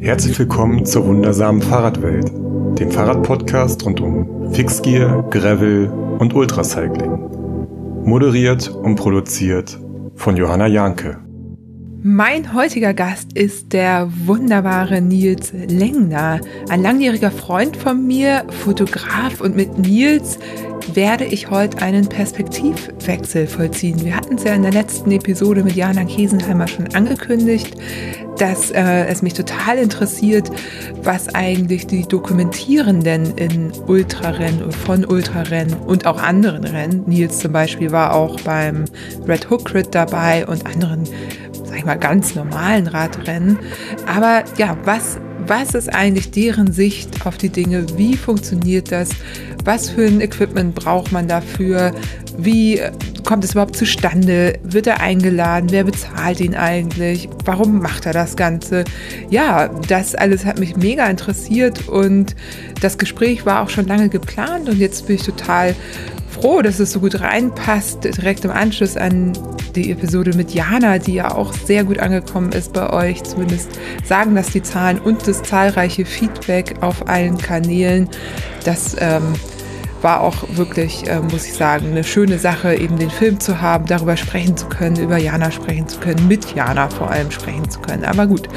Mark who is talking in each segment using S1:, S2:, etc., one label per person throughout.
S1: Herzlich willkommen zur wundersamen Fahrradwelt, dem Fahrradpodcast rund um Fixgear, Gravel und Ultracycling. Moderiert und produziert von Johanna Janke.
S2: Mein heutiger Gast ist der wunderbare Nils Lengner, ein langjähriger Freund von mir, Fotograf und mit Nils werde ich heute einen Perspektivwechsel vollziehen. Wir hatten es ja in der letzten Episode mit Jana Kesenheimer schon angekündigt, dass äh, es mich total interessiert, was eigentlich die Dokumentierenden in Ultrarennen, von Ultrarennen und auch anderen Rennen, Nils zum Beispiel war auch beim Red Hook Crit dabei und anderen, sag ich mal, ganz normalen Radrennen. Aber ja, was was ist eigentlich deren Sicht auf die Dinge? Wie funktioniert das? Was für ein Equipment braucht man dafür? Wie kommt es überhaupt zustande? Wird er eingeladen? Wer bezahlt ihn eigentlich? Warum macht er das Ganze? Ja, das alles hat mich mega interessiert und das Gespräch war auch schon lange geplant und jetzt bin ich total froh, dass es so gut reinpasst, direkt im Anschluss an die Episode mit Jana, die ja auch sehr gut angekommen ist bei euch. Zumindest sagen das die Zahlen und das zahlreiche Feedback auf allen Kanälen. Das ähm, war auch wirklich, äh, muss ich sagen, eine schöne Sache, eben den Film zu haben, darüber sprechen zu können, über Jana sprechen zu können, mit Jana vor allem sprechen zu können. Aber gut,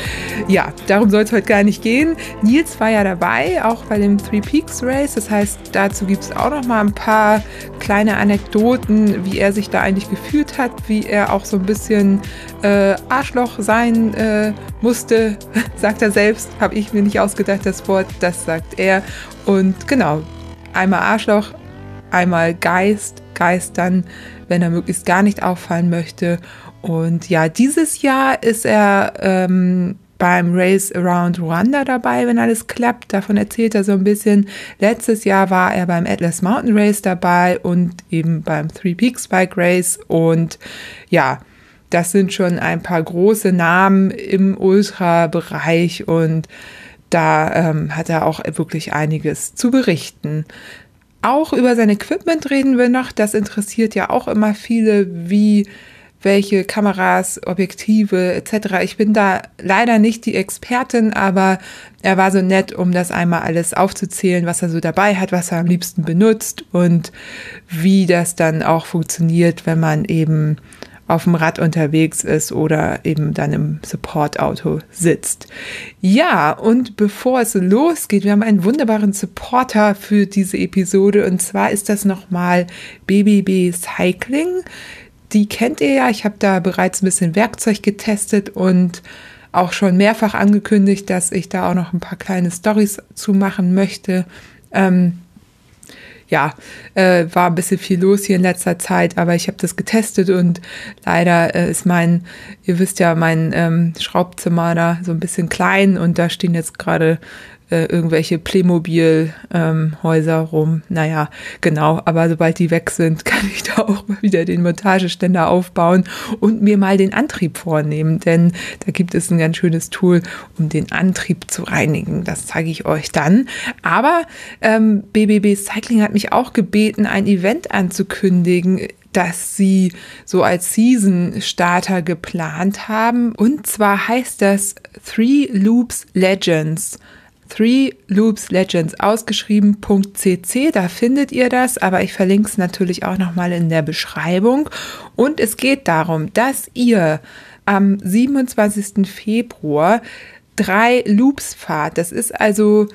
S2: ja, darum soll es heute gar nicht gehen. Nils war ja dabei, auch bei dem Three Peaks Race. Das heißt, dazu gibt es auch noch mal ein paar kleine Anekdoten, wie er sich da eigentlich gefühlt hat, wie er auch so ein bisschen äh, Arschloch sein äh, musste, sagt er selbst. Habe ich mir nicht ausgedacht, das Wort, das sagt er. Und genau, einmal Arschloch, einmal Geist, Geist dann, wenn er möglichst gar nicht auffallen möchte. Und ja, dieses Jahr ist er ähm, beim Race Around Rwanda dabei, wenn alles klappt. Davon erzählt er so ein bisschen. Letztes Jahr war er beim Atlas Mountain Race dabei und eben beim Three Peaks Bike Race. Und ja, das sind schon ein paar große Namen im Ultra-Bereich und da ähm, hat er auch wirklich einiges zu berichten. Auch über sein Equipment reden wir noch. Das interessiert ja auch immer viele, wie welche Kameras, Objektive etc. Ich bin da leider nicht die Expertin, aber er war so nett, um das einmal alles aufzuzählen, was er so dabei hat, was er am liebsten benutzt und wie das dann auch funktioniert, wenn man eben auf dem Rad unterwegs ist oder eben dann im Supportauto sitzt. Ja, und bevor es losgeht, wir haben einen wunderbaren Supporter für diese Episode und zwar ist das nochmal BBB Cycling. Die kennt ihr ja, ich habe da bereits ein bisschen Werkzeug getestet und auch schon mehrfach angekündigt, dass ich da auch noch ein paar kleine Stories zu machen möchte. Ähm, ja, äh, war ein bisschen viel los hier in letzter Zeit, aber ich habe das getestet und leider äh, ist mein, ihr wisst ja, mein ähm, Schraubzimmer da so ein bisschen klein und da stehen jetzt gerade äh, irgendwelche Playmobil-Häuser ähm, rum. Naja, genau, aber sobald die weg sind, kann ich da auch mal wieder den Montageständer aufbauen und mir mal den Antrieb vornehmen, denn da gibt es ein ganz schönes Tool, um den Antrieb zu reinigen. Das zeige ich euch dann. Aber ähm, BBB Cycling hat mich auch gebeten, ein Event anzukündigen das sie so als Season-Starter geplant haben. Und zwar heißt das Three Loops Legends. Three Loops Legends ausgeschrieben.cc, da findet ihr das, aber ich verlinke es natürlich auch nochmal in der Beschreibung. Und es geht darum, dass ihr am 27. Februar drei Loops fahrt. Das ist also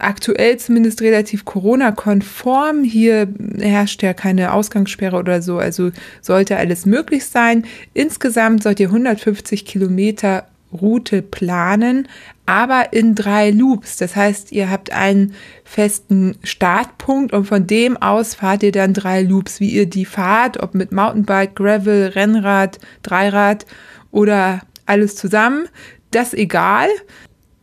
S2: aktuell zumindest relativ Corona-konform. Hier herrscht ja keine Ausgangssperre oder so, also sollte alles möglich sein. Insgesamt sollt ihr 150 Kilometer Route planen, aber in drei Loops. Das heißt, ihr habt einen festen Startpunkt und von dem aus fahrt ihr dann drei Loops, wie ihr die fahrt, ob mit Mountainbike, Gravel, Rennrad, Dreirad oder alles zusammen. Das egal.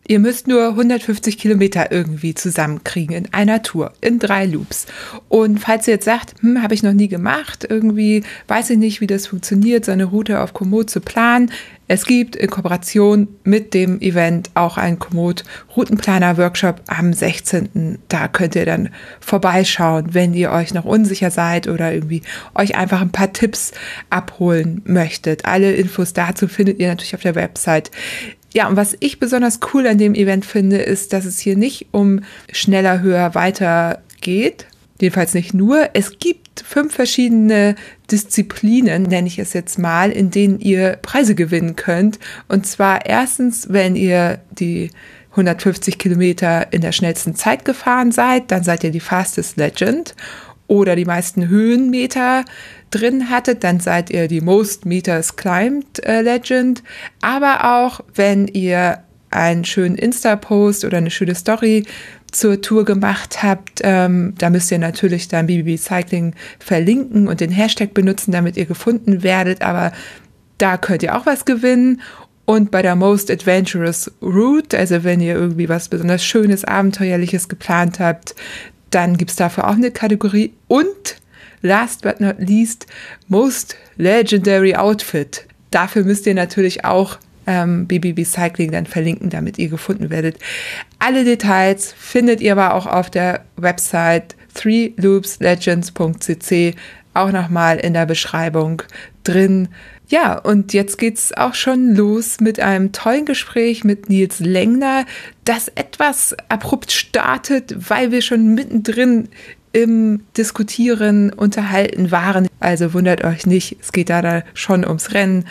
S2: Ihr müsst nur 150 Kilometer irgendwie zusammenkriegen in einer Tour, in drei Loops. Und falls ihr jetzt sagt, hm, habe ich noch nie gemacht, irgendwie weiß ich nicht, wie das funktioniert, so eine Route auf Komoot zu planen, es gibt in Kooperation mit dem Event auch einen Komoot Routenplaner Workshop am 16. Da könnt ihr dann vorbeischauen, wenn ihr euch noch unsicher seid oder irgendwie euch einfach ein paar Tipps abholen möchtet. Alle Infos dazu findet ihr natürlich auf der Website. Ja, und was ich besonders cool an dem Event finde, ist, dass es hier nicht um schneller, höher, weiter geht. Jedenfalls nicht nur. Es gibt fünf verschiedene Disziplinen, nenne ich es jetzt mal, in denen ihr Preise gewinnen könnt. Und zwar erstens, wenn ihr die 150 Kilometer in der schnellsten Zeit gefahren seid, dann seid ihr die Fastest Legend oder die meisten Höhenmeter drin hattet, dann seid ihr die Most Meters Climbed äh, Legend. Aber auch wenn ihr einen schönen Insta-Post oder eine schöne Story zur Tour gemacht habt, ähm, da müsst ihr natürlich dann BBB Cycling verlinken und den Hashtag benutzen, damit ihr gefunden werdet. Aber da könnt ihr auch was gewinnen. Und bei der Most Adventurous Route, also wenn ihr irgendwie was besonders Schönes, Abenteuerliches geplant habt, dann gibt's dafür auch eine Kategorie. Und last but not least, Most Legendary Outfit. Dafür müsst ihr natürlich auch ähm, BBB Cycling dann verlinken, damit ihr gefunden werdet. Alle Details findet ihr aber auch auf der Website 3loopslegends.cc auch nochmal in der Beschreibung drin. Ja, und jetzt geht's auch schon los mit einem tollen Gespräch mit Nils Lengner, das etwas abrupt startet, weil wir schon mittendrin im Diskutieren, Unterhalten waren. Also wundert euch nicht, es geht da, da schon ums Rennen,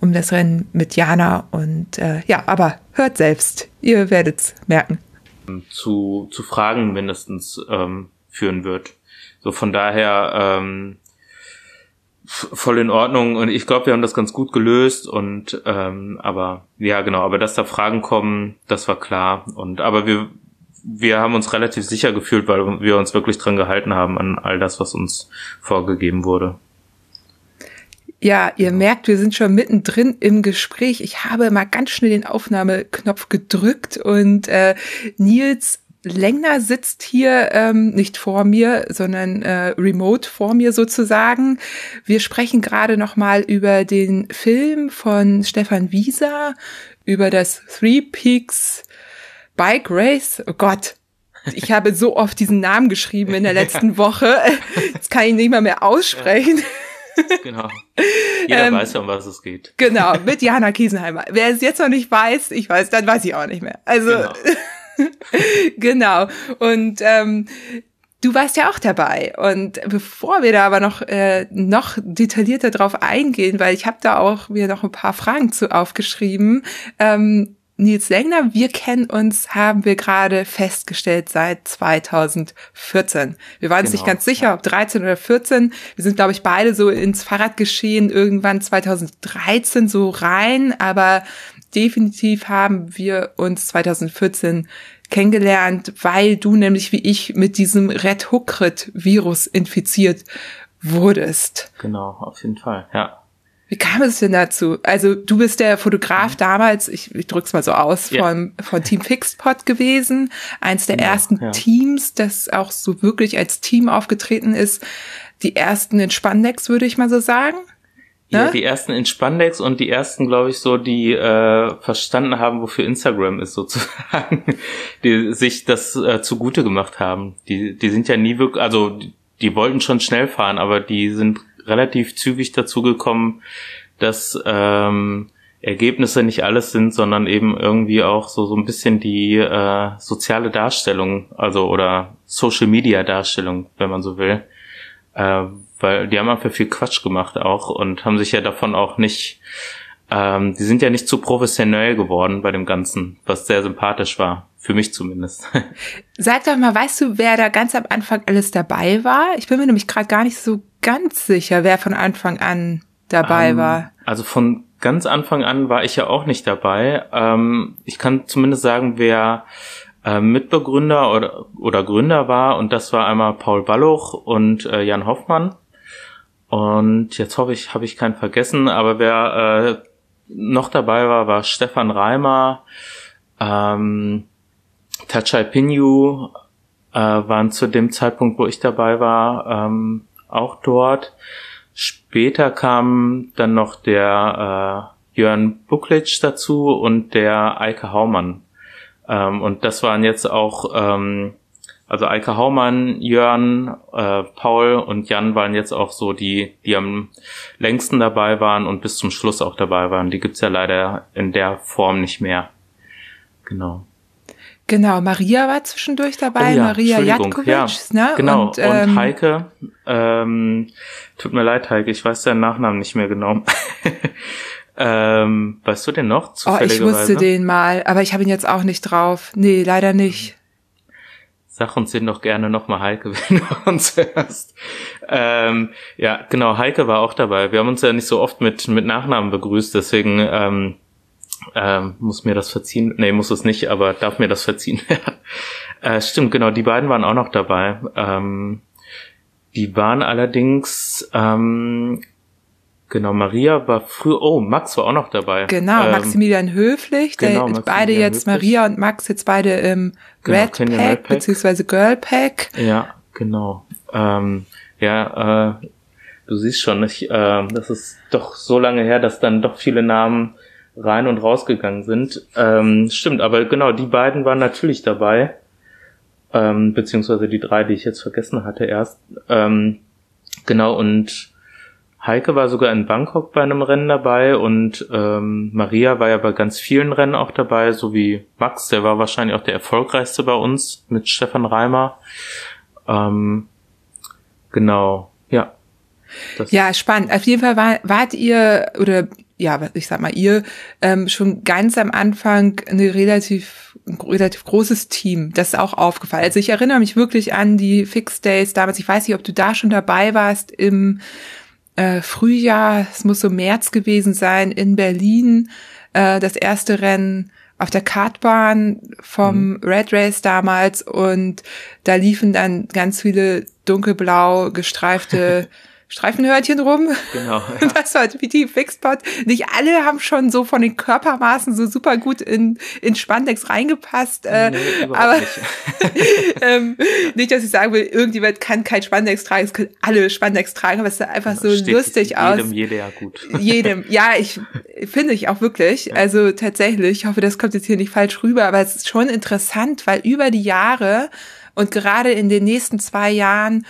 S2: um das Rennen mit Jana und äh, ja, aber hört selbst, ihr werdet's merken.
S3: Zu, zu Fragen mindestens ähm, führen wird. So von daher ähm, voll in Ordnung. Und ich glaube, wir haben das ganz gut gelöst. Und ähm, aber ja genau, aber dass da Fragen kommen, das war klar. Und aber wir wir haben uns relativ sicher gefühlt, weil wir uns wirklich dran gehalten haben an all das, was uns vorgegeben wurde.
S2: Ja, ihr merkt, wir sind schon mittendrin im Gespräch. Ich habe mal ganz schnell den Aufnahmeknopf gedrückt und äh, Nils Längner sitzt hier ähm, nicht vor mir, sondern äh, remote vor mir sozusagen. Wir sprechen gerade noch mal über den Film von Stefan Wieser, über das Three Peaks Bike Race. Oh Gott, ich habe so oft diesen Namen geschrieben in der letzten Woche. Jetzt kann ich nicht mal mehr aussprechen.
S3: Genau. Jeder ähm, weiß ja, um was es geht.
S2: Genau, mit Jana Kiesenheimer. Wer es jetzt noch nicht weiß, ich weiß, dann weiß ich auch nicht mehr. Also genau. genau. Und ähm, du warst ja auch dabei. Und bevor wir da aber noch äh, noch detaillierter drauf eingehen, weil ich habe da auch mir noch ein paar Fragen zu aufgeschrieben. Ähm, Nils Lengner, wir kennen uns, haben wir gerade festgestellt seit 2014. Wir waren uns genau. nicht ganz sicher, ob 13 oder 14. Wir sind, glaube ich, beide so ins Fahrradgeschehen irgendwann 2013 so rein, aber definitiv haben wir uns 2014 kennengelernt, weil du nämlich wie ich mit diesem Red Hookrit Virus infiziert wurdest.
S3: Genau, auf jeden Fall, ja.
S2: Wie kam es denn dazu? Also du bist der Fotograf mhm. damals, ich, ich drück's mal so aus, ja. von, von Team Fixpot gewesen, eins der genau, ersten ja. Teams, das auch so wirklich als Team aufgetreten ist. Die ersten in Spandex, würde ich mal so sagen.
S3: Ja, ne? die ersten in Spandex und die ersten, glaube ich, so, die äh, verstanden haben, wofür Instagram ist, sozusagen, die sich das äh, zugute gemacht haben. Die, die sind ja nie wirklich, also die, die wollten schon schnell fahren, aber die sind relativ zügig dazu gekommen, dass ähm, Ergebnisse nicht alles sind, sondern eben irgendwie auch so so ein bisschen die äh, soziale Darstellung, also oder Social Media Darstellung, wenn man so will, äh, weil die haben einfach viel Quatsch gemacht auch und haben sich ja davon auch nicht, ähm, die sind ja nicht zu professionell geworden bei dem Ganzen, was sehr sympathisch war. Für mich zumindest.
S2: Sag doch mal, weißt du, wer da ganz am Anfang alles dabei war? Ich bin mir nämlich gerade gar nicht so ganz sicher, wer von Anfang an dabei ähm, war.
S3: Also von ganz Anfang an war ich ja auch nicht dabei. Ähm, ich kann zumindest sagen, wer äh, Mitbegründer oder, oder Gründer war und das war einmal Paul Balluch und äh, Jan Hoffmann. Und jetzt hoffe ich, habe ich keinen vergessen, aber wer äh, noch dabei war, war Stefan Reimer, ähm, Tachai Pinyu äh, waren zu dem Zeitpunkt, wo ich dabei war, ähm, auch dort. Später kam dann noch der äh, Jörn Buklitsch dazu und der Eike Haumann. Ähm, und das waren jetzt auch ähm, also Eike Haumann, Jörn, äh, Paul und Jan waren jetzt auch so die, die am längsten dabei waren und bis zum Schluss auch dabei waren. Die gibt's ja leider in der Form nicht mehr. Genau.
S2: Genau, Maria war zwischendurch dabei, oh ja, Maria Jatkovic,
S3: ja, ne? Genau, und, ähm, und Heike, ähm, tut mir leid, Heike, ich weiß deinen Nachnamen nicht mehr genau. ähm, weißt du den noch?
S2: Oh, ich wusste den mal, aber ich habe ihn jetzt auch nicht drauf. Nee, leider nicht.
S3: Sag uns den doch gerne nochmal, Heike, wenn du uns hörst. Ähm, ja, genau, Heike war auch dabei. Wir haben uns ja nicht so oft mit, mit Nachnamen begrüßt, deswegen ähm, ähm, muss mir das verziehen. Nee, muss es nicht, aber darf mir das verziehen werden. äh, stimmt, genau, die beiden waren auch noch dabei. Ähm, die waren allerdings, ähm, genau, Maria war früher, oh, Max war auch noch dabei.
S2: Genau, ähm, Maximilian Höflich, der genau, beide jetzt, Höflich. Maria und Max jetzt beide im genau, Red Pack, Red Pack, beziehungsweise Girl Pack.
S3: Ja, genau. Ähm, ja, äh, du siehst schon, ich, äh, das ist doch so lange her, dass dann doch viele Namen rein und rausgegangen sind. Ähm, stimmt, aber genau, die beiden waren natürlich dabei. Ähm, beziehungsweise die drei, die ich jetzt vergessen hatte erst. Ähm, genau, und Heike war sogar in Bangkok bei einem Rennen dabei und ähm, Maria war ja bei ganz vielen Rennen auch dabei, so wie Max, der war wahrscheinlich auch der erfolgreichste bei uns mit Stefan Reimer. Ähm, genau, ja.
S2: ja, spannend. Auf jeden Fall war, wart ihr oder ja, ich sag mal, ihr ähm, schon ganz am Anfang eine relativ, ein relativ großes Team. Das ist auch aufgefallen. Also ich erinnere mich wirklich an die Fix Days damals. Ich weiß nicht, ob du da schon dabei warst im äh, Frühjahr. Es muss so März gewesen sein in Berlin. Äh, das erste Rennen auf der Kartbahn vom mhm. Red Race damals und da liefen dann ganz viele dunkelblau gestreifte Streifenhörnchen rum. Genau. Ja. Das war wie die Fixpot. Nicht alle haben schon so von den Körpermaßen so super gut in, in Spandex reingepasst. Äh, nee, aber nicht. ähm, nicht, dass ich sagen will, irgendjemand kann kein Spandex tragen, es können alle Spandex tragen, aber es sah einfach so Steht lustig jedem, aus.
S3: Jedem, jeder ja gut.
S2: Jedem, ja, ich finde ich auch wirklich. Ja. Also tatsächlich, ich hoffe, das kommt jetzt hier nicht falsch rüber, aber es ist schon interessant, weil über die Jahre und gerade in den nächsten zwei Jahren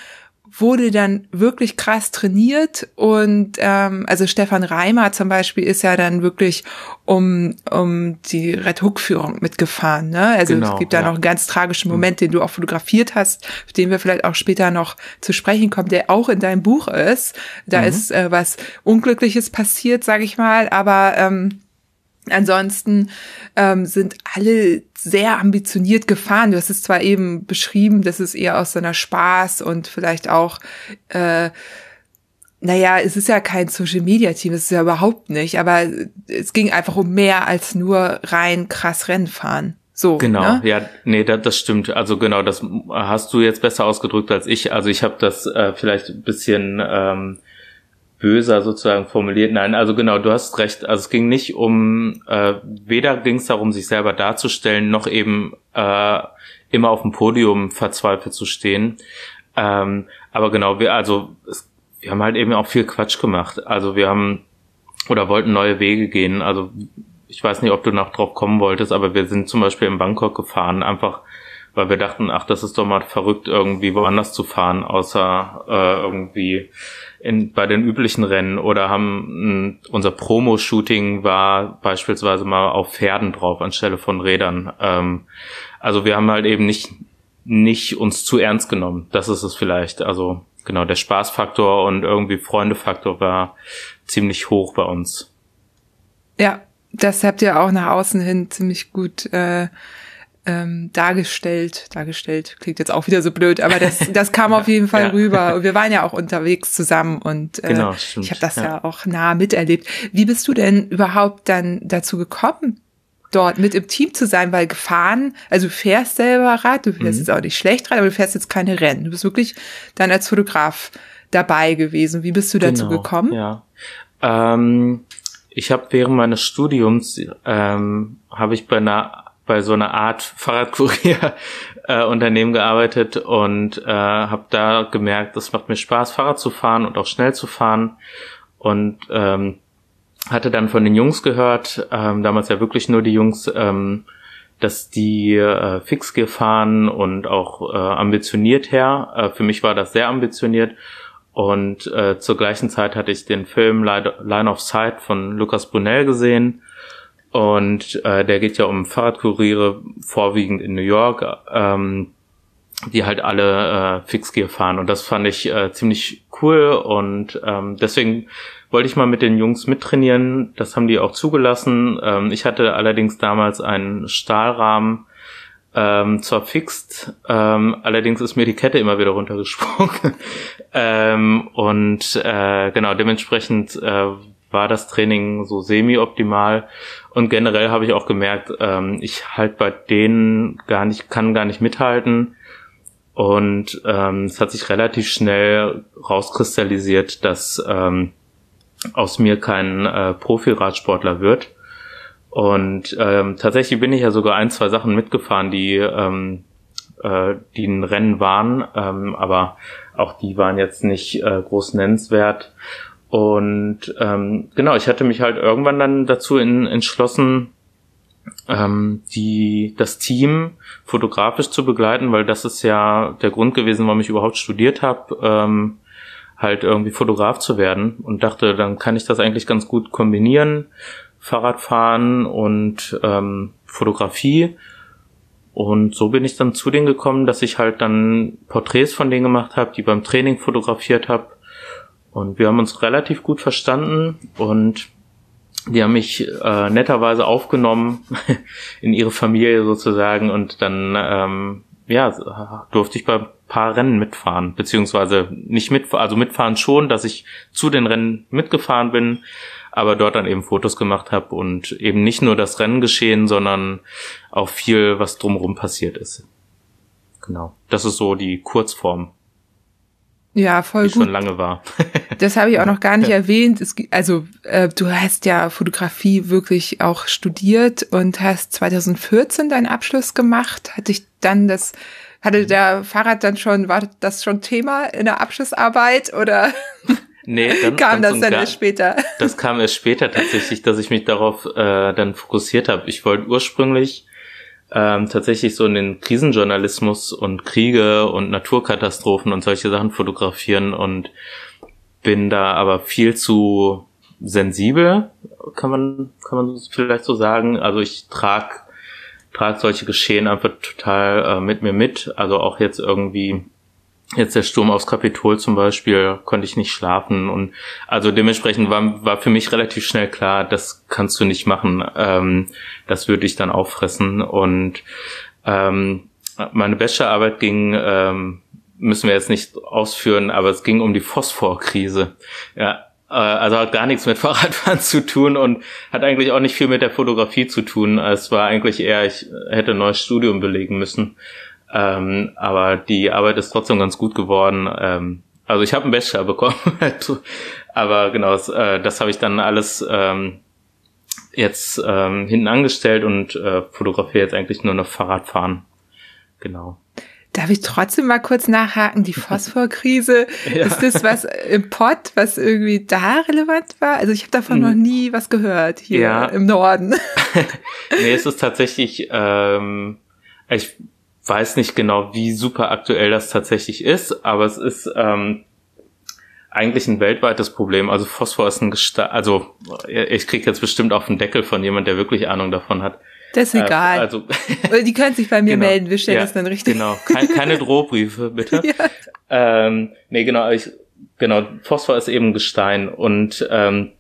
S2: wurde dann wirklich krass trainiert und ähm, also Stefan Reimer zum Beispiel ist ja dann wirklich um um die Red Hook Führung mitgefahren. Ne? Also genau, es gibt da ja. noch einen ganz tragischen mhm. Moment, den du auch fotografiert hast, auf den wir vielleicht auch später noch zu sprechen kommen, der auch in deinem Buch ist. Da mhm. ist äh, was Unglückliches passiert, sage ich mal, aber ähm, Ansonsten ähm, sind alle sehr ambitioniert gefahren. Du hast es zwar eben beschrieben, dass es eher aus so einer Spaß und vielleicht auch, äh, naja, es ist ja kein Social Media Team, es ist ja überhaupt nicht, aber es ging einfach um mehr als nur rein krass Rennen fahren. So,
S3: genau, ne? ja, nee, das, das stimmt. Also genau, das hast du jetzt besser ausgedrückt als ich. Also ich habe das äh, vielleicht ein bisschen ähm, böser sozusagen formuliert. Nein, also genau, du hast recht. Also es ging nicht um, äh, weder ging es darum, sich selber darzustellen, noch eben äh, immer auf dem Podium verzweifelt zu stehen. Ähm, aber genau, wir, also es, wir haben halt eben auch viel Quatsch gemacht. Also wir haben oder wollten neue Wege gehen. Also ich weiß nicht, ob du noch drauf kommen wolltest, aber wir sind zum Beispiel in Bangkok gefahren, einfach weil wir dachten, ach, das ist doch mal verrückt, irgendwie woanders zu fahren, außer äh, irgendwie in, bei den üblichen Rennen oder haben mh, unser Promo-Shooting war beispielsweise mal auf Pferden drauf anstelle von Rädern. Ähm, also wir haben halt eben nicht nicht uns zu ernst genommen. Das ist es vielleicht. Also genau der Spaßfaktor und irgendwie Freundefaktor war ziemlich hoch bei uns.
S2: Ja, das habt ihr auch nach außen hin ziemlich gut äh, ähm, dargestellt, dargestellt, klingt jetzt auch wieder so blöd, aber das, das kam auf jeden Fall ja. rüber. Und wir waren ja auch unterwegs zusammen und äh, genau, ich habe das ja. ja auch nah miterlebt. Wie bist du denn überhaupt dann dazu gekommen, dort mit im Team zu sein, weil gefahren, also du fährst selber Rad, du fährst mhm. jetzt auch nicht schlecht Rad, aber du fährst jetzt keine Rennen. Du bist wirklich dann als Fotograf dabei gewesen. Wie bist du dazu genau, gekommen?
S3: Ja. Ähm, ich habe während meines Studiums ähm, habe ich bei einer bei so einer Art Fahrradkurier-Unternehmen äh, gearbeitet und äh, habe da gemerkt, es macht mir Spaß, Fahrrad zu fahren und auch schnell zu fahren. Und ähm, hatte dann von den Jungs gehört, ähm, damals ja wirklich nur die Jungs, ähm, dass die äh, Fixgear fahren und auch äh, ambitioniert her. Äh, für mich war das sehr ambitioniert. Und äh, zur gleichen Zeit hatte ich den Film Line of Sight von Lucas Brunel gesehen. Und äh, der geht ja um Fahrradkuriere, vorwiegend in New York, ähm, die halt alle äh, Fixgear fahren. Und das fand ich äh, ziemlich cool. Und ähm, deswegen wollte ich mal mit den Jungs mittrainieren. Das haben die auch zugelassen. Ähm, ich hatte allerdings damals einen Stahlrahmen, ähm, zwar fixt, ähm, allerdings ist mir die Kette immer wieder runtergesprungen. ähm, und äh, genau, dementsprechend äh, war das Training so semi-optimal. Und generell habe ich auch gemerkt, ähm, ich halt bei denen gar nicht, kann gar nicht mithalten. Und ähm, es hat sich relativ schnell rauskristallisiert, dass ähm, aus mir kein äh, Profi-Radsportler wird. Und ähm, tatsächlich bin ich ja sogar ein, zwei Sachen mitgefahren, die, ähm, äh, die ein Rennen waren, ähm, aber auch die waren jetzt nicht äh, groß nennenswert. Und ähm, genau, ich hatte mich halt irgendwann dann dazu in, entschlossen, ähm, die das Team fotografisch zu begleiten, weil das ist ja der Grund gewesen, warum ich überhaupt studiert habe. Ähm, halt irgendwie Fotograf zu werden und dachte, dann kann ich das eigentlich ganz gut kombinieren, Fahrradfahren und ähm, Fotografie. Und so bin ich dann zu denen gekommen, dass ich halt dann Porträts von denen gemacht habe, die beim Training fotografiert habe. Und wir haben uns relativ gut verstanden und die haben mich äh, netterweise aufgenommen in ihre Familie sozusagen und dann ähm, ja durfte ich bei paar Rennen mitfahren, beziehungsweise nicht mitfahren, also mitfahren schon, dass ich zu den Rennen mitgefahren bin, aber dort dann eben Fotos gemacht habe und eben nicht nur das Rennen geschehen, sondern auch viel, was drumherum passiert ist. Genau. Das ist so die Kurzform.
S2: Ja, voll
S3: die
S2: gut.
S3: schon lange war.
S2: das habe ich auch noch gar nicht erwähnt. Es, also äh, du hast ja Fotografie wirklich auch studiert und hast 2014 deinen Abschluss gemacht. Hat dich dann das hatte mhm. der Fahrrad dann schon, war das schon Thema in der Abschlussarbeit oder
S3: nee, dann,
S2: kam das dann erst später?
S3: Das kam erst später tatsächlich, dass ich mich darauf äh, dann fokussiert habe. Ich wollte ursprünglich ähm, tatsächlich so in den Krisenjournalismus und Kriege und Naturkatastrophen und solche Sachen fotografieren und bin da aber viel zu sensibel, kann man, kann man vielleicht so sagen. Also ich trage trage solche Geschehen einfach total äh, mit mir mit. Also auch jetzt irgendwie, jetzt der Sturm aufs Kapitol zum Beispiel, konnte ich nicht schlafen. Und also dementsprechend war, war für mich relativ schnell klar, das kannst du nicht machen. Ähm, das würde ich dann auffressen. Und ähm, meine Bachelorarbeit ging, ähm, müssen wir jetzt nicht ausführen, aber es ging um die Phosphorkrise. Ja, äh, also hat gar nichts mit Fahrradfahren zu tun und hat eigentlich auch nicht viel mit der Fotografie zu tun. Es war eigentlich eher, ich hätte ein neues Studium belegen müssen. Ähm, aber die Arbeit ist trotzdem ganz gut geworden. Ähm, also ich habe einen Bachelor bekommen, aber genau, das, äh, das habe ich dann alles ähm, jetzt ähm, hinten angestellt und äh, fotografiere jetzt eigentlich nur noch Fahrradfahren. Genau.
S2: Darf ich trotzdem mal kurz nachhaken? Die Phosphorkrise, ja. ist das was im Pott, was irgendwie da relevant war? Also ich habe davon hm. noch nie was gehört hier ja. im Norden.
S3: nee, es ist tatsächlich, ähm, ich weiß nicht genau, wie super aktuell das tatsächlich ist, aber es ist ähm, eigentlich ein weltweites Problem. Also Phosphor ist ein Gesta also ich krieg jetzt bestimmt auf den Deckel von jemand, der wirklich Ahnung davon hat.
S2: Das ist egal. Äh, also, die können sich bei mir genau, melden, wir stellen ja, das dann richtig.
S3: Genau, keine, keine Drohbriefe, bitte. ja. ähm, nee, genau, ich, genau, Phosphor ist eben Gestein und ähm,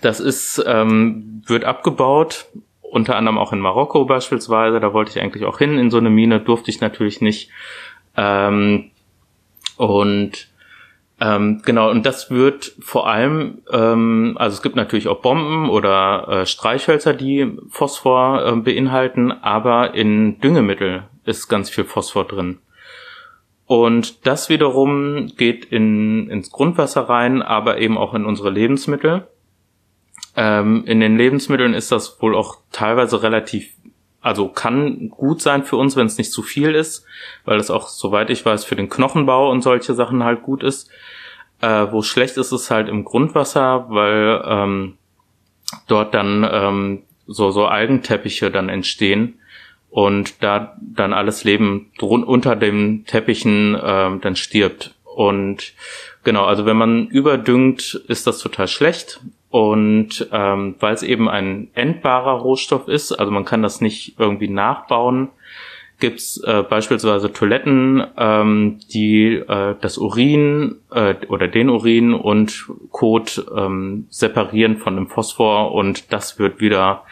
S3: das ist, ähm, wird abgebaut, unter anderem auch in Marokko beispielsweise, da wollte ich eigentlich auch hin in so eine Mine, durfte ich natürlich nicht. Ähm, und ähm, genau, und das wird vor allem, ähm, also es gibt natürlich auch Bomben oder äh, Streichhölzer, die Phosphor äh, beinhalten, aber in Düngemittel ist ganz viel Phosphor drin. Und das wiederum geht in, ins Grundwasser rein, aber eben auch in unsere Lebensmittel. Ähm, in den Lebensmitteln ist das wohl auch teilweise relativ, also kann gut sein für uns, wenn es nicht zu viel ist, weil es auch, soweit ich weiß, für den Knochenbau und solche Sachen halt gut ist. Äh, wo schlecht ist, ist halt im Grundwasser, weil ähm, dort dann ähm, so, so Algenteppiche dann entstehen und da dann alles Leben unter dem Teppichen ähm, dann stirbt. Und genau, also wenn man überdüngt, ist das total schlecht. Und ähm, weil es eben ein endbarer Rohstoff ist, also man kann das nicht irgendwie nachbauen, gibt's äh, beispielsweise Toiletten, ähm, die äh, das Urin äh, oder den Urin und Kot ähm, separieren von dem Phosphor und das wird wieder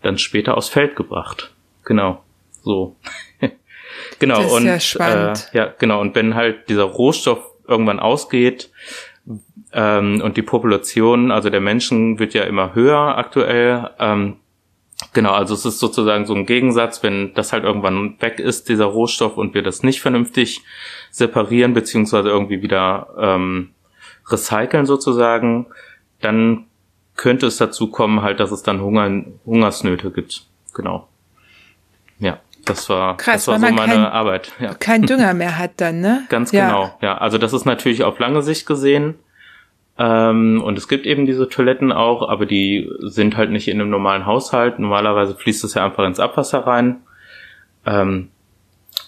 S3: dann später aufs Feld gebracht. Genau, so. genau
S2: das ist
S3: und
S2: ja, spannend.
S3: Äh, ja genau und wenn halt dieser Rohstoff irgendwann ausgeht, ähm, und die Population, also der Menschen, wird ja immer höher aktuell. Ähm, genau, also es ist sozusagen so ein Gegensatz, wenn das halt irgendwann weg ist, dieser Rohstoff, und wir das nicht vernünftig separieren, beziehungsweise irgendwie wieder ähm, recyceln sozusagen, dann könnte es dazu kommen, halt, dass es dann Hunger, Hungersnöte gibt. Genau. Ja, das war,
S2: Krass,
S3: das war so meine
S2: kein-
S3: Arbeit. Ja.
S2: Kein Dünger mehr hat dann, ne?
S3: Ganz
S2: ja.
S3: genau, ja. Also das ist natürlich auf lange Sicht gesehen. Ähm, und es gibt eben diese Toiletten auch, aber die sind halt nicht in einem normalen Haushalt. Normalerweise fließt es ja einfach ins Abwasser rein. Ähm,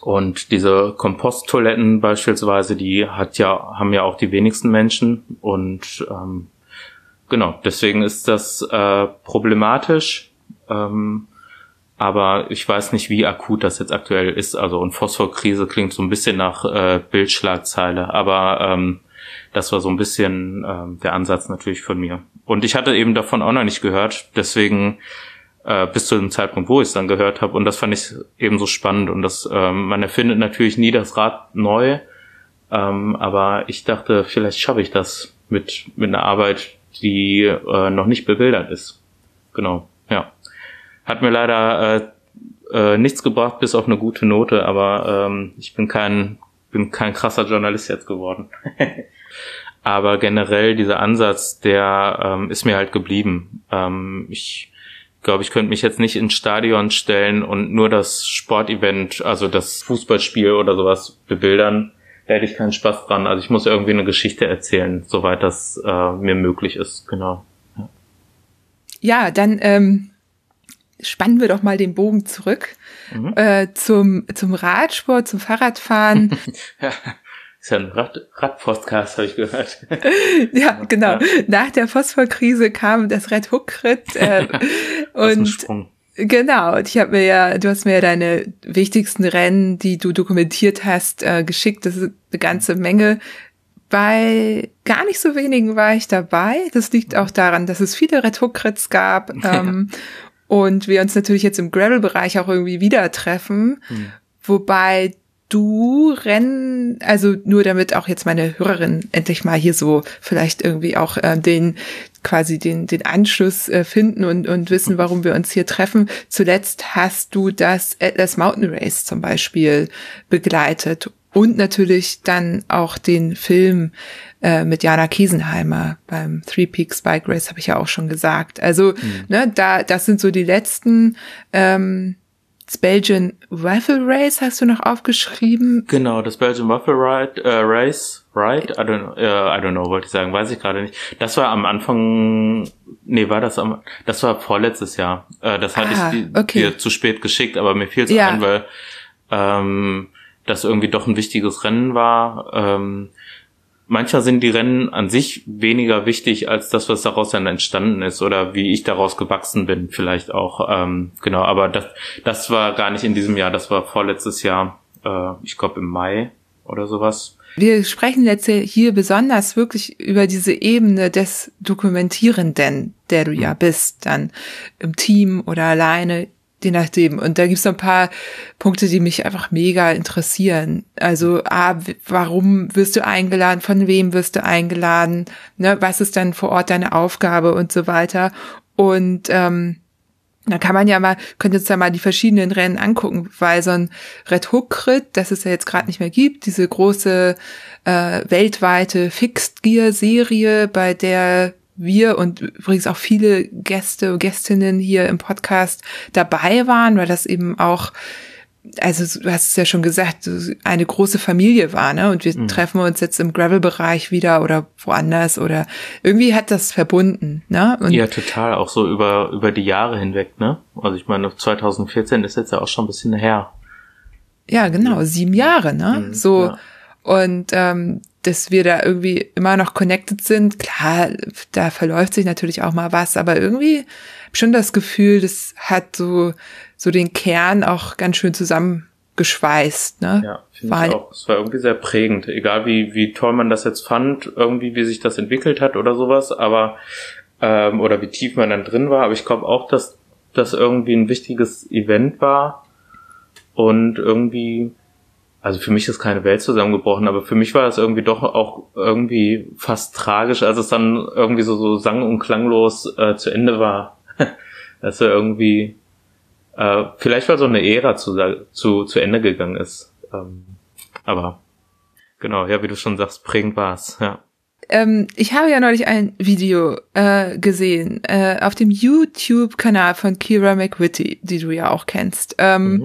S3: und diese Komposttoiletten beispielsweise, die hat ja, haben ja auch die wenigsten Menschen. Und ähm, genau, deswegen ist das äh, problematisch. Ähm, aber ich weiß nicht, wie akut das jetzt aktuell ist. Also und Phosphorkrise klingt so ein bisschen nach äh, Bildschlagzeile, aber ähm, das war so ein bisschen ähm, der Ansatz natürlich von mir. Und ich hatte eben davon auch noch nicht gehört, deswegen äh, bis zu dem Zeitpunkt, wo ich es dann gehört habe. Und das fand ich eben so spannend. Und das, ähm, man erfindet natürlich nie das Rad neu, ähm, aber ich dachte, vielleicht schaffe ich das mit mit einer Arbeit, die äh, noch nicht bebildert ist. Genau, ja. Hat mir leider äh, äh, nichts gebracht, bis auf eine gute Note, aber ähm, ich bin kein, bin kein krasser Journalist jetzt geworden. aber generell dieser Ansatz, der ähm, ist mir halt geblieben. Ähm, ich glaube, ich könnte mich jetzt nicht ins Stadion stellen und nur das Sportevent, also das Fußballspiel oder sowas bebildern. Da hätte ich keinen Spaß dran. Also ich muss irgendwie eine Geschichte erzählen, soweit das äh, mir möglich ist. Genau.
S2: Ja, dann ähm, spannen wir doch mal den Bogen zurück
S3: Mhm.
S2: äh, zum, zum Radsport, zum Fahrradfahren.
S3: Ja, ist ja ein Rad Radpodcast, habe ich gehört.
S2: ja, genau.
S3: Ja.
S2: Nach der Phosphorkrise kam das Red Hook Crit äh, und. Genau, und ich habe mir ja, du hast mir ja deine wichtigsten Rennen, die du dokumentiert hast, äh, geschickt. Das ist eine ganze Menge. Bei gar nicht so wenigen war ich dabei. Das liegt auch daran, dass es viele Red Hook Crits gab ähm, und wir uns natürlich jetzt im Gravel-Bereich auch irgendwie wieder treffen. Wobei du Rennen, also nur damit auch jetzt meine Hörerin endlich mal hier so vielleicht irgendwie auch äh, den quasi den den Anschluss äh, finden und und wissen, warum wir uns hier treffen. Zuletzt hast du das Atlas Mountain Race zum Beispiel begleitet und natürlich dann auch den Film äh, mit Jana Kiesenheimer beim Three Peaks Bike Race habe ich ja auch schon gesagt. Also ne, da das sind so die letzten ähm, das Belgian Waffle Race hast du noch aufgeschrieben.
S3: Genau, das Belgian Waffle Ride, äh, Race, Ride, I don't, äh, I don't know, wollte ich sagen, weiß ich gerade nicht. Das war am Anfang, nee, war das am, das war vorletztes Jahr. Äh, das hatte
S2: Ah,
S3: ich
S2: okay.
S3: dir zu spät geschickt, aber mir fiel es
S2: Ja.
S3: ein, weil ähm, das irgendwie doch ein wichtiges Rennen war. Ähm, manchmal sind die Rennen an sich weniger wichtig als das, was daraus dann entstanden ist oder wie ich daraus gewachsen bin, vielleicht auch. Ähm, genau, aber das, das war gar nicht in diesem Jahr, das war vorletztes Jahr, äh, ich glaube im Mai oder sowas.
S2: Wir sprechen jetzt hier besonders wirklich über diese Ebene des Dokumentierenden, der du ja bist, dann im Team oder alleine, je nachdem. Und da gibt's so ein paar Punkte, die mich einfach mega interessieren. Also, A, w- warum wirst du eingeladen? Von wem wirst du eingeladen? Ne, was ist dann vor Ort deine Aufgabe und so weiter? Und ähm, da kann man ja mal, könnte uns ja mal die verschiedenen Rennen angucken, weil so ein Red Hook Crit, das es ja jetzt gerade nicht mehr gibt, diese große äh, weltweite Fixed Gear Serie, bei der wir und übrigens auch viele Gäste und Gästinnen hier im Podcast dabei waren, weil das eben auch also du hast es ja schon gesagt, eine große Familie war, ne? Und wir mhm. treffen uns jetzt im Gravel-Bereich wieder oder woanders oder irgendwie hat das verbunden, ne? Und
S3: ja, total, auch so über, über die Jahre hinweg, ne? Also ich meine, 2014 ist jetzt ja auch schon ein bisschen her.
S2: Ja, genau, sieben Jahre, ne? Mhm, so, ja. und ähm, dass wir da irgendwie immer noch connected sind. Klar, da verläuft sich natürlich auch mal was, aber irgendwie schon das Gefühl, das hat so, so den Kern auch ganz schön zusammengeschweißt. Ne?
S3: Ja, finde ich auch. Es war irgendwie sehr prägend. Egal wie, wie toll man das jetzt fand, irgendwie wie sich das entwickelt hat oder sowas, aber ähm, oder wie tief man dann drin war. Aber ich glaube auch, dass das irgendwie ein wichtiges Event war und irgendwie also für mich ist keine Welt zusammengebrochen, aber für mich war das irgendwie doch auch irgendwie fast tragisch, als es dann irgendwie so, so sang- und klanglos äh, zu Ende war. dass er irgendwie, äh, vielleicht weil so eine Ära zu, zu, zu Ende gegangen ist. Ähm, aber genau, ja, wie du schon sagst, prägend war's, ja.
S2: Ähm, ich habe ja neulich ein Video äh, gesehen äh, auf dem YouTube-Kanal von Kira McWitty, die du ja auch kennst. Ähm, mhm.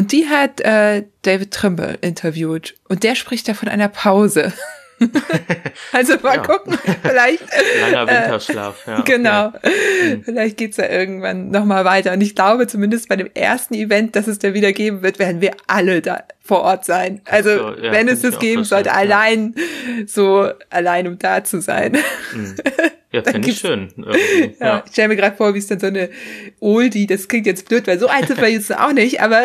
S2: Und die hat äh, David Trimble interviewt und der spricht da von einer Pause. also mal ja. gucken, vielleicht.
S3: Langer äh, Winterschlaf, ja.
S2: Genau. Ja. Mhm. Vielleicht geht's ja irgendwann nochmal weiter. Und ich glaube zumindest bei dem ersten Event, das es da wieder geben wird, werden wir alle da vor Ort sein. Also so, ja, wenn es das geben sollte, allein so allein um da zu sein.
S3: Mhm. Ja, finde ich schön.
S2: Ja, ja, Ich stelle mir gerade vor, wie es dann so eine Oldie, das klingt jetzt blöd, weil so alt sind wir jetzt auch nicht, aber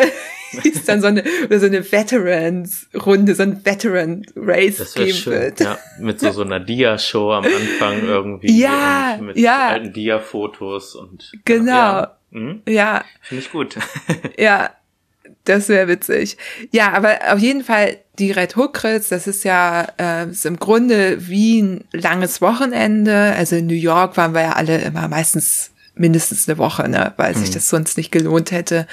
S2: wie es dann so eine, oder so eine Veterans-Runde, so ein Veteran-Race geben schön, wird.
S3: Ja, mit so, so einer Dia-Show am Anfang irgendwie.
S2: Ja,
S3: mit
S2: ja.
S3: alten Dia-Fotos und.
S2: Genau. Ja. Mhm. ja.
S3: Finde ich gut.
S2: ja, das wäre witzig. Ja, aber auf jeden Fall die Red Hook Ritz, das ist ja äh, ist im Grunde wie ein langes Wochenende. Also in New York waren wir ja alle immer meistens mindestens eine Woche, ne, weil mhm. sich das sonst nicht gelohnt hätte.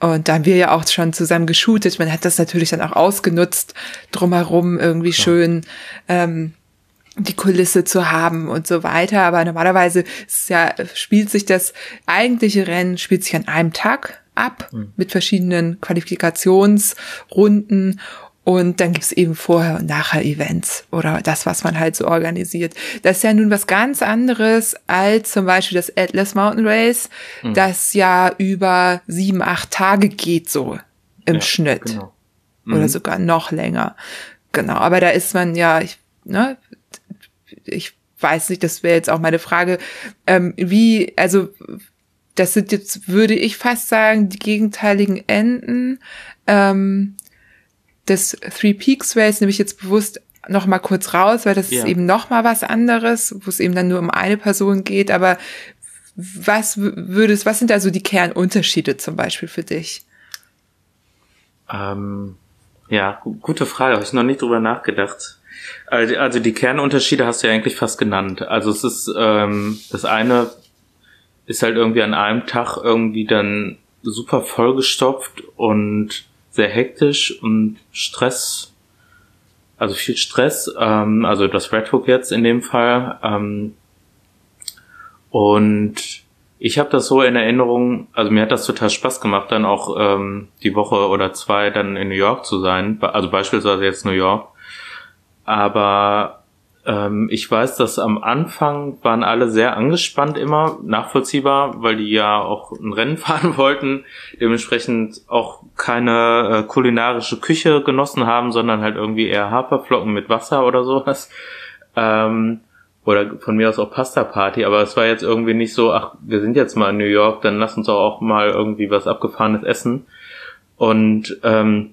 S2: Und da haben wir ja auch schon zusammen geshootet. Man hat das natürlich dann auch ausgenutzt, drumherum irgendwie ja. schön ähm, die Kulisse zu haben und so weiter. Aber normalerweise ist ja, spielt sich das eigentliche Rennen, spielt sich an einem Tag ab mhm. mit verschiedenen Qualifikationsrunden. Und dann gibt's eben vorher und nachher Events oder das, was man halt so organisiert. Das ist ja nun was ganz anderes als zum Beispiel das Atlas Mountain Race, mhm. das ja über sieben, acht Tage geht so im ja, Schnitt. Genau. Mhm. Oder sogar noch länger. Genau, aber da ist man ja, ich, ne, ich weiß nicht, das wäre jetzt auch meine Frage, ähm, wie, also das sind jetzt, würde ich fast sagen, die gegenteiligen Enden ähm, des Three Peaks Race, nehme ich jetzt bewusst noch mal kurz raus, weil das ja. ist eben noch mal was anderes, wo es eben dann nur um eine Person geht. Aber was würdest, was sind da so die Kernunterschiede zum Beispiel für dich?
S3: Ähm, ja, gute Frage, habe ich noch nicht drüber nachgedacht. Also die Kernunterschiede hast du ja eigentlich fast genannt. Also es ist ähm, das eine ist halt irgendwie an einem Tag irgendwie dann super vollgestopft und sehr hektisch und Stress, also viel Stress, ähm, also das Red Hook jetzt in dem Fall. Ähm, und ich habe das so in Erinnerung, also mir hat das total Spaß gemacht, dann auch ähm, die Woche oder zwei dann in New York zu sein, also beispielsweise jetzt New York. Aber ähm, ich weiß, dass am Anfang waren alle sehr angespannt immer, nachvollziehbar, weil die ja auch ein Rennen fahren wollten, dementsprechend auch keine äh, kulinarische Küche genossen haben, sondern halt irgendwie eher Haferflocken mit Wasser oder sowas. Ähm, oder von mir aus auch Pasta Party, aber es war jetzt irgendwie nicht so, ach, wir sind jetzt mal in New York, dann lass uns auch mal irgendwie was abgefahrenes essen. Und ähm,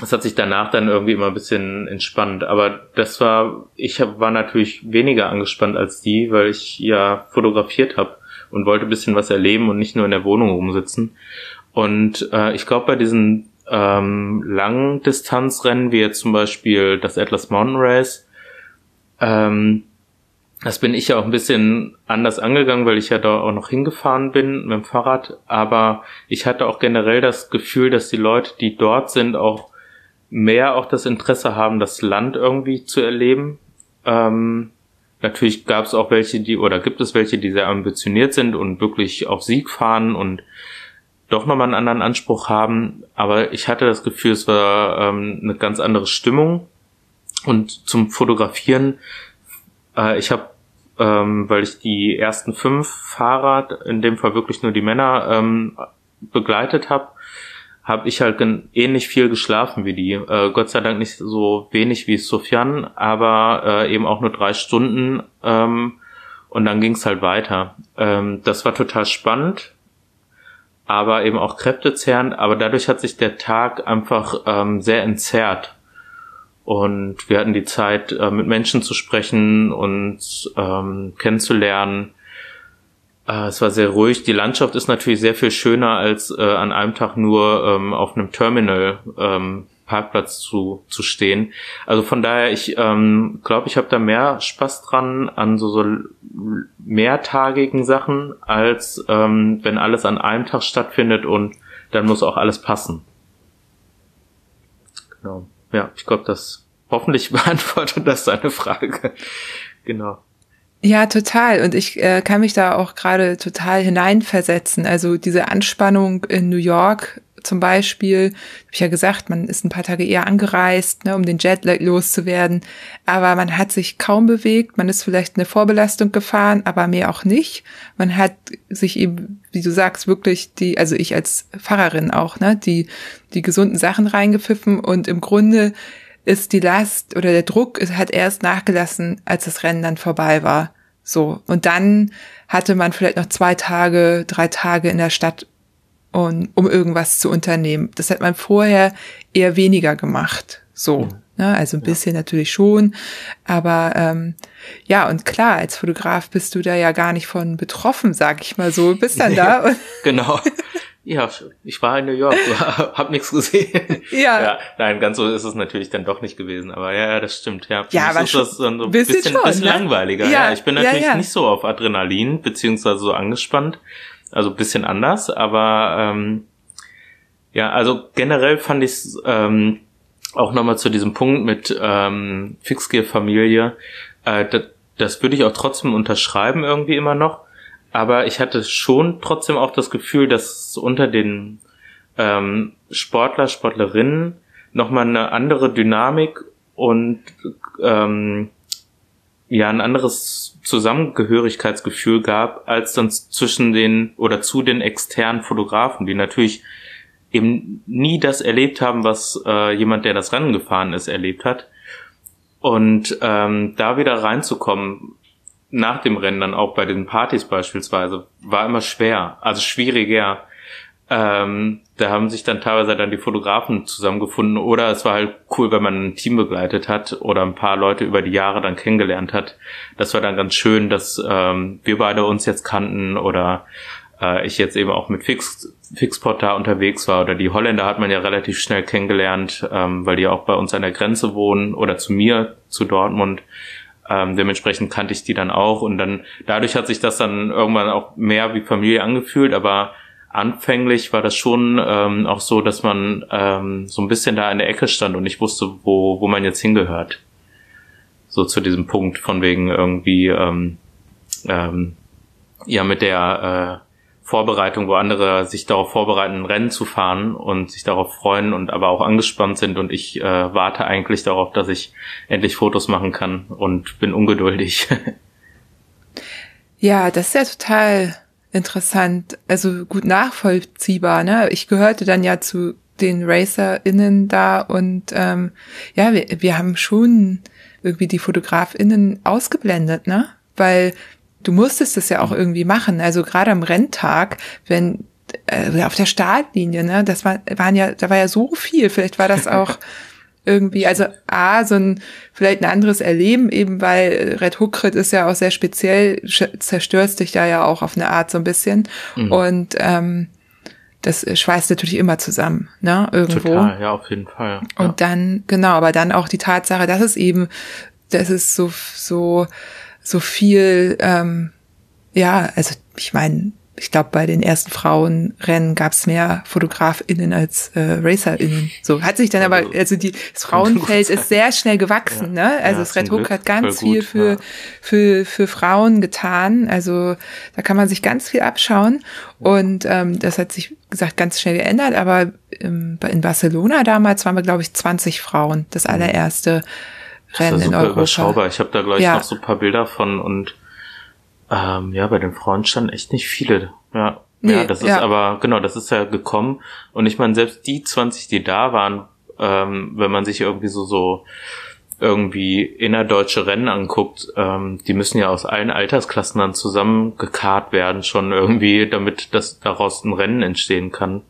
S3: es hat sich danach dann irgendwie immer ein bisschen entspannt. Aber das war, ich hab, war natürlich weniger angespannt als die, weil ich ja fotografiert habe und wollte ein bisschen was erleben und nicht nur in der Wohnung rumsitzen. Und äh, ich glaube, bei diesen ähm, langen Distanzrennen, wie jetzt zum Beispiel das Atlas Mountain Race, ähm, das bin ich ja auch ein bisschen anders angegangen, weil ich ja da auch noch hingefahren bin mit dem Fahrrad. Aber ich hatte auch generell das Gefühl, dass die Leute, die dort sind, auch mehr auch das Interesse haben, das Land irgendwie zu erleben. Ähm, natürlich gab es auch welche, die oder gibt es welche, die sehr ambitioniert sind und wirklich auf Sieg fahren und doch nochmal einen anderen Anspruch haben. Aber ich hatte das Gefühl, es war ähm, eine ganz andere Stimmung. Und zum Fotografieren, äh, ich habe, ähm, weil ich die ersten fünf Fahrer, in dem Fall wirklich nur die Männer, ähm, begleitet habe, habe ich halt ähnlich viel geschlafen wie die. Äh, Gott sei Dank nicht so wenig wie Sofian, aber äh, eben auch nur drei Stunden. Ähm, und dann ging es halt weiter. Ähm, das war total spannend, aber eben auch kräftezehrend. Aber dadurch hat sich der Tag einfach ähm, sehr entzerrt. Und wir hatten die Zeit, äh, mit Menschen zu sprechen und ähm, kennenzulernen. Äh, es war sehr ruhig. Die Landschaft ist natürlich sehr viel schöner als äh, an einem Tag nur ähm, auf einem Terminal ähm, Parkplatz zu, zu stehen. Also von daher, ich ähm, glaube, ich habe da mehr Spaß dran an so, so mehrtagigen Sachen, als ähm, wenn alles an einem Tag stattfindet und dann muss auch alles passen. Genau. Ja, ich glaube, das hoffentlich beantwortet das seine Frage. genau.
S2: Ja, total. Und ich äh, kann mich da auch gerade total hineinversetzen. Also diese Anspannung in New York zum Beispiel, habe ich ja gesagt, man ist ein paar Tage eher angereist, ne, um den Jetlag loszuwerden, aber man hat sich kaum bewegt, man ist vielleicht eine Vorbelastung gefahren, aber mehr auch nicht. Man hat sich eben, wie du sagst, wirklich die, also ich als Fahrerin auch, ne, die, die gesunden Sachen reingepfiffen und im Grunde ist die Last oder der Druck hat erst nachgelassen, als das Rennen dann vorbei war. So. Und dann hatte man vielleicht noch zwei Tage, drei Tage in der Stadt und, um irgendwas zu unternehmen. Das hat man vorher eher weniger gemacht. So. Mhm. Ne? Also ein bisschen ja. natürlich schon. Aber ähm, ja, und klar, als Fotograf bist du da ja gar nicht von betroffen, sag ich mal so. Bist dann da. Und
S3: genau. Ja, ich war in New York, hab nichts gesehen. Ja. ja. Nein, ganz so ist es natürlich dann doch nicht gewesen. Aber ja, ja das stimmt. Ja,
S2: ja aber
S3: ist das so ein bisschen, bisschen, schon, bisschen ne? langweiliger. Ja, ja, ich bin natürlich ja, nicht so auf Adrenalin, beziehungsweise so angespannt. Also bisschen anders, aber ähm, ja, also generell fand ich es ähm, auch nochmal zu diesem Punkt mit ähm, Fixgear-Familie. Äh, das, das würde ich auch trotzdem unterschreiben irgendwie immer noch. Aber ich hatte schon trotzdem auch das Gefühl, dass unter den ähm, Sportler, Sportlerinnen nochmal eine andere Dynamik und ähm, ja ein anderes Zusammengehörigkeitsgefühl gab, als dann zwischen den oder zu den externen Fotografen, die natürlich eben nie das erlebt haben, was äh, jemand, der das Rennen gefahren ist, erlebt hat. Und ähm, da wieder reinzukommen, nach dem Rennen dann auch bei den Partys beispielsweise, war immer schwer, also schwieriger. Ähm, da haben sich dann teilweise dann die Fotografen zusammengefunden oder es war halt cool, wenn man ein Team begleitet hat oder ein paar Leute über die Jahre dann kennengelernt hat. Das war dann ganz schön, dass ähm, wir beide uns jetzt kannten oder äh, ich jetzt eben auch mit Fix, Fixpot da unterwegs war oder die Holländer hat man ja relativ schnell kennengelernt, ähm, weil die auch bei uns an der Grenze wohnen oder zu mir, zu Dortmund. Ähm, dementsprechend kannte ich die dann auch und dann dadurch hat sich das dann irgendwann auch mehr wie Familie angefühlt, aber anfänglich war das schon ähm, auch so, dass man ähm, so ein bisschen da in der Ecke stand und nicht wusste, wo, wo man jetzt hingehört. So zu diesem Punkt von wegen irgendwie ähm, ähm, ja mit der äh, Vorbereitung, wo andere sich darauf vorbereiten, ein Rennen zu fahren und sich darauf freuen und aber auch angespannt sind und ich äh, warte eigentlich darauf, dass ich endlich Fotos machen kann und bin ungeduldig.
S2: ja, das ist ja total interessant, also gut nachvollziehbar. Ne? Ich gehörte dann ja zu den RacerInnen da und ähm, ja, wir, wir haben schon irgendwie die FotografInnen ausgeblendet, ne? Weil du musstest es ja auch irgendwie machen. Also gerade am Renntag, wenn äh, auf der Startlinie, ne, das war, waren ja, da war ja so viel. Vielleicht war das auch irgendwie, also A, so ein, vielleicht ein anderes Erleben, eben weil Red Hook ist ja auch sehr speziell, zerstört dich da ja auch auf eine Art so ein bisschen. Mhm. Und ähm, das schweißt natürlich immer zusammen, ne, irgendwo.
S3: Total, ja, auf jeden Fall.
S2: Ja. Und dann, genau, aber dann auch die Tatsache, dass es eben, dass es so, so, so viel, ähm, ja, also ich meine, ich glaube, bei den ersten Frauenrennen gab es mehr FotografInnen als äh, RacerInnen. So hat sich dann aber, also, die, das Frauenfeld ist sehr schnell gewachsen, ja. ne? Also ja, das Red Hook hat ganz viel für, ja. für, für Frauen getan. Also da kann man sich ganz viel abschauen. Und ähm, das hat sich gesagt ganz schnell geändert, aber in Barcelona damals waren wir, glaube ich, 20 Frauen, das mhm. allererste Rennen in Europa.
S3: Überschaubar. Ich habe da gleich ja. noch so ein paar Bilder von und ähm, ja, bei den Frauen standen echt nicht viele. Ja, nee, ja, das ist ja. aber genau, das ist ja gekommen und ich meine selbst die 20, die da waren, ähm, wenn man sich irgendwie so so irgendwie innerdeutsche Rennen anguckt, ähm, die müssen ja aus allen Altersklassen dann zusammengekarrt werden, schon irgendwie, damit das daraus ein Rennen entstehen kann.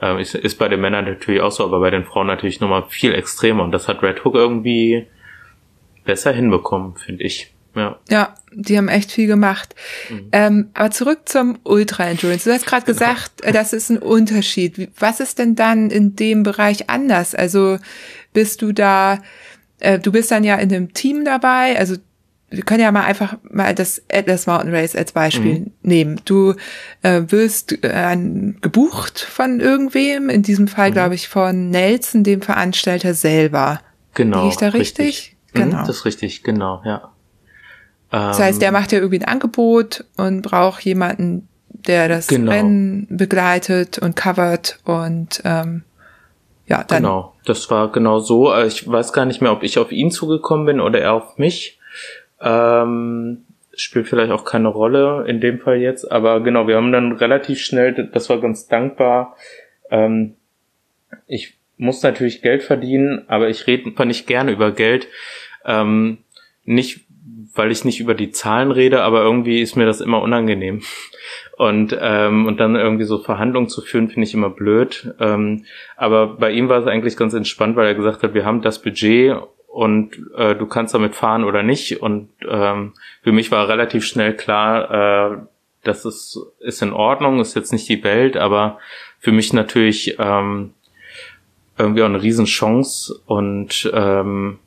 S3: Ähm, ist, ist bei den Männern natürlich auch so, aber bei den Frauen natürlich nochmal viel extremer. Und das hat Red Hook irgendwie besser hinbekommen, finde ich. Ja.
S2: ja, die haben echt viel gemacht. Mhm. Ähm, aber zurück zum Ultra Endurance. Du hast gerade genau. gesagt, äh, das ist ein Unterschied. Was ist denn dann in dem Bereich anders? Also bist du da äh, du bist dann ja in einem Team dabei, also wir können ja mal einfach mal das Atlas Mountain Race als Beispiel mhm. nehmen. Du äh, wirst äh, gebucht von irgendwem, in diesem Fall mhm. glaube ich von Nelson, dem Veranstalter selber.
S3: Genau.
S2: Liege ich da richtig? richtig?
S3: Mhm, genau. das ist richtig, genau, ja.
S2: Das heißt, der ähm, macht ja irgendwie ein Angebot und braucht jemanden, der das genau. Rennen begleitet und covert und ähm, ja, dann.
S3: Genau, das war genau so. Äh, ich weiß gar nicht mehr, ob ich auf ihn zugekommen bin oder er auf mich. Ähm, spielt vielleicht auch keine Rolle in dem Fall jetzt, aber genau, wir haben dann relativ schnell, das war ganz dankbar. Ähm, ich muss natürlich Geld verdienen, aber ich rede nicht gerne über Geld. Ähm, nicht, weil ich nicht über die Zahlen rede, aber irgendwie ist mir das immer unangenehm. Und, ähm, und dann irgendwie so Verhandlungen zu führen, finde ich immer blöd. Ähm, aber bei ihm war es eigentlich ganz entspannt, weil er gesagt hat, wir haben das Budget und äh, du kannst damit fahren oder nicht. Und ähm, für mich war relativ schnell klar, äh, das ist, ist in Ordnung, ist jetzt nicht die Welt, aber für mich natürlich ähm, irgendwie auch eine Riesenchance und ähm,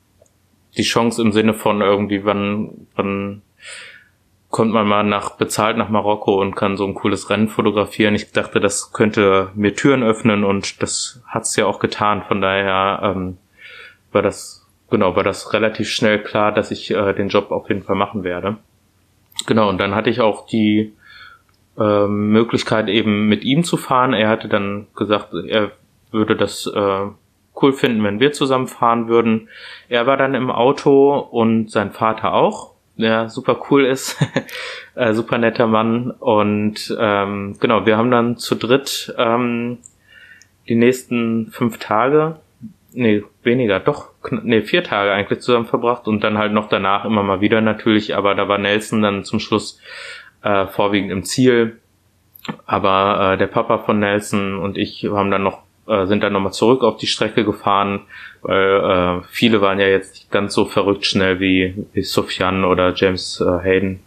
S3: die Chance im Sinne von irgendwie, wann, wann kommt man mal nach bezahlt nach Marokko und kann so ein cooles Rennen fotografieren. Ich dachte, das könnte mir Türen öffnen und das hat's ja auch getan. Von daher ähm, war das genau war das relativ schnell klar, dass ich äh, den Job auf jeden Fall machen werde. Genau und dann hatte ich auch die äh, Möglichkeit eben mit ihm zu fahren. Er hatte dann gesagt, er würde das äh, cool finden, wenn wir zusammen fahren würden. Er war dann im Auto und sein Vater auch der super cool ist, äh, super netter Mann. Und ähm, genau, wir haben dann zu dritt ähm, die nächsten fünf Tage, nee, weniger, doch, nee, vier Tage eigentlich zusammen verbracht und dann halt noch danach immer mal wieder natürlich, aber da war Nelson dann zum Schluss äh, vorwiegend im Ziel, aber äh, der Papa von Nelson und ich haben dann noch äh, sind dann nochmal zurück auf die Strecke gefahren, weil äh, viele waren ja jetzt nicht ganz so verrückt schnell wie, wie Sufjan oder James äh, Hayden.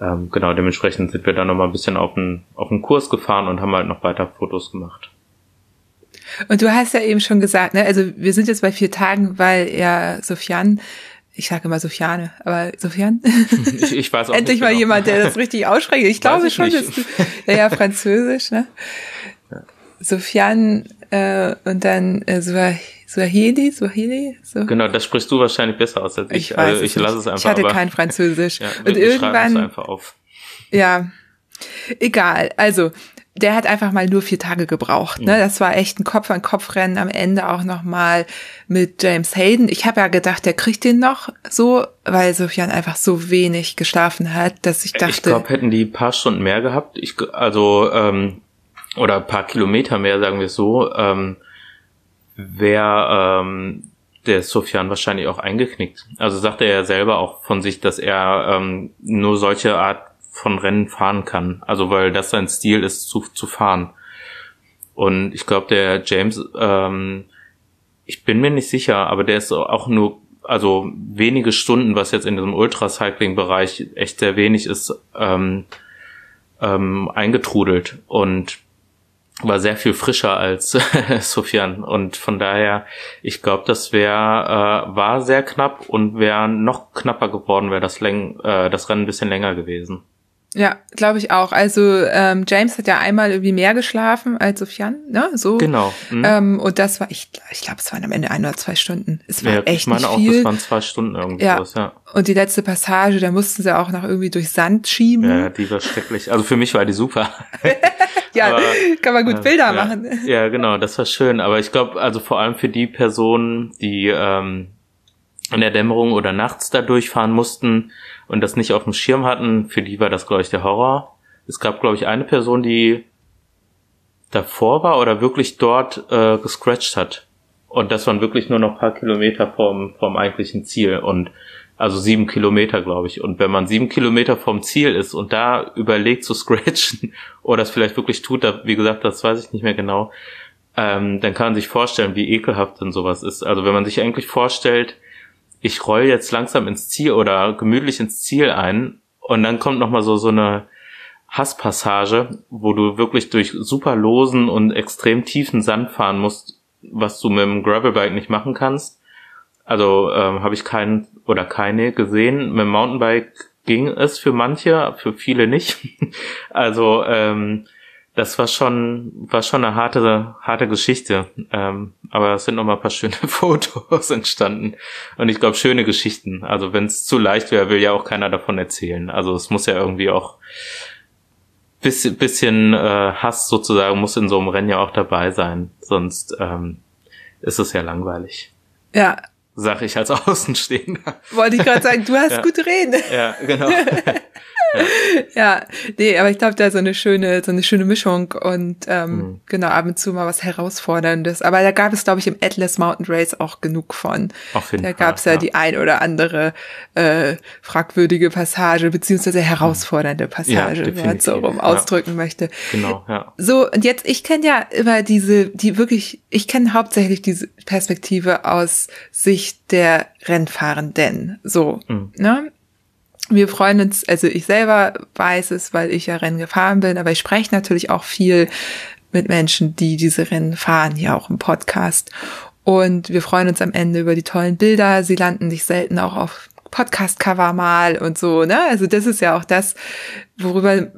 S3: Ähm, genau, dementsprechend sind wir dann nochmal ein bisschen auf den, auf den Kurs gefahren und haben halt noch weiter Fotos gemacht.
S2: Und du hast ja eben schon gesagt, ne, also wir sind jetzt bei vier Tagen, weil ja Sofian, ich sage immer Sofiane, aber Sofian?
S3: Ich, ich weiß auch
S2: Endlich mal genau. jemand, der das richtig ausspricht. Ich glaube ich schon, dass du, ja, ja, Französisch, ne? Ja. Sofian äh, und dann äh, Swahili, Swahili.
S3: So. Genau, das sprichst du wahrscheinlich besser aus als ich.
S2: Ich, also,
S3: ich
S2: lasse es einfach. Ich hatte aber, kein Französisch.
S3: ja, und irgendwann. einfach auf.
S2: Ja, egal. Also der hat einfach mal nur vier Tage gebraucht. Ne? Mhm. Das war echt ein Kopf-an-Kopf-Rennen am Ende auch nochmal mit James Hayden. Ich habe ja gedacht, der kriegt den noch so, weil Sofian einfach so wenig geschlafen hat, dass ich dachte. Ich
S3: glaube, hätten die paar Stunden mehr gehabt. Ich, also ähm, oder ein paar Kilometer mehr, sagen wir es so, ähm, wäre ähm, der Sofian wahrscheinlich auch eingeknickt. Also sagt er ja selber auch von sich, dass er ähm, nur solche Art von Rennen fahren kann. Also weil das sein Stil ist, zu, zu fahren. Und ich glaube, der James, ähm, ich bin mir nicht sicher, aber der ist auch nur, also wenige Stunden, was jetzt in diesem Ultracycling-Bereich echt sehr wenig ist, ähm, ähm, eingetrudelt. Und war sehr viel frischer als Sofian und von daher, ich glaube, das wäre äh, war sehr knapp und wäre noch knapper geworden, wäre das, Läng äh, das Rennen ein bisschen länger gewesen.
S2: Ja, glaube ich auch. Also ähm, James hat ja einmal irgendwie mehr geschlafen als Sofian, ne? So.
S3: Genau.
S2: Mhm. Ähm, und das war, ich, ich glaube, es waren am Ende ein oder zwei Stunden. Es war
S3: ja,
S2: echt
S3: ich meine auch,
S2: viel.
S3: das waren zwei Stunden irgendwie
S2: Ja.
S3: was, ja.
S2: Und die letzte Passage, da mussten sie auch noch irgendwie durch Sand schieben.
S3: Ja, die war schrecklich. Also für mich war die super.
S2: Ja,
S3: aber,
S2: kann man gut
S3: äh,
S2: Bilder
S3: ja,
S2: machen.
S3: Ja, genau, das war schön. Aber ich glaube, also vor allem für die Personen, die ähm, in der Dämmerung oder nachts da durchfahren mussten und das nicht auf dem Schirm hatten, für die war das, glaube ich, der Horror. Es gab, glaube ich, eine Person, die davor war oder wirklich dort äh, gescratcht hat. Und das waren wirklich nur noch paar Kilometer vom, vom eigentlichen Ziel. Und also sieben Kilometer, glaube ich. Und wenn man sieben Kilometer vom Ziel ist und da überlegt zu scratchen oder das vielleicht wirklich tut, da, wie gesagt, das weiß ich nicht mehr genau, ähm, dann kann man sich vorstellen, wie ekelhaft denn sowas ist. Also wenn man sich eigentlich vorstellt, ich roll jetzt langsam ins Ziel oder gemütlich ins Ziel ein und dann kommt noch mal so so eine Hasspassage, wo du wirklich durch super losen und extrem tiefen Sand fahren musst, was du mit dem Gravelbike nicht machen kannst. Also ähm, habe ich keinen oder keine gesehen. Mit dem Mountainbike ging es für manche, für viele nicht. also ähm, das war schon war schon eine harte harte Geschichte. Ähm, aber es sind noch mal ein paar schöne Fotos entstanden und ich glaube schöne Geschichten. Also wenn es zu leicht wäre, will ja auch keiner davon erzählen. Also es muss ja irgendwie auch bisschen, bisschen äh, Hass sozusagen muss in so einem Rennen ja auch dabei sein, sonst ähm, ist es ja langweilig.
S2: Ja,
S3: Sag ich als Außenstehender.
S2: wollte ich gerade sagen, du hast
S3: Ja.
S2: gut reden.
S3: Ja, genau.
S2: Ja, nee, aber ich glaube, da ist so eine schöne, so eine schöne Mischung und ähm,
S3: Mhm.
S2: genau ab und zu mal was Herausforderndes. Aber da gab es, glaube ich, im Atlas Mountain Race auch genug von.
S3: Auf jeden
S2: Da gab es ja,
S3: ja.
S2: die ein oder andere äh, fragwürdige Passage beziehungsweise herausfordernde Passage, wenn man es so rum
S3: ja.
S2: ausdrücken möchte.
S3: genau, ja.
S2: So, und jetzt, ich kenne ja immer diese, die wirklich, ich kenne hauptsächlich diese Perspektive aus Sicht der Rennfahrenden. So,
S3: Mhm.
S2: ne? Wir freuen uns, also ich selber weiß es, weil ich ja Rennen gefahren bin, aber ich spreche natürlich auch viel mit Menschen, die diese Rennen fahren, hier auch im Podcast. Und wir freuen uns am Ende über die tollen Bilder. Sie landen nicht selten auch auf Podcast-Cover mal und so, ne? Also das ist ja auch das, worüber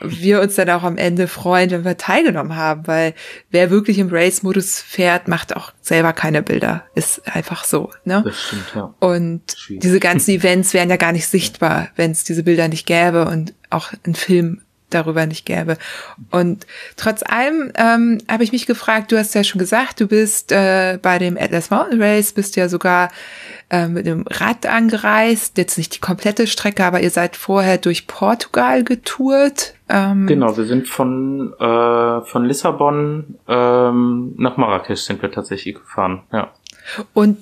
S2: wir uns dann auch am Ende freuen, wenn wir teilgenommen haben, weil wer wirklich im Race-Modus fährt, macht auch selber keine Bilder. Ist einfach so, ne?
S3: Das stimmt, ja.
S2: Und
S3: Schwierig.
S2: diese ganzen Events wären ja gar nicht sichtbar, wenn es diese Bilder nicht gäbe und auch ein Film darüber nicht gäbe. Und trotz allem ähm, habe ich mich gefragt, du hast ja schon gesagt, du bist äh, bei dem Atlas Mountain Race, bist ja sogar äh, mit dem Rad angereist, jetzt nicht die komplette Strecke, aber ihr seid vorher durch Portugal getourt. Ähm,
S3: Genau, wir sind von, äh, von Lissabon ähm, nach Marrakesch sind wir tatsächlich gefahren, ja.
S2: Und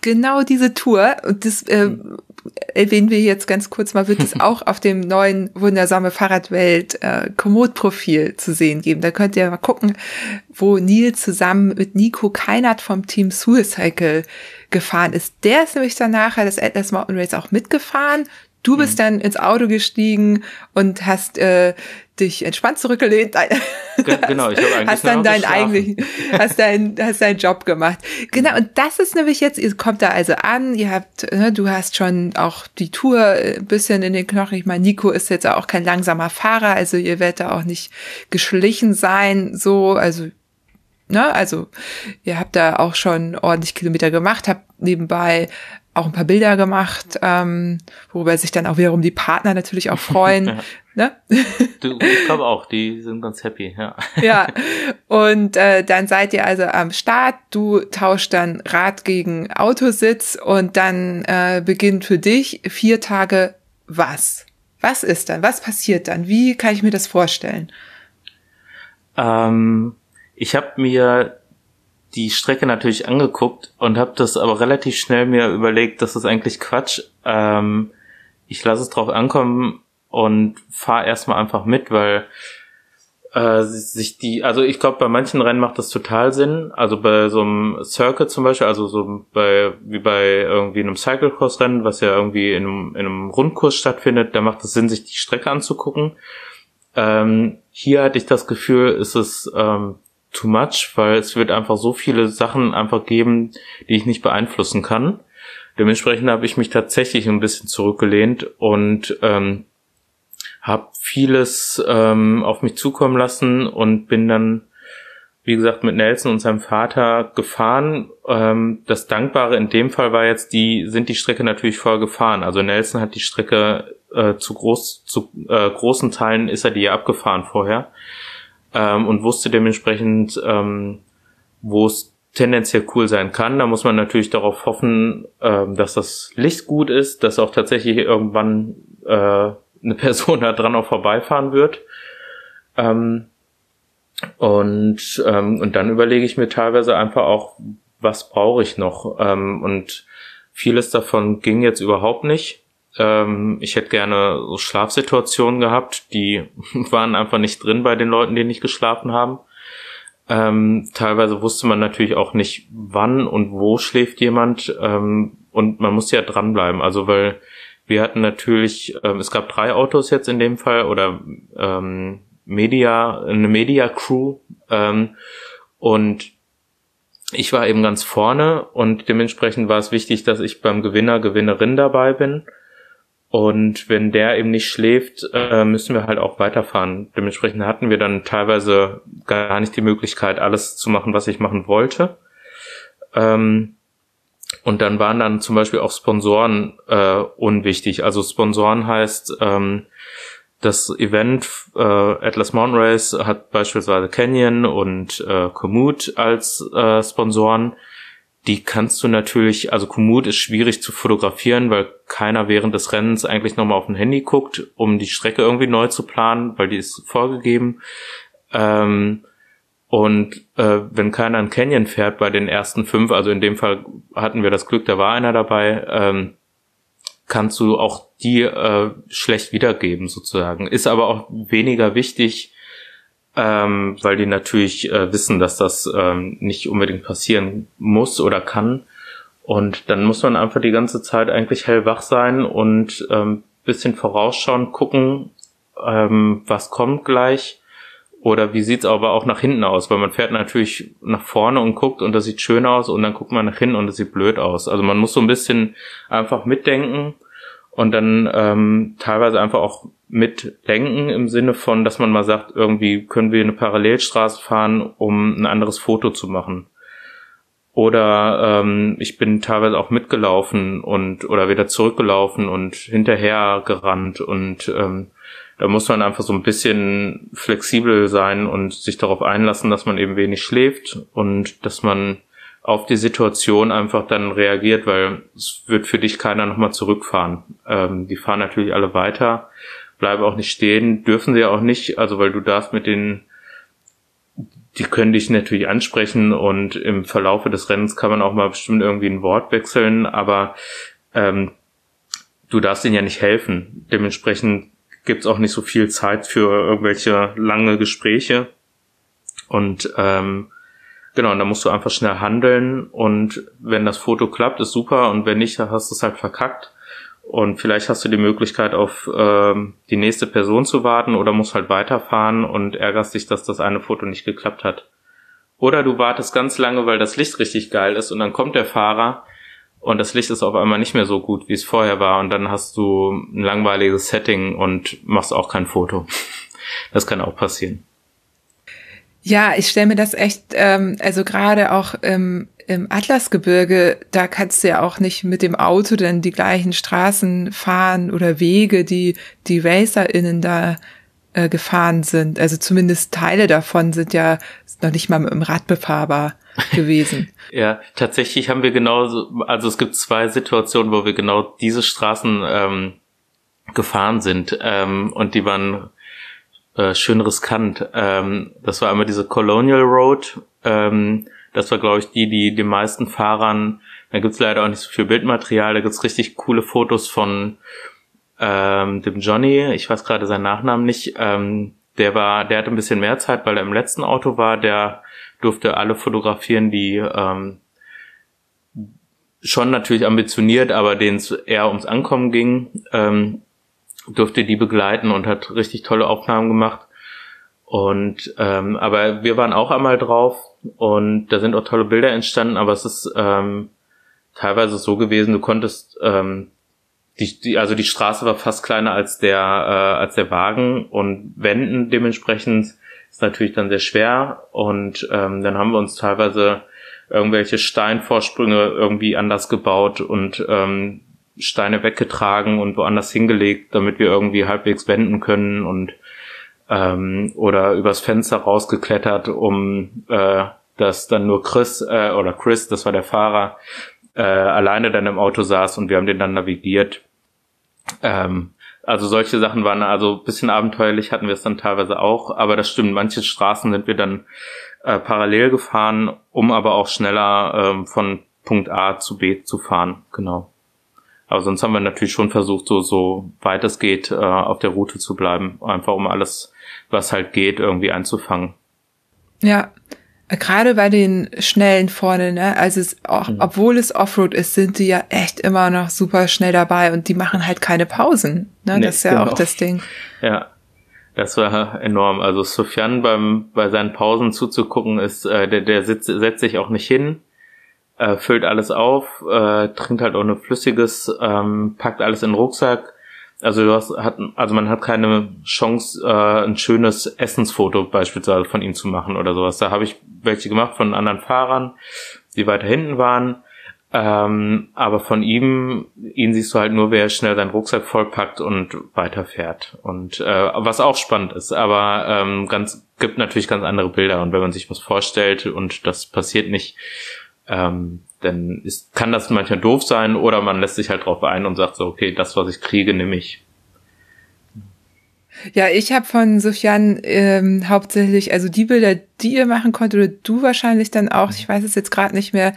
S2: genau diese Tour, und das äh, erwähnen wir jetzt ganz kurz mal, wird es auch auf dem neuen Wundersame Fahrradwelt äh, Komoot-Profil zu sehen geben. Da könnt ihr mal gucken, wo Neil zusammen mit Nico Keinert vom Team Suicycle gefahren ist. Der ist nämlich dann nachher das Atlas Mountain Race auch mitgefahren. Du bist dann ins Auto gestiegen und hast äh, dich entspannt zurückgelehnt.
S3: Ge- genau, ich habe eigentlich
S2: hast dann deinen eigentlichen, hast deinen, hast deinen Job gemacht. Genau, und das ist nämlich jetzt, ihr kommt da also an, ihr habt, ne, du hast schon auch die Tour äh, ein bisschen in den Knochen. Ich meine, Nico ist jetzt auch kein langsamer Fahrer, also ihr werdet da auch nicht geschlichen sein, so, also ne, also ihr habt da auch schon ordentlich Kilometer gemacht, habt nebenbei auch ein paar Bilder gemacht, ähm, worüber sich dann auch wiederum die Partner natürlich auch freuen. ne?
S3: Du, ich glaube auch, die sind ganz happy, ja.
S2: ja, und äh, dann seid ihr also am Start. Du tauscht dann Rad gegen Autositz und dann äh, beginnt für dich vier Tage was? Was ist dann? Was passiert dann? Wie kann ich mir das vorstellen?
S3: Ähm, ich habe mir die Strecke natürlich angeguckt und habe das aber relativ schnell mir überlegt, das ist eigentlich Quatsch. Ähm, ich lasse es drauf ankommen und fahre erstmal einfach mit, weil äh, sich die, also ich glaube, bei manchen Rennen macht das total Sinn. Also bei so einem Circuit zum Beispiel, also so bei wie bei irgendwie einem Cyclocross-Rennen, was ja irgendwie in einem, in einem Rundkurs stattfindet, da macht es Sinn, sich die Strecke anzugucken. Ähm, hier hatte ich das Gefühl, ist es ähm, too much, weil es wird einfach so viele Sachen einfach geben, die ich nicht beeinflussen kann. Dementsprechend habe ich mich tatsächlich ein bisschen zurückgelehnt und ähm, habe vieles ähm, auf mich zukommen lassen und bin dann, wie gesagt, mit Nelson und seinem Vater gefahren. Ähm, das Dankbare in dem Fall war jetzt, die sind die Strecke natürlich voll gefahren. Also Nelson hat die Strecke äh, zu groß, zu äh, großen Teilen ist er die ja abgefahren vorher ähm, und wusste dementsprechend, ähm, wo es tendenziell cool sein kann. Da muss man natürlich darauf hoffen, ähm, dass das Licht gut ist, dass auch tatsächlich irgendwann äh, eine Person da dran auch vorbeifahren wird. Ähm, und, ähm, und dann überlege ich mir teilweise einfach auch, was brauche ich noch? Ähm, und vieles davon ging jetzt überhaupt nicht. Ähm, ich hätte gerne so Schlafsituationen gehabt, die waren einfach nicht drin bei den Leuten, die nicht geschlafen haben. Ähm, teilweise wusste man natürlich auch nicht, wann und wo schläft jemand. Ähm, und man muss ja dranbleiben. Also weil wir hatten natürlich, ähm, es gab drei Autos jetzt in dem Fall oder ähm, Media, eine Media Crew ähm, und ich war eben ganz vorne und dementsprechend war es wichtig, dass ich beim Gewinner, Gewinnerin dabei bin. Und wenn der eben nicht schläft, äh, müssen wir halt auch weiterfahren. Dementsprechend hatten wir dann teilweise gar nicht die Möglichkeit, alles zu machen, was ich machen wollte. Ähm, und dann waren dann zum Beispiel auch Sponsoren äh, unwichtig. Also Sponsoren heißt, ähm, das Event äh, Atlas Mountain Race hat beispielsweise Canyon und Komoot als Sponsoren. Die kannst du natürlich, also Komoot ist schwierig zu fotografieren, weil keiner während des Rennens eigentlich nochmal auf ein Handy guckt, um die Strecke irgendwie neu zu planen, weil die ist vorgegeben. Ähm, und äh, wenn keiner ein Canyon fährt bei den ersten fünf, also in dem Fall hatten wir das Glück, da war einer dabei, ähm, kannst du auch die äh, schlecht wiedergeben sozusagen. Ist aber auch weniger wichtig, ähm, weil die natürlich äh, wissen, dass das ähm, nicht unbedingt passieren muss oder kann. Und dann muss man einfach die ganze Zeit eigentlich hellwach sein und ähm, bisschen vorausschauen, gucken, ähm, was kommt gleich oder wie sieht's aber auch nach hinten aus? Weil man fährt natürlich nach vorne und guckt und das sieht schön aus und dann guckt man nach hinten und das sieht blöd aus. Also man muss so ein bisschen einfach mitdenken und dann ähm, teilweise einfach auch mitdenken im Sinne von, dass man mal sagt, irgendwie können wir eine Parallelstraße fahren, um ein anderes Foto zu machen. Oder ähm, ich bin teilweise auch mitgelaufen und oder wieder zurückgelaufen und hinterher gerannt und ähm, da muss man einfach so ein bisschen flexibel sein und sich darauf einlassen, dass man eben wenig schläft und dass man auf die Situation einfach dann reagiert, weil es wird für dich keiner nochmal zurückfahren. Ähm, die fahren natürlich alle weiter, bleiben auch nicht stehen, dürfen sie auch nicht, also weil du darfst mit denen, die können dich natürlich ansprechen und im Verlaufe des Rennens kann man auch mal bestimmt irgendwie ein Wort wechseln, aber ähm, du darfst ihnen ja nicht helfen. Dementsprechend gibt es auch nicht so viel Zeit für irgendwelche lange Gespräche. Und ähm, genau, da musst du einfach schnell handeln und wenn das Foto klappt, ist super und wenn nicht, dann hast du es halt verkackt. Und vielleicht hast du die Möglichkeit, auf ähm, die nächste Person zu warten oder musst halt weiterfahren und ärgerst dich, dass das eine Foto nicht geklappt hat. Oder du wartest ganz lange, weil das Licht richtig geil ist und dann kommt der Fahrer und das Licht ist auf einmal nicht mehr so gut, wie es vorher war und dann hast du ein langweiliges Setting und machst auch kein Foto. Das kann auch passieren.
S2: Ja, ich stelle mir das echt, ähm, also gerade auch im, im Atlasgebirge, da kannst du ja auch nicht mit dem Auto dann die gleichen Straßen fahren oder Wege, die die RacerInnen da äh, gefahren sind. Also zumindest Teile davon sind ja noch nicht mal mit dem Rad befahrbar gewesen.
S3: ja, tatsächlich haben wir genauso, also es gibt zwei Situationen, wo wir genau diese Straßen ähm, gefahren sind ähm, und die waren äh, schön riskant. Ähm, das war einmal diese Colonial Road. Ähm, das war, glaube ich, die, die den meisten Fahrern, da gibt's leider auch nicht so viel Bildmaterial, da gibt's richtig coole Fotos von ähm, dem Johnny, ich weiß gerade seinen Nachnamen nicht, ähm, der war, der hatte ein bisschen mehr Zeit, weil er im letzten Auto war, der durfte alle fotografieren, die ähm, schon natürlich ambitioniert, aber denen es eher ums Ankommen ging, ähm, durfte die begleiten und hat richtig tolle Aufnahmen gemacht. Und ähm, aber wir waren auch einmal drauf und da sind auch tolle Bilder entstanden, aber es ist ähm, teilweise so gewesen, du konntest ähm, die, die, also die Straße war fast kleiner als der, äh, als der Wagen und Wenden dementsprechend ist natürlich dann sehr schwer und ähm, dann haben wir uns teilweise irgendwelche Steinvorsprünge irgendwie anders gebaut und ähm, Steine weggetragen und woanders hingelegt, damit wir irgendwie halbwegs wenden können und ähm, oder übers Fenster rausgeklettert, um äh, dass dann nur Chris äh, oder Chris, das war der Fahrer, äh, alleine dann im Auto saß und wir haben den dann navigiert. Ähm, also solche Sachen waren also bisschen abenteuerlich hatten wir es dann teilweise auch, aber das stimmt, manche Straßen sind wir dann äh, parallel gefahren, um aber auch schneller ähm, von Punkt A zu B zu fahren, genau. Aber sonst haben wir natürlich schon versucht, so, so weit es geht, äh, auf der Route zu bleiben, einfach um alles, was halt geht, irgendwie einzufangen.
S2: Ja, Gerade bei den Schnellen vorne, ne? Also es, auch, mhm. obwohl es Offroad ist, sind die ja echt immer noch super schnell dabei und die machen halt keine Pausen. Ne? Nee, das ist ja genau. auch das Ding.
S3: Ja. Das war enorm. Also Sufjan beim bei seinen Pausen zuzugucken ist, äh, der, der sitzt, setzt sich auch nicht hin, äh, füllt alles auf, äh, trinkt halt auch nur Flüssiges, ähm, packt alles in den Rucksack, also du hast, hat, also man hat keine Chance, äh, ein schönes Essensfoto beispielsweise von ihm zu machen oder sowas. Da habe ich welche gemacht von anderen Fahrern, die weiter hinten waren. Ähm, aber von ihm, ihn siehst du halt nur, wer schnell seinen Rucksack vollpackt und weiterfährt. Und äh, was auch spannend ist, aber ähm, ganz gibt natürlich ganz andere Bilder. Und wenn man sich was vorstellt und das passiert nicht, ähm, dann ist, kann das manchmal doof sein oder man lässt sich halt drauf ein und sagt so, okay, das, was ich kriege, nehme ich.
S2: Ja, ich habe von Sofian ähm, hauptsächlich, also die Bilder, die ihr machen konntet, oder du wahrscheinlich dann auch, ich weiß es jetzt gerade nicht mehr,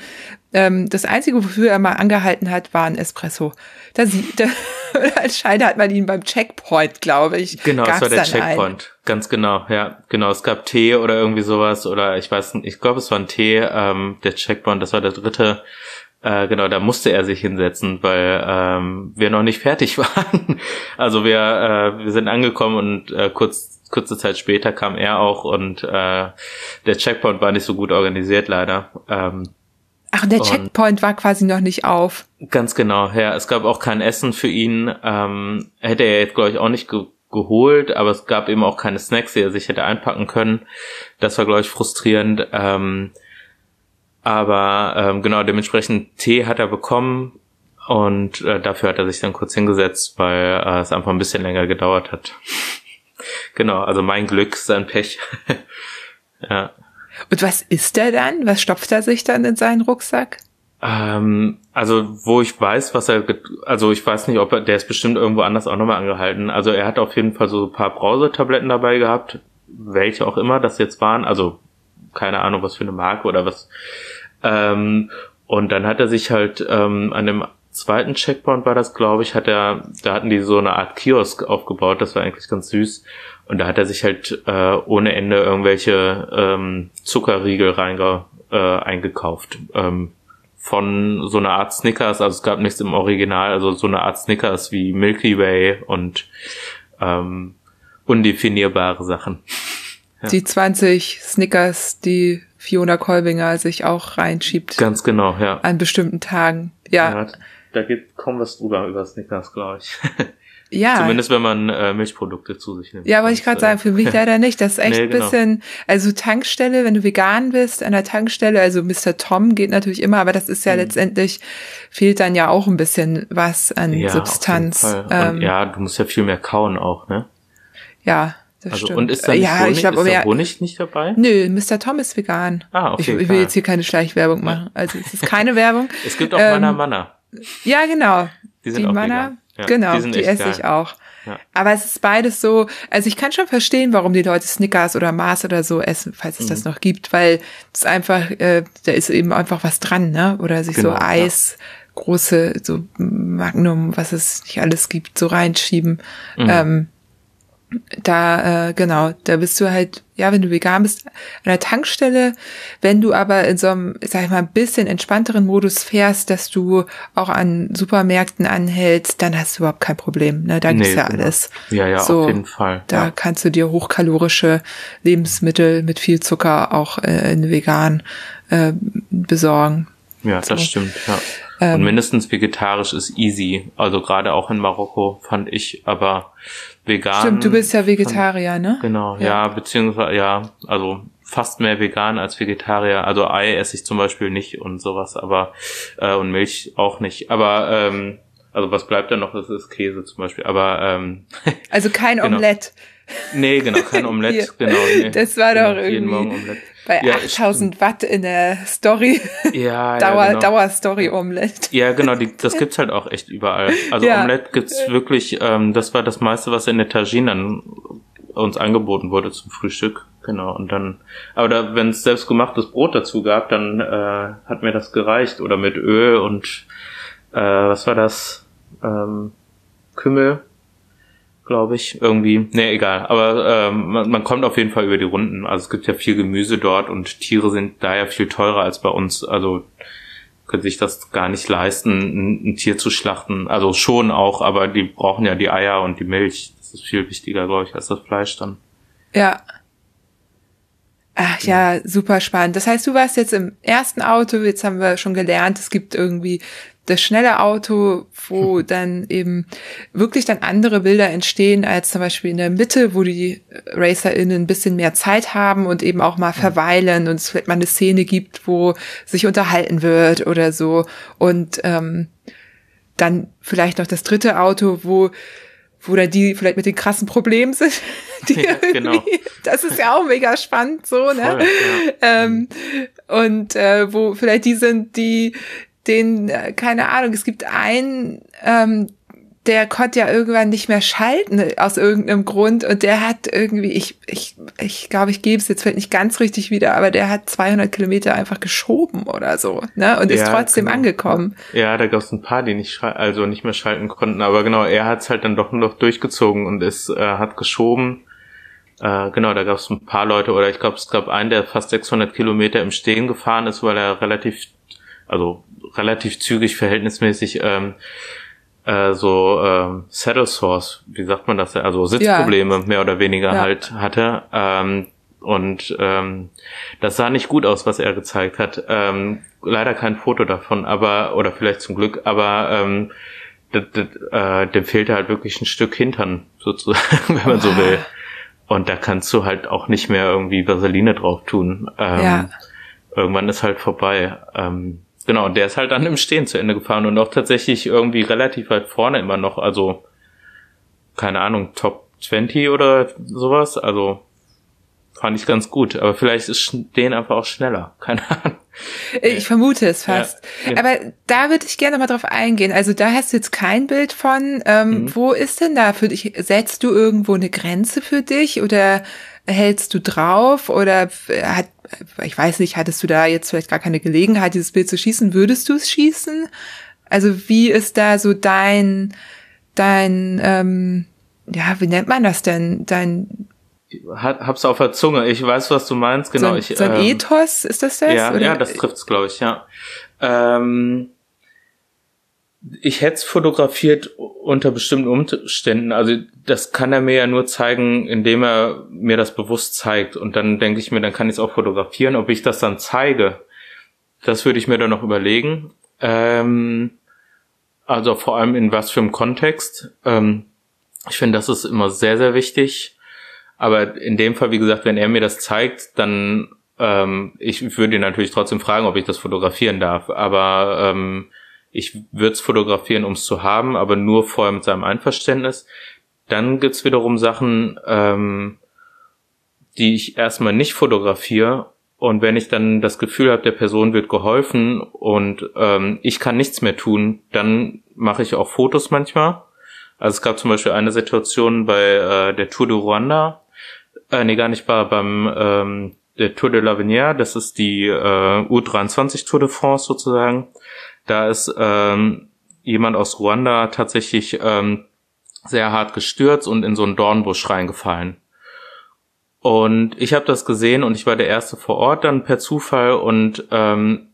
S2: ähm, das Einzige, wofür er mal angehalten hat, war ein Espresso. Da sieht, da, als Scheide hat man ihn beim Checkpoint, glaube ich.
S3: Genau, das war der Checkpoint. Einen. Ganz genau, ja. Genau, es gab Tee oder irgendwie sowas oder ich weiß nicht, ich glaube, es war ein Tee, ähm, der Checkpoint, das war der dritte. Äh, genau, da musste er sich hinsetzen, weil ähm, wir noch nicht fertig waren. also wir, äh, wir sind angekommen und äh, kurz kurze Zeit später kam er auch und äh, der Checkpoint war nicht so gut organisiert leider. Ähm,
S2: Ach, und der Checkpoint war quasi noch nicht auf.
S3: Ganz genau, ja. Es gab auch kein Essen für ihn. Ähm, hätte er jetzt, glaube ich, auch nicht ge geholt, aber es gab eben auch keine Snacks, die er sich hätte einpacken können. Das war, glaube ich, frustrierend. Ähm, aber ähm, genau, dementsprechend Tee hat er bekommen und äh, dafür hat er sich dann kurz hingesetzt, weil äh, es einfach ein bisschen länger gedauert hat. genau, also mein Glück, sein Pech. ja.
S2: Und was isst er dann? Was stopft er sich dann in seinen Rucksack?
S3: Ähm, also wo ich weiß, was er, also ich weiß nicht, ob er, der ist bestimmt irgendwo anders auch nochmal angehalten. Also er hat auf jeden Fall so ein paar Brausetabletten dabei gehabt, welche auch immer das jetzt waren. Also keine Ahnung, was für eine Marke oder was. Ähm, und dann hat er sich halt ähm, an dem zweiten Checkpoint war das, glaube ich, hat er, da hatten die so eine Art Kiosk aufgebaut, das war eigentlich ganz süß. Und da hat er sich halt äh, ohne Ende irgendwelche ähm, Zuckerriegel reinge, äh, eingekauft. Ähm, von so einer Art Snickers, also es gab nichts im Original, also so eine Art Snickers wie Milky Way und ähm, undefinierbare Sachen.
S2: Ja. Die 20 Snickers, die Fiona Kolbinger sich auch reinschiebt.
S3: Ganz genau, ja.
S2: An bestimmten Tagen. Ja. ja
S3: da geht kaum was drüber über Snickers, glaube ich. Ja. Zumindest wenn man äh, Milchprodukte zu sich nimmt.
S2: Ja, wollte ich gerade sagen, für mich leider nicht. Das ist echt nee, ein genau. bisschen, also Tankstelle, wenn du vegan bist, an der Tankstelle, also Mr. Tom geht natürlich immer, aber das ist ja mhm. letztendlich, fehlt dann ja auch ein bisschen was an ja, Substanz.
S3: Ähm, ja, du musst ja viel mehr kauen auch, ne?
S2: Ja. Das
S3: also,
S2: stimmt.
S3: Und ist da nicht ja, Honig, ich glaub, ist da Honig nicht dabei?
S2: Nö, Mr. Tom ist vegan. Ah, okay. Ich, ich will jetzt hier keine Schleichwerbung machen. Also es ist keine Werbung.
S3: es gibt auch ähm, Mana Mana.
S2: Ja, genau. Die sind die auch Mana, vegan. Ja, genau, die, die esse geil. ich auch. Ja. Aber es ist beides so, also ich kann schon verstehen, warum die Leute Snickers oder Mars oder so essen, falls es mhm. das noch gibt, weil es einfach, äh, da ist eben einfach was dran, ne? Oder sich genau, so Eis, ja. große, so Magnum, was es nicht alles gibt, so reinschieben. Mhm. Ähm, da, äh, genau, da bist du halt, ja, wenn du vegan bist, an der Tankstelle, wenn du aber in so einem, sag ich mal, ein bisschen entspannteren Modus fährst, dass du auch an Supermärkten anhältst, dann hast du überhaupt kein Problem, ne, da gibt's nee, ja genau. alles.
S3: Ja, ja, so, auf jeden Fall.
S2: Da
S3: ja.
S2: kannst du dir hochkalorische Lebensmittel mit viel Zucker auch äh, in vegan äh, besorgen.
S3: Ja, so. das stimmt, ja. Ähm, und mindestens vegetarisch ist easy. Also gerade auch in Marokko fand ich, aber vegan.
S2: Stimmt, du bist ja Vegetarier, ne?
S3: Genau, ja. ja, beziehungsweise, ja, also fast mehr vegan als Vegetarier. Also Ei esse ich zum Beispiel nicht und sowas, aber äh, und Milch auch nicht. Aber ähm, also was bleibt da noch? Das ist Käse zum Beispiel. Aber ähm,
S2: also kein genau. Omelett.
S3: Nee, genau, kein Omelett, genau. Nee.
S2: Das war genau, doch irgendwie bei ja, 8000 Watt in der Story.
S3: Ja,
S2: Dauer,
S3: ja, genau.
S2: Dauerstory Omelett.
S3: Ja, genau, die, das gibt's halt auch echt überall. Also ja. Omelett gibt's wirklich, ähm, das war das meiste, was in der Tagine dann uns angeboten wurde zum Frühstück. Genau, und dann, aber da, wenn es selbstgemachtes Brot dazu gab, dann äh, hat mir das gereicht. Oder mit Öl und äh, was war das? Ähm, Kümmel glaube ich, irgendwie. Nee, egal. Aber ähm, man, man kommt auf jeden Fall über die Runden. Also es gibt ja viel Gemüse dort und Tiere sind daher viel teurer als bei uns. Also können sich das gar nicht leisten, ein, ein Tier zu schlachten. Also schon auch, aber die brauchen ja die Eier und die Milch. Das ist viel wichtiger, glaube ich, als das Fleisch dann.
S2: Ja. Ach ja, super spannend. Das heißt, du warst jetzt im ersten Auto, jetzt haben wir schon gelernt, es gibt irgendwie das schnelle Auto, wo dann eben wirklich dann andere Bilder entstehen als zum Beispiel in der Mitte, wo die RacerInnen ein bisschen mehr Zeit haben und eben auch mal verweilen und es vielleicht mal eine Szene gibt, wo sich unterhalten wird oder so. Und ähm, dann vielleicht noch das dritte Auto, wo wo dann die vielleicht mit den krassen Problemen sind. Die ja, genau. Das ist ja auch mega spannend so, ne? Voll, ja. ähm, und äh, wo vielleicht die sind, die den, äh, keine Ahnung, es gibt einen, ähm, der konnte ja irgendwann nicht mehr schalten aus irgendeinem Grund und der hat irgendwie, ich, ich, ich glaube, ich gebe es jetzt vielleicht nicht ganz richtig wieder, aber der hat 200 Kilometer einfach geschoben oder so, ne, und ja, ist trotzdem genau. angekommen.
S3: Ja, da gab es ein paar, die nicht, also nicht mehr schalten konnten, aber genau, er hat es halt dann doch noch durchgezogen und ist, äh, hat geschoben. Äh, genau, da gab es ein paar Leute oder ich glaube, es gab einen, der fast 600 Kilometer im Stehen gefahren ist, weil er relativ, also relativ zügig verhältnismäßig ähm, äh, so ähm, Saddle Source, wie sagt man das, also Sitzprobleme ja. mehr oder weniger ja. halt hatte. Ähm, und ähm, das sah nicht gut aus, was er gezeigt hat. Ähm, leider kein Foto davon, aber oder vielleicht zum Glück, aber ähm, äh, dem fehlte halt wirklich ein Stück Hintern sozusagen, wenn man so will. Und da kannst du halt auch nicht mehr irgendwie Vaseline drauf tun. Ähm, ja. Irgendwann ist halt vorbei. Ähm, Genau, und der ist halt dann im Stehen zu Ende gefahren und auch tatsächlich irgendwie relativ weit vorne immer noch, also keine Ahnung, Top 20 oder sowas, also fand ich ganz gut, aber vielleicht ist den einfach auch schneller, keine Ahnung.
S2: Ich vermute es fast. Ja, ja. Aber da würde ich gerne mal drauf eingehen. Also da hast du jetzt kein Bild von. Ähm, mhm. Wo ist denn da für dich? Setzt du irgendwo eine Grenze für dich oder hältst du drauf oder hat ich weiß nicht, hattest du da jetzt vielleicht gar keine Gelegenheit, dieses Bild zu schießen? Würdest du es schießen? Also wie ist da so dein, dein, ähm, ja, wie nennt man das denn? Dein
S3: hab's auf der Zunge. Ich weiß, was du meinst. Genau.
S2: So,
S3: ich,
S2: so ein ähm, Ethos ist das das?
S3: Ja, oder? ja, das trifft's, glaube ich. Ja. Ähm, ich hätte es fotografiert unter bestimmten Umständen. Also das kann er mir ja nur zeigen, indem er mir das bewusst zeigt. Und dann denke ich mir, dann kann ich es auch fotografieren. Ob ich das dann zeige, das würde ich mir dann noch überlegen. Ähm, also vor allem in was für einem Kontext. Ähm, ich finde, das ist immer sehr, sehr wichtig. Aber in dem Fall, wie gesagt, wenn er mir das zeigt, dann ähm, ich würde ihn natürlich trotzdem fragen, ob ich das fotografieren darf. Aber ähm, ich würde es fotografieren, um es zu haben, aber nur vorher mit seinem Einverständnis. Dann gibt's wiederum Sachen, ähm, die ich erstmal nicht fotografiere. Und wenn ich dann das Gefühl habe, der Person wird geholfen und ähm, ich kann nichts mehr tun, dann mache ich auch Fotos manchmal. Also es gab zum Beispiel eine Situation bei äh, der Tour de Rwanda, äh, nee, gar nicht war beim ähm, der Tour de l'Avenir, das ist die äh, U23 Tour de France sozusagen. Da ist ähm, jemand aus Ruanda tatsächlich ähm, sehr hart gestürzt und in so einen Dornbusch reingefallen. Und ich habe das gesehen und ich war der Erste vor Ort dann per Zufall und ähm,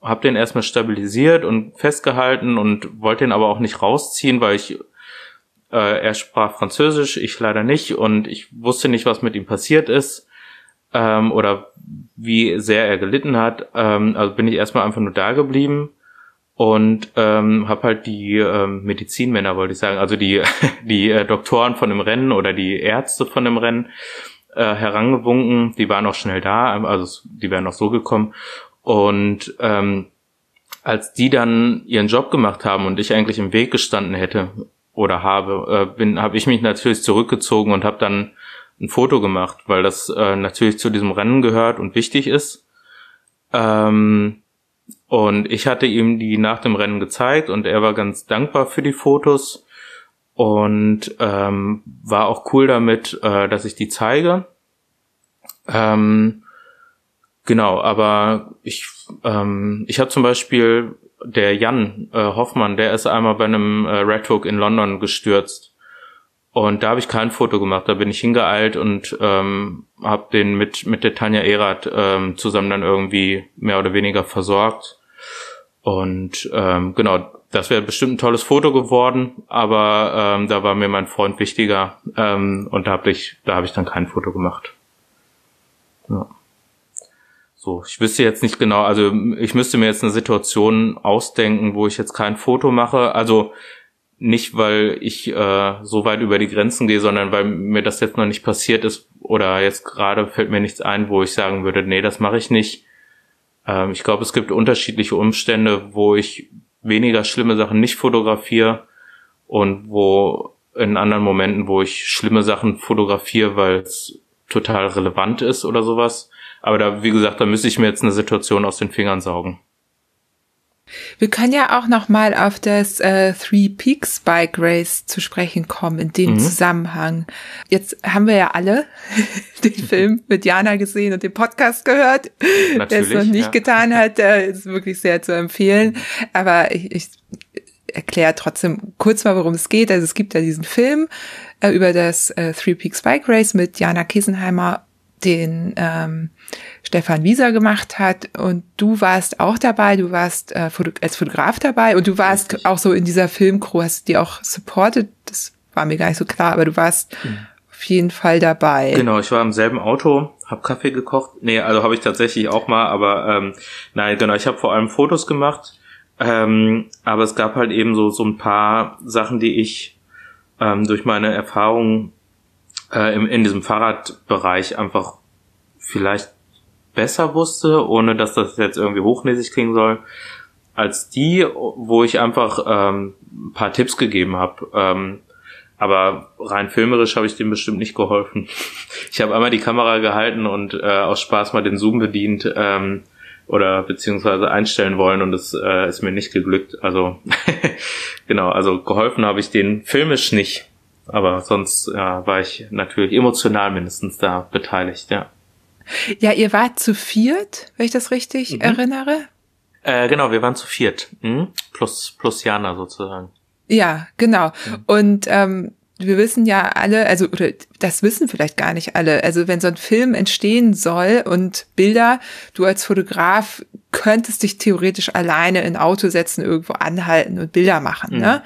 S3: habe den erstmal stabilisiert und festgehalten und wollte ihn aber auch nicht rausziehen, weil ich äh, er sprach Französisch, ich leider nicht und ich wusste nicht, was mit ihm passiert ist. ähm, oder wie sehr er gelitten hat. Ähm, also bin ich erstmal einfach nur da geblieben und ähm, habe halt die ähm, Medizinmänner, wollte ich sagen, also die die äh, Doktoren von dem Rennen oder die Ärzte von dem Rennen äh, herangewunken. Die waren auch schnell da, also die wären auch so gekommen. Und ähm, als die dann ihren Job gemacht haben und ich eigentlich im Weg gestanden hätte oder habe, äh, bin, habe ich mich natürlich zurückgezogen und habe dann ein Foto gemacht, weil das äh, natürlich zu diesem Rennen gehört und wichtig ist. Ähm, und ich hatte ihm die nach dem Rennen gezeigt und er war ganz dankbar für die Fotos und ähm, war auch cool damit, äh, dass ich die zeige. Ähm, genau, aber ich ähm, ich habe zum Beispiel der Jan äh, Hoffmann, der ist einmal bei einem äh, Red Hook in London gestürzt und da habe ich kein Foto gemacht. Da bin ich hingeeilt und ähm, habe den mit mit der Tanja Erath ähm, zusammen dann irgendwie mehr oder weniger versorgt. Und ähm, genau, das wäre bestimmt ein tolles Foto geworden, aber ähm, da war mir mein Freund wichtiger ähm, und da habe ich da habe ich dann kein Foto gemacht. Ja. So, ich wüsste jetzt nicht genau, also ich müsste mir jetzt eine Situation ausdenken, wo ich jetzt kein Foto mache. Also nicht, weil ich äh, so weit über die Grenzen gehe, sondern weil mir das jetzt noch nicht passiert ist oder jetzt gerade fällt mir nichts ein, wo ich sagen würde, nee, das mache ich nicht. Ähm, ich glaube, es gibt unterschiedliche Umstände, wo ich weniger schlimme Sachen nicht fotografiere und wo in anderen Momenten, wo ich schlimme Sachen fotografiere, weil es total relevant ist oder sowas. Aber da, wie gesagt, da müsste ich mir jetzt eine Situation aus den Fingern saugen.
S2: Wir können ja auch noch mal auf das äh, Three Peaks Bike Race zu sprechen kommen in dem mhm. Zusammenhang. Jetzt haben wir ja alle den Film mit Jana gesehen und den Podcast gehört. Wer es noch nicht ja. getan hat, der ist wirklich sehr zu empfehlen. Aber ich, ich erkläre trotzdem kurz mal, worum es geht. Also es gibt ja diesen Film äh, über das äh, Three Peaks Bike Race mit Jana Kissenheimer den ähm, Stefan Wieser gemacht hat und du warst auch dabei, du warst äh, als Fotograf dabei und du warst Richtig. auch so in dieser Filmcrew, hast die auch supported, das war mir gar nicht so klar, aber du warst mhm. auf jeden Fall dabei.
S3: Genau, ich war im selben Auto, hab Kaffee gekocht, nee, also habe ich tatsächlich auch mal, aber ähm, nein, genau, ich habe vor allem Fotos gemacht, ähm, aber es gab halt eben so, so ein paar Sachen, die ich ähm, durch meine Erfahrungen äh, im, in diesem Fahrradbereich einfach vielleicht besser wusste, ohne dass das jetzt irgendwie hochnäsig klingen soll, als die, wo ich einfach ähm, ein paar Tipps gegeben habe. Ähm, aber rein filmerisch habe ich dem bestimmt nicht geholfen. Ich habe einmal die Kamera gehalten und äh, aus Spaß mal den Zoom bedient ähm, oder beziehungsweise einstellen wollen und es äh, ist mir nicht geglückt. Also genau, also geholfen habe ich den filmisch nicht. Aber sonst äh, war ich natürlich emotional mindestens da beteiligt, ja.
S2: Ja, ihr wart zu viert, wenn ich das richtig mhm. erinnere.
S3: Äh, genau, wir waren zu viert. Mhm. Plus, plus Jana sozusagen.
S2: Ja, genau. Mhm. Und ähm, wir wissen ja alle, also oder das wissen vielleicht gar nicht alle. Also wenn so ein Film entstehen soll und Bilder, du als Fotograf könntest dich theoretisch alleine in Auto setzen, irgendwo anhalten und Bilder machen. Mhm. Ne?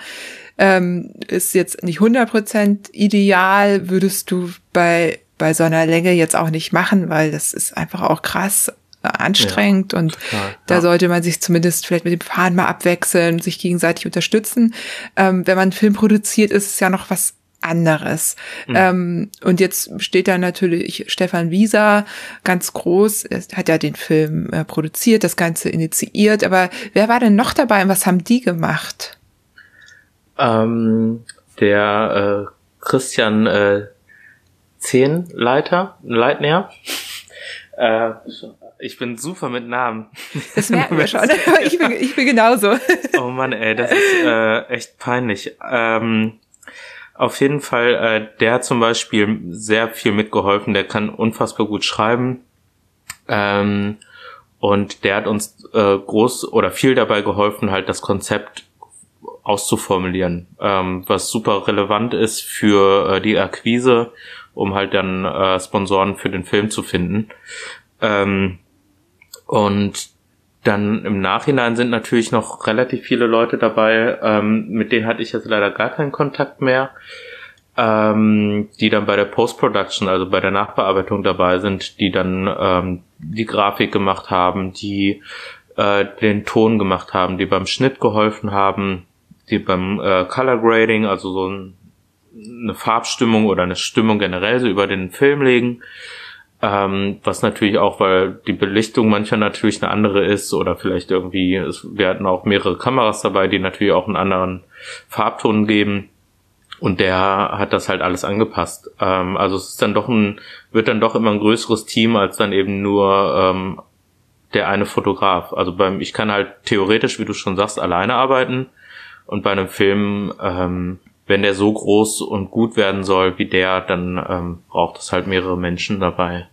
S2: Ähm, ist jetzt nicht 100% ideal, würdest du bei bei so einer Länge jetzt auch nicht machen, weil das ist einfach auch krass anstrengend ja, und total, da ja. sollte man sich zumindest vielleicht mit dem Fahren mal abwechseln, sich gegenseitig unterstützen. Ähm, wenn man einen Film produziert, ist es ja noch was anderes. Mhm. Ähm, und jetzt steht da natürlich Stefan Wieser ganz groß, er hat ja den Film äh, produziert, das Ganze initiiert, aber wer war denn noch dabei und was haben die gemacht?
S3: Ähm, der äh, Christian äh, Zehnleiter, Leitner. Äh, ich bin super mit Namen.
S2: Das merken wir schon. ich, bin, ich bin genauso.
S3: Oh Mann, ey, das ist äh, echt peinlich. Ähm, auf jeden Fall, äh, der hat zum Beispiel sehr viel mitgeholfen. Der kann unfassbar gut schreiben. Ähm, und der hat uns äh, groß oder viel dabei geholfen, halt das Konzept auszuformulieren, ähm, was super relevant ist für äh, die Akquise um halt dann äh, Sponsoren für den Film zu finden. Ähm, und dann im Nachhinein sind natürlich noch relativ viele Leute dabei, ähm, mit denen hatte ich jetzt leider gar keinen Kontakt mehr. ähm, die dann bei der Post-Production, also bei der Nachbearbeitung dabei sind, die dann ähm, die Grafik gemacht haben, die äh, den Ton gemacht haben, die beim Schnitt geholfen haben, die beim äh, Color Grading, also so ein, eine Farbstimmung oder eine Stimmung generell so über den Film legen. Ähm, was natürlich auch, weil die Belichtung manchmal natürlich eine andere ist oder vielleicht irgendwie, es, wir hatten auch mehrere Kameras dabei, die natürlich auch einen anderen Farbton geben. Und der hat das halt alles angepasst. Ähm, also es ist dann doch ein, wird dann doch immer ein größeres Team als dann eben nur ähm, der eine Fotograf. Also beim, ich kann halt theoretisch, wie du schon sagst, alleine arbeiten. Und bei einem Film, ähm, wenn der so groß und gut werden soll wie der, dann ähm, braucht es halt mehrere Menschen dabei.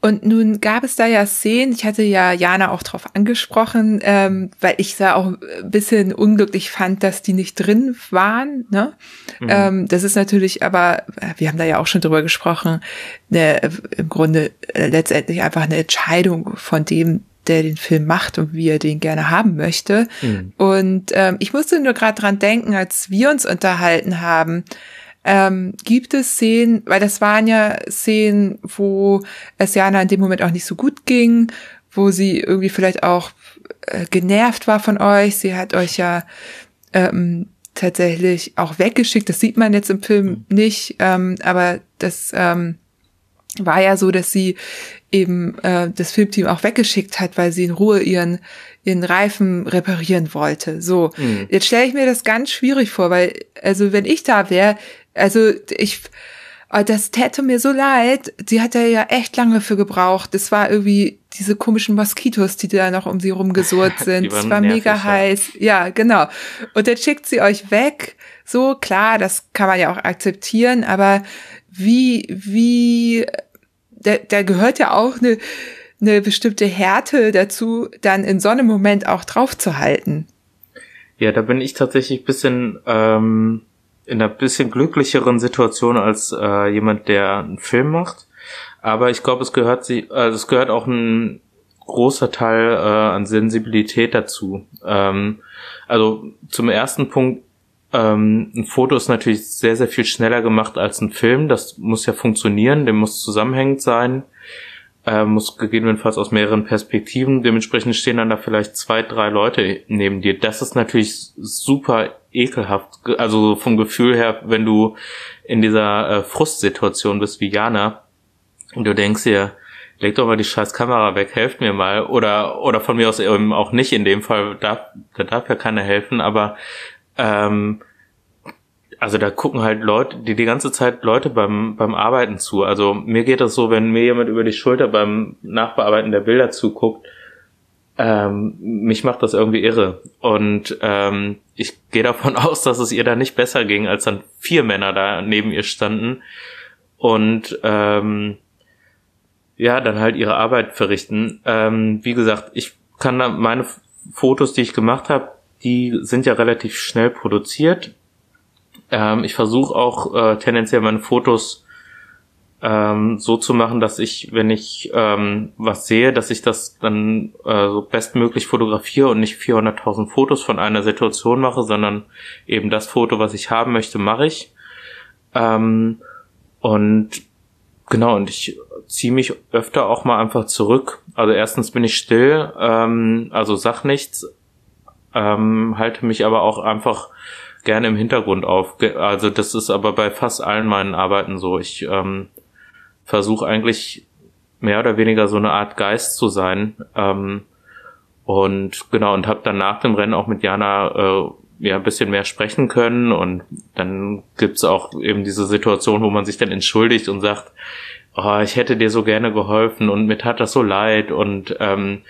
S2: Und nun gab es da ja Szenen, ich hatte ja Jana auch drauf angesprochen, ähm, weil ich da auch ein bisschen unglücklich fand, dass die nicht drin waren. Ne? Mhm. Ähm, das ist natürlich aber, wir haben da ja auch schon drüber gesprochen, ne, im Grunde äh, letztendlich einfach eine Entscheidung von dem, der den Film macht und wie er den gerne haben möchte. Mhm. Und ähm, ich musste nur gerade dran denken, als wir uns unterhalten haben, ähm, gibt es Szenen, weil das waren ja Szenen, wo es Jana in dem Moment auch nicht so gut ging, wo sie irgendwie vielleicht auch äh, genervt war von euch. Sie hat euch ja ähm, tatsächlich auch weggeschickt. Das sieht man jetzt im Film mhm. nicht, ähm, aber das ähm, war ja so, dass sie eben äh, das Filmteam auch weggeschickt hat, weil sie in Ruhe ihren ihren Reifen reparieren wollte. So, mhm. jetzt stelle ich mir das ganz schwierig vor, weil also wenn ich da wäre, also ich oh, das täte mir so leid. Sie hat ja echt lange für gebraucht. Es war irgendwie diese komischen Moskitos, die da noch um sie rumgesurrt sind. Es war mega ja. heiß. Ja, genau. Und dann schickt sie euch weg. So, klar, das kann man ja auch akzeptieren, aber wie, wie, da, da gehört ja auch eine, eine bestimmte Härte dazu, dann in so einem Moment auch draufzuhalten.
S3: Ja, da bin ich tatsächlich bisschen ähm, in einer bisschen glücklicheren Situation als äh, jemand, der einen Film macht. Aber ich glaube, es gehört sie, also es gehört auch ein großer Teil äh, an Sensibilität dazu. Ähm, also zum ersten Punkt, ähm, ein Foto ist natürlich sehr, sehr viel schneller gemacht als ein Film. Das muss ja funktionieren, der muss zusammenhängend sein äh, muss gegebenenfalls aus mehreren Perspektiven. Dementsprechend stehen dann da vielleicht zwei, drei Leute neben dir. Das ist natürlich super ekelhaft. Also vom Gefühl her, wenn du in dieser äh, Frustsituation bist wie Jana und du denkst dir, leg doch mal die scheiß Kamera weg, helft mir mal. Oder, oder von mir aus eben auch nicht in dem Fall, da, da darf ja keiner helfen, aber ähm, also da gucken halt Leute, die die ganze Zeit Leute beim, beim Arbeiten zu. Also mir geht das so, wenn mir jemand über die Schulter beim Nachbearbeiten der Bilder zuguckt, ähm, mich macht das irgendwie irre. Und ähm, ich gehe davon aus, dass es ihr da nicht besser ging, als dann vier Männer da neben ihr standen und ähm, ja, dann halt ihre Arbeit verrichten. Ähm, wie gesagt, ich kann da meine Fotos, die ich gemacht habe, die sind ja relativ schnell produziert ähm, ich versuche auch äh, tendenziell meine Fotos ähm, so zu machen, dass ich, wenn ich ähm, was sehe, dass ich das dann äh, so bestmöglich fotografiere und nicht 400.000 Fotos von einer Situation mache, sondern eben das Foto, was ich haben möchte, mache ich. Ähm, und genau, und ich ziehe mich öfter auch mal einfach zurück. Also erstens bin ich still, ähm, also sag nichts, ähm, halte mich aber auch einfach gerne im Hintergrund auf. Also das ist aber bei fast allen meinen Arbeiten so. Ich ähm, versuche eigentlich mehr oder weniger so eine Art Geist zu sein. Ähm, und genau, und habe dann nach dem Rennen auch mit Jana äh, ja ein bisschen mehr sprechen können. Und dann gibt's auch eben diese Situation, wo man sich dann entschuldigt und sagt, oh, ich hätte dir so gerne geholfen und mir tat das so leid. Und, ähm,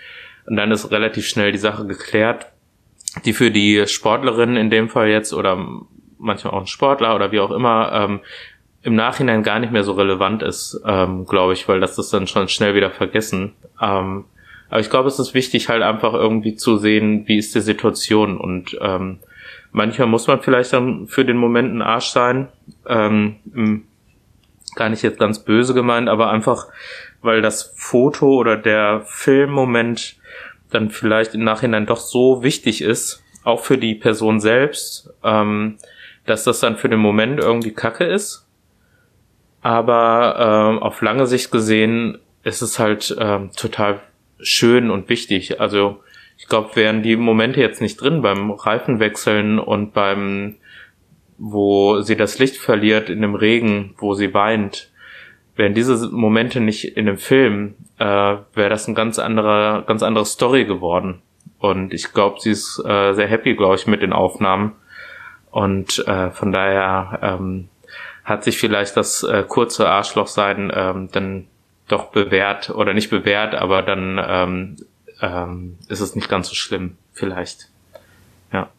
S3: und dann ist relativ schnell die Sache geklärt die für die Sportlerin in dem Fall jetzt oder manchmal auch ein Sportler oder wie auch immer ähm, im Nachhinein gar nicht mehr so relevant ist, ähm, glaube ich, weil das ist dann schon schnell wieder vergessen. Ähm, aber ich glaube, es ist wichtig, halt einfach irgendwie zu sehen, wie ist die Situation und ähm, manchmal muss man vielleicht dann für den Moment ein Arsch sein, ähm, gar nicht jetzt ganz böse gemeint, aber einfach, weil das Foto oder der Filmmoment dann vielleicht im Nachhinein doch so wichtig ist, auch für die Person selbst, ähm, dass das dann für den Moment irgendwie Kacke ist. Aber ähm, auf lange Sicht gesehen ist es halt ähm, total schön und wichtig. Also ich glaube, wären die Momente jetzt nicht drin beim Reifenwechseln und beim, wo sie das Licht verliert in dem Regen, wo sie weint, wären diese Momente nicht in dem Film, äh, wäre das ein ganz anderer, ganz andere Story geworden. Und ich glaube, sie ist äh, sehr happy, glaube ich, mit den Aufnahmen. Und äh, von daher ähm, hat sich vielleicht das äh, kurze Arschlochsein ähm, dann doch bewährt oder nicht bewährt, aber dann ähm, ähm, ist es nicht ganz so schlimm, vielleicht. Ja.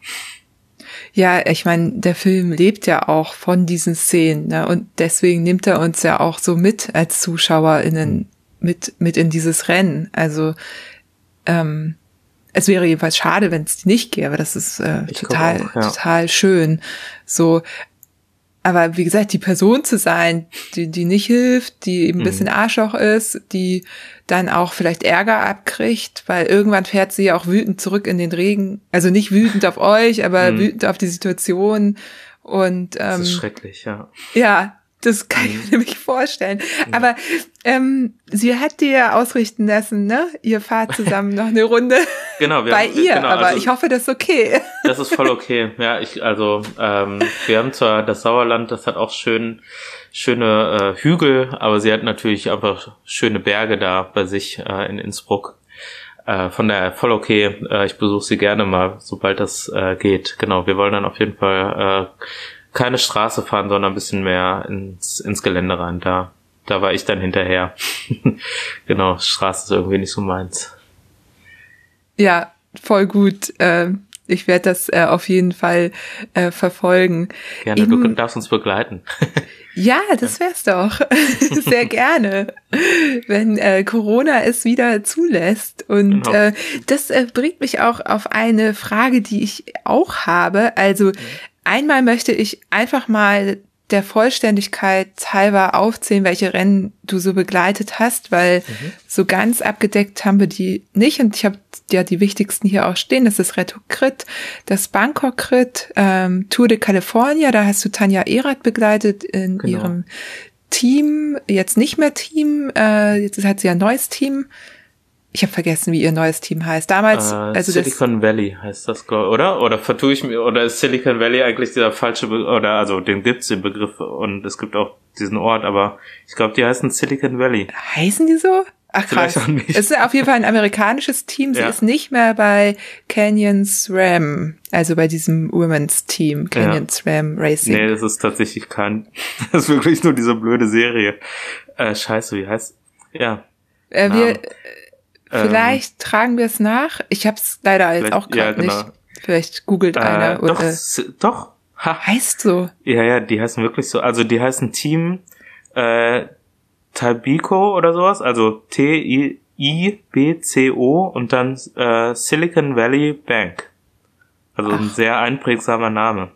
S2: Ja, ich meine, der Film lebt ja auch von diesen Szenen, ne? Und deswegen nimmt er uns ja auch so mit als ZuschauerInnen. Mit, mit in dieses Rennen. Also ähm, es wäre jedenfalls schade, wenn es nicht gäbe. Das ist äh, total, auch, ja. total schön. So, aber wie gesagt, die Person zu sein, die, die nicht hilft, die eben ein bisschen mhm. Arschloch ist, die dann auch vielleicht Ärger abkriegt, weil irgendwann fährt sie ja auch wütend zurück in den Regen. Also nicht wütend auf euch, aber mhm. wütend auf die Situation. Und ähm, das
S3: ist schrecklich, ja.
S2: Ja, das kann ich mhm. mir nämlich vorstellen. Mhm. Aber ähm, sie hat dir ausrichten lassen, ne? Ihr fahrt zusammen noch eine Runde.
S3: genau,
S2: wir bei haben, ihr. Genau, aber also, ich hoffe, das ist okay.
S3: das ist voll okay. Ja, ich also ähm, wir haben zwar das Sauerland, das hat auch schön schöne äh, Hügel, aber sie hat natürlich einfach schöne Berge da bei sich äh, in Innsbruck. Äh, von daher voll okay. Äh, ich besuche sie gerne mal, sobald das äh, geht. Genau, wir wollen dann auf jeden Fall äh, keine Straße fahren, sondern ein bisschen mehr ins, ins Gelände rein. Da, da war ich dann hinterher. genau, Straße ist irgendwie nicht so meins.
S2: Ja, voll gut. Äh, ich werde das äh, auf jeden Fall äh, verfolgen.
S3: Gerne, Eben, du darfst uns begleiten.
S2: ja, das wär's doch. Sehr gerne. Wenn äh, Corona es wieder zulässt. Und genau. äh, das äh, bringt mich auch auf eine Frage, die ich auch habe. Also mhm. Einmal möchte ich einfach mal der Vollständigkeit halber aufzählen, welche Rennen du so begleitet hast, weil mhm. so ganz abgedeckt haben wir die nicht. Und ich habe ja die wichtigsten hier auch stehen. Das ist Reto Crit, das Bangkok Crit, ähm, Tour de California, da hast du Tanja Erath begleitet in genau. ihrem Team, jetzt nicht mehr Team, äh, jetzt hat sie ein neues Team. Ich habe vergessen, wie ihr neues Team heißt. Damals,
S3: äh, also Silicon Valley heißt das, oder? Oder vertue ich mir, oder ist Silicon Valley eigentlich dieser falsche, Be oder also den gibt's den Begriff und es gibt auch diesen Ort, aber ich glaube, die heißen Silicon Valley.
S2: Heißen die so? Ach krass. Es ist auf jeden Fall ein amerikanisches Team. Sie ja. ist nicht mehr bei Canyons Ram, also bei diesem Women's Team, Canyons ja. Ram Racing.
S3: Nee, das ist tatsächlich kein, das ist wirklich nur diese blöde Serie. Äh, scheiße, wie heißt, ja.
S2: Äh, wir, Vielleicht ähm, tragen wir es nach. Ich habe es leider jetzt auch gerade ja, genau. nicht. Vielleicht googelt äh, einer.
S3: Doch,
S2: oder,
S3: doch.
S2: Ha. Heißt so.
S3: Ja, ja, die heißen wirklich so. Also die heißen Team äh, Tabico oder sowas. Also T-I-B-C-O und dann äh, Silicon Valley Bank. Also Ach. ein sehr einprägsamer Name.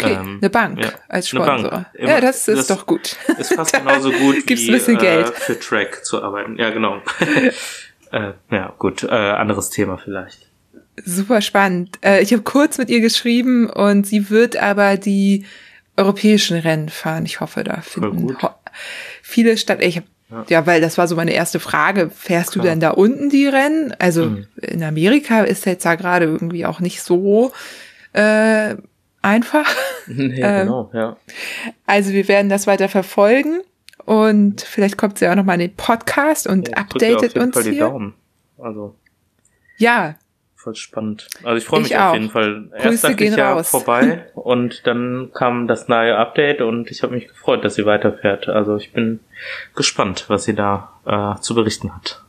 S2: Okay, ähm, eine Bank ja, als Sponsor. Bank. ja, das ist das doch gut.
S3: Ist fast genauso gut
S2: Gibt's wie ein bisschen Geld.
S3: Äh, für Track zu arbeiten. Ja, genau. Äh, ja, gut, äh, anderes Thema vielleicht.
S2: Super spannend. Äh, ich habe kurz mit ihr geschrieben und sie wird aber die europäischen Rennen fahren. Ich hoffe, da finden viele statt. Ich hab, ja. ja. weil das war so meine erste Frage. Fährst Klar. du denn da unten die Rennen? Also mhm. in Amerika ist jetzt da gerade irgendwie auch nicht so äh, einfach.
S3: Nee, ähm, genau, ja.
S2: Also wir werden das weiter verfolgen. Und vielleicht kommt sie auch noch mal in den Podcast und ja, updatet uns Fall hier. Daumen.
S3: Also.
S2: Ja.
S3: Voll spannend. Also ich freue mich auf jeden Fall. Grüße Erst dachte ich ja raus. vorbei und dann kam das neue Update und ich habe mich gefreut, dass sie weiterfährt. Also ich bin gespannt, was sie da äh, zu berichten hat.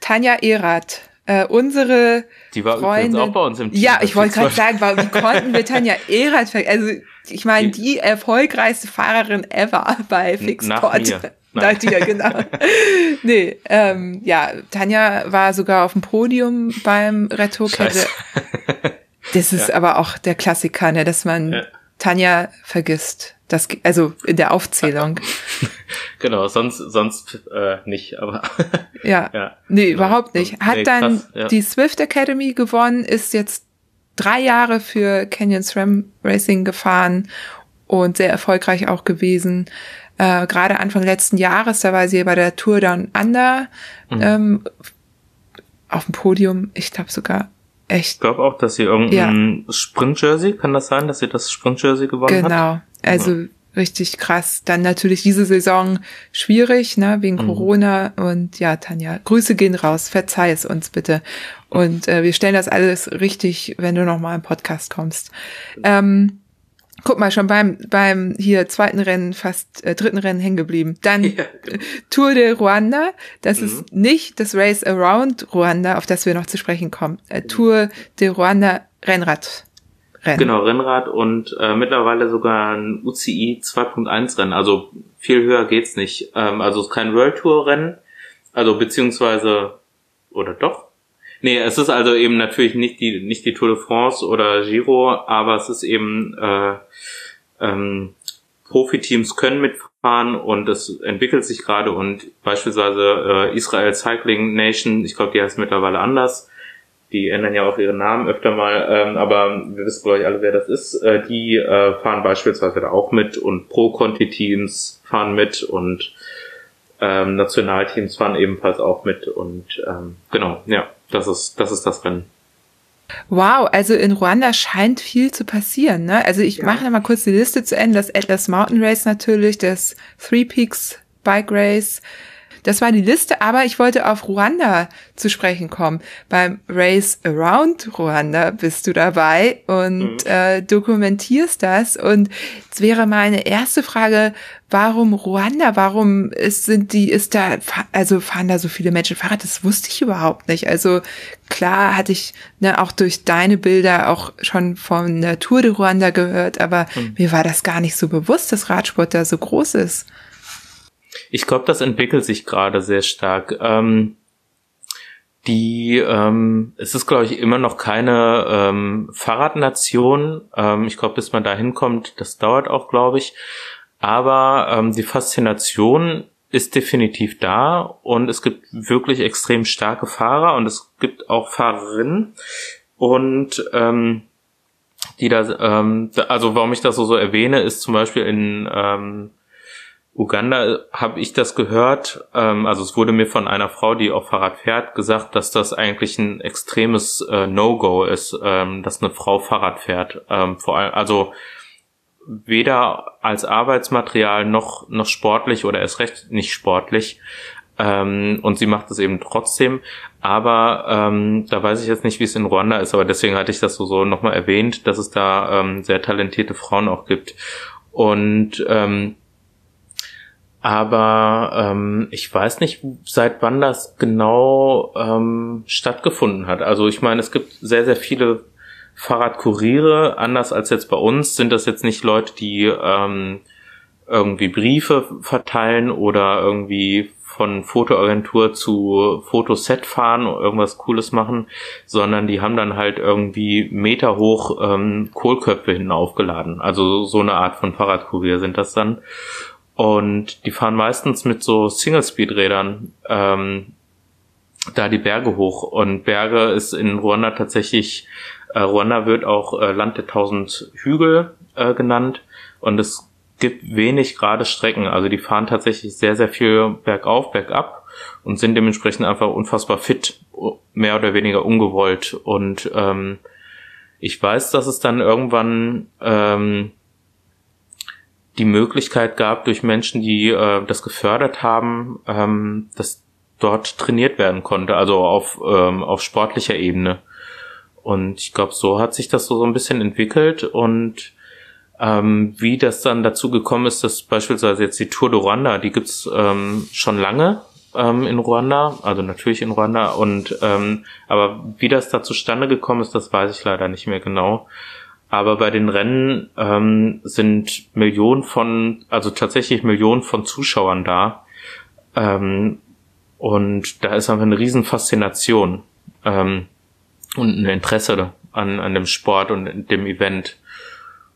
S2: Tanja Erath, äh, unsere
S3: Die war
S2: Freundin,
S3: übrigens auch bei uns im Team.
S2: Ja, ich wollte gerade sagen, wie konnten wir Tanja Erath, also ich meine, die erfolgreichste Fahrerin ever bei Fixpot. Nach dir, genau. nee, ähm, ja, Tanja war sogar auf dem Podium beim Retro-Kette. Das ist ja. aber auch der Klassiker, ne, dass man ja. Tanja vergisst. Das, also in der Aufzählung.
S3: genau, sonst, sonst äh, nicht, aber.
S2: ja. ja. Nee, genau. überhaupt nicht. Hat nee, dann krass, ja. die Swift Academy gewonnen, ist jetzt drei Jahre für Canyon SRAM Racing gefahren und sehr erfolgreich auch gewesen. Äh, Gerade Anfang letzten Jahres, da war sie bei der Tour Down Under mhm. ähm, auf dem Podium. Ich glaube sogar echt.
S3: Ich glaube auch, dass sie irgendein ja. Sprint-Jersey, kann das sein, dass sie das Sprint-Jersey gewonnen
S2: genau.
S3: hat?
S2: Genau, also ja. richtig krass. Dann natürlich diese Saison schwierig, ne, wegen mhm. Corona. Und ja, Tanja, Grüße gehen raus, verzeih es uns bitte. Und äh, wir stellen das alles richtig, wenn du nochmal im Podcast kommst. Ähm, Guck mal, schon beim, beim hier zweiten Rennen, fast äh, dritten Rennen hängen geblieben. Dann ja, genau. Tour de Ruanda. Das mhm. ist nicht das Race Around Ruanda, auf das wir noch zu sprechen kommen. Äh, Tour de Ruanda Rennrad.
S3: Rennen. Genau, Rennrad und äh, mittlerweile sogar ein UCI 2.1 Rennen. Also viel höher geht's nicht. Ähm, also es ist kein World Tour Rennen. Also beziehungsweise, oder doch? Nee, es ist also eben natürlich nicht die, nicht die Tour de France oder Giro, aber es ist eben, äh, ähm, Profiteams können mitfahren und es entwickelt sich gerade und beispielsweise äh, Israel Cycling Nation, ich glaube, die heißt mittlerweile anders, die ändern ja auch ihre Namen öfter mal, ähm, aber wir wissen glaube ich alle, wer das ist, äh, die äh, fahren beispielsweise da auch mit und Pro-Conti-Teams fahren mit und ähm, Nationalteams fahren ebenfalls auch mit und ähm, genau, ja, das ist, das ist das Rennen.
S2: Wow, also in Ruanda scheint viel zu passieren. Ne? Also ich ja. mache noch mal kurz die Liste zu Ende. Das Atlas Mountain Race natürlich, das Three Peaks Bike Race, das war die Liste, aber ich wollte auf Ruanda zu sprechen kommen. Beim Race Around Ruanda bist du dabei und mhm. äh, dokumentierst das. Und es wäre meine erste Frage, warum Ruanda? Warum ist, sind die, ist da, also fahren da so viele Menschen Fahrrad? Das wusste ich überhaupt nicht. Also klar hatte ich ne, auch durch deine Bilder auch schon von der Tour de Ruanda gehört, aber mhm. mir war das gar nicht so bewusst, dass Radsport da so groß ist.
S3: Ich glaube, das entwickelt sich gerade sehr stark. Ähm, die, ähm, es ist, glaube ich, immer noch keine ähm, Fahrradnation. Ähm, ich glaube, bis man da hinkommt, das dauert auch, glaube ich. Aber ähm, die Faszination ist definitiv da und es gibt wirklich extrem starke Fahrer und es gibt auch Fahrerinnen und ähm, die da, ähm, also warum ich das so, so erwähne, ist zum Beispiel in ähm, Uganda habe ich das gehört, ähm, also es wurde mir von einer Frau, die auf Fahrrad fährt, gesagt, dass das eigentlich ein extremes äh, No-Go ist, ähm, dass eine Frau Fahrrad fährt. Ähm, vor allem, also weder als Arbeitsmaterial noch noch sportlich oder erst recht nicht sportlich. Ähm, und sie macht es eben trotzdem. Aber ähm, da weiß ich jetzt nicht, wie es in Ruanda ist, aber deswegen hatte ich das so, so nochmal erwähnt, dass es da ähm, sehr talentierte Frauen auch gibt. Und ähm, aber ähm, ich weiß nicht, seit wann das genau ähm, stattgefunden hat. Also ich meine, es gibt sehr, sehr viele Fahrradkuriere. Anders als jetzt bei uns sind das jetzt nicht Leute, die ähm, irgendwie Briefe verteilen oder irgendwie von Fotoagentur zu Fotoset fahren oder irgendwas Cooles machen, sondern die haben dann halt irgendwie Meter hoch ähm, Kohlköpfe hinten aufgeladen. Also so eine Art von Fahrradkurier sind das dann. Und die fahren meistens mit so Single-Speed-Rädern ähm, da die Berge hoch. Und Berge ist in Ruanda tatsächlich, äh, Ruanda wird auch äh, Land der tausend Hügel äh, genannt. Und es gibt wenig gerade Strecken. Also die fahren tatsächlich sehr, sehr viel bergauf, bergab und sind dementsprechend einfach unfassbar fit, mehr oder weniger ungewollt. Und ähm, ich weiß, dass es dann irgendwann ähm, die Möglichkeit gab, durch Menschen, die äh, das gefördert haben, ähm, dass dort trainiert werden konnte, also auf, ähm, auf sportlicher Ebene. Und ich glaube, so hat sich das so, so ein bisschen entwickelt und ähm, wie das dann dazu gekommen ist, dass beispielsweise jetzt die Tour de Rwanda, die gibt's ähm, schon lange ähm, in Ruanda, also natürlich in Ruanda und ähm, aber wie das da zustande gekommen ist, das weiß ich leider nicht mehr genau. Aber bei den Rennen ähm, sind Millionen von, also tatsächlich Millionen von Zuschauern da. Ähm, und da ist einfach eine riesen Faszination ähm, und ein Interesse an, an dem Sport und dem Event.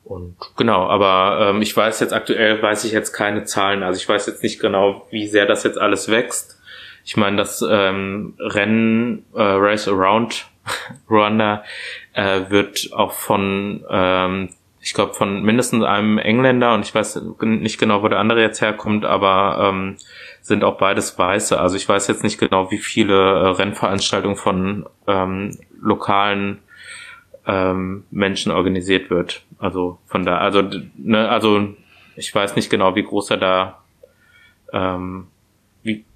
S3: Und genau, aber ähm, ich weiß jetzt aktuell, weiß ich jetzt keine Zahlen. Also ich weiß jetzt nicht genau, wie sehr das jetzt alles wächst. Ich meine, das ähm, Rennen äh, Race Around Ruanda äh, wird auch von, ähm, ich glaube, von mindestens einem Engländer und ich weiß nicht genau, wo der andere jetzt herkommt, aber ähm, sind auch beides Weiße. Also ich weiß jetzt nicht genau, wie viele äh, Rennveranstaltungen von ähm, lokalen ähm, Menschen organisiert wird. Also von da, also ne, also ich weiß nicht genau, wie groß er da ähm,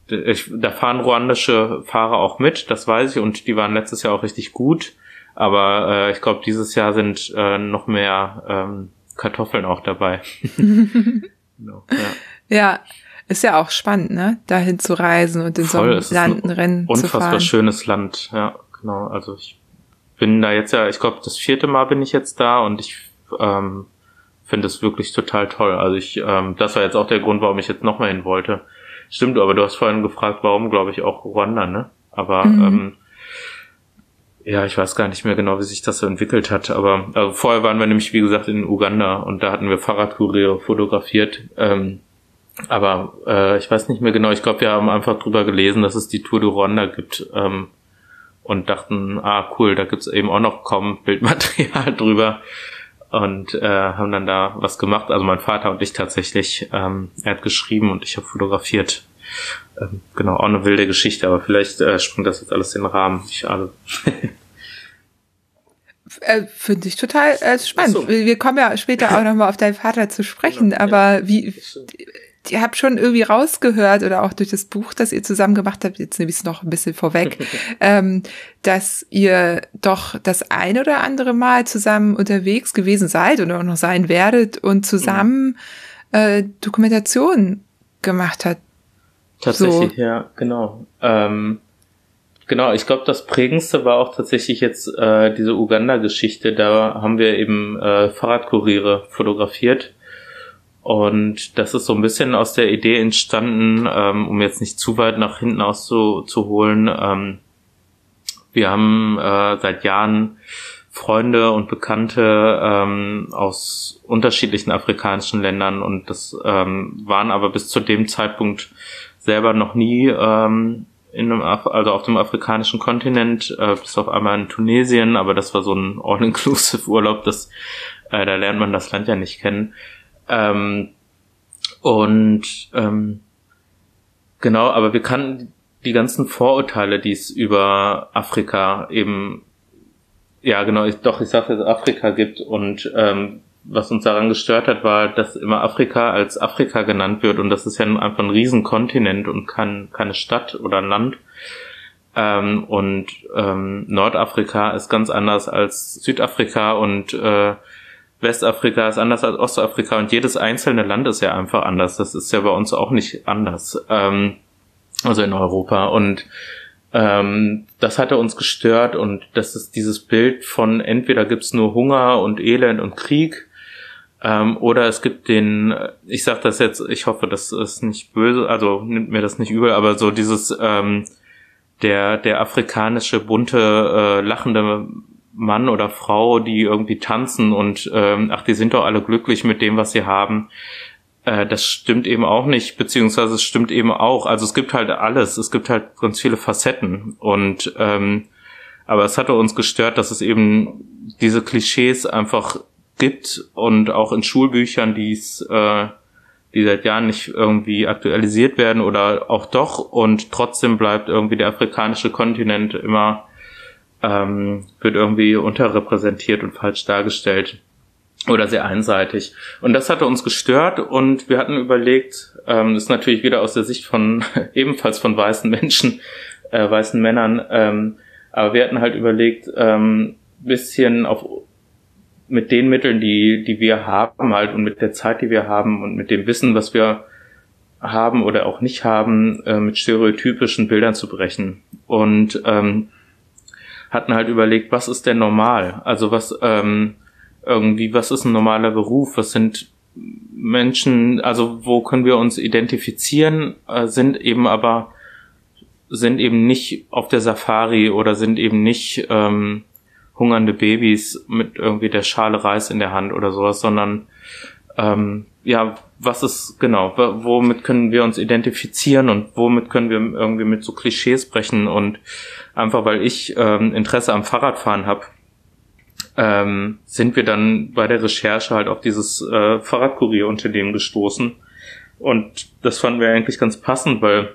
S3: ich, da fahren ruandische Fahrer auch mit, das weiß ich, und die waren letztes Jahr auch richtig gut. Aber äh, ich glaube, dieses Jahr sind äh, noch mehr ähm, Kartoffeln auch dabei.
S2: genau, ja. ja, ist ja auch spannend, ne? Dahin zu reisen und in Voll, so einem Land Rennen
S3: zu fahren. Unfassbar schönes Land, ja, genau. Also ich bin da jetzt ja, ich glaube, das vierte Mal bin ich jetzt da und ich ähm, finde es wirklich total toll. Also ich, ähm, das war jetzt auch der Grund, warum ich jetzt nochmal hin wollte. Stimmt, aber du hast vorhin gefragt, warum, glaube ich, auch Ruanda, ne? Aber mhm. ähm, ja, ich weiß gar nicht mehr genau, wie sich das so entwickelt hat. Aber also vorher waren wir nämlich, wie gesagt, in Uganda und da hatten wir Fahrradkuriere fotografiert. Ähm, aber äh, ich weiß nicht mehr genau. Ich glaube, wir haben einfach drüber gelesen, dass es die Tour de Rwanda gibt ähm, und dachten, ah cool, da gibt's eben auch noch kaum Bildmaterial drüber und äh, haben dann da was gemacht. Also mein Vater und ich tatsächlich. Ähm, er hat geschrieben und ich habe fotografiert. Ähm, genau, auch eine wilde Geschichte, aber vielleicht äh, springt das jetzt alles in den Rahmen. Ich alle.
S2: äh, Finde ich total äh, spannend. So. Wir kommen ja später auch nochmal auf deinen Vater zu sprechen, genau, aber ja. wie ihr habt schon irgendwie rausgehört oder auch durch das Buch, das ihr zusammen gemacht habt, jetzt nehme ich es noch ein bisschen vorweg, ähm, dass ihr doch das ein oder andere Mal zusammen unterwegs gewesen seid oder auch noch sein werdet und zusammen äh, Dokumentation gemacht habt.
S3: Tatsächlich, so. ja, genau. Ähm, genau, ich glaube, das prägendste war auch tatsächlich jetzt äh, diese Uganda-Geschichte. Da haben wir eben äh, Fahrradkuriere fotografiert und das ist so ein bisschen aus der Idee entstanden, ähm, um jetzt nicht zu weit nach hinten auszuholen. Ähm, wir haben äh, seit Jahren Freunde und Bekannte ähm, aus unterschiedlichen afrikanischen Ländern und das ähm, waren aber bis zu dem Zeitpunkt selber noch nie ähm, in einem Af also auf dem afrikanischen Kontinent, äh, bis auf einmal in Tunesien, aber das war so ein All-Inclusive-Urlaub, das äh, da lernt man das Land ja nicht kennen. Ähm, und ähm, genau, aber wir kannten die ganzen Vorurteile, die es über Afrika eben, ja genau, ich, doch, ich sagte, es Afrika gibt und ähm, was uns daran gestört hat, war, dass immer Afrika als Afrika genannt wird und das ist ja einfach ein Riesenkontinent und kein, keine Stadt oder ein Land. Ähm, und ähm, Nordafrika ist ganz anders als Südafrika und äh, Westafrika ist anders als Ostafrika und jedes einzelne Land ist ja einfach anders. Das ist ja bei uns auch nicht anders. Ähm, also in Europa. Und ähm, das hatte uns gestört und das ist dieses Bild von entweder gibt's nur Hunger und Elend und Krieg ähm, oder es gibt den, ich sag das jetzt, ich hoffe, das ist nicht böse, also nimmt mir das nicht übel, aber so dieses ähm, der der afrikanische bunte äh, lachende Mann oder Frau, die irgendwie tanzen und ähm, ach, die sind doch alle glücklich mit dem, was sie haben. Äh, das stimmt eben auch nicht, beziehungsweise es stimmt eben auch. Also es gibt halt alles, es gibt halt ganz viele Facetten und ähm, aber es hatte uns gestört, dass es eben diese Klischees einfach gibt und auch in Schulbüchern, die es äh, die seit Jahren nicht irgendwie aktualisiert werden oder auch doch und trotzdem bleibt irgendwie der afrikanische Kontinent immer ähm, wird irgendwie unterrepräsentiert und falsch dargestellt oder sehr einseitig. Und das hatte uns gestört und wir hatten überlegt, ähm, das ist natürlich wieder aus der Sicht von ebenfalls von weißen Menschen, äh, weißen Männern, ähm, aber wir hatten halt überlegt, ähm, bisschen auf mit den Mitteln, die die wir haben halt und mit der Zeit, die wir haben und mit dem Wissen, was wir haben oder auch nicht haben, äh, mit stereotypischen Bildern zu brechen. Und ähm, hatten halt überlegt, was ist denn normal? Also was ähm, irgendwie, was ist ein normaler Beruf? Was sind Menschen, also wo können wir uns identifizieren, äh, sind eben aber sind eben nicht auf der Safari oder sind eben nicht ähm, hungernde Babys mit irgendwie der Schale Reis in der Hand oder sowas, sondern ähm, ja, was ist genau, womit können wir uns identifizieren und womit können wir irgendwie mit so Klischees brechen und einfach weil ich ähm, Interesse am Fahrradfahren habe, ähm, sind wir dann bei der Recherche halt auf dieses äh, Fahrradkurierunternehmen gestoßen und das fanden wir eigentlich ganz passend, weil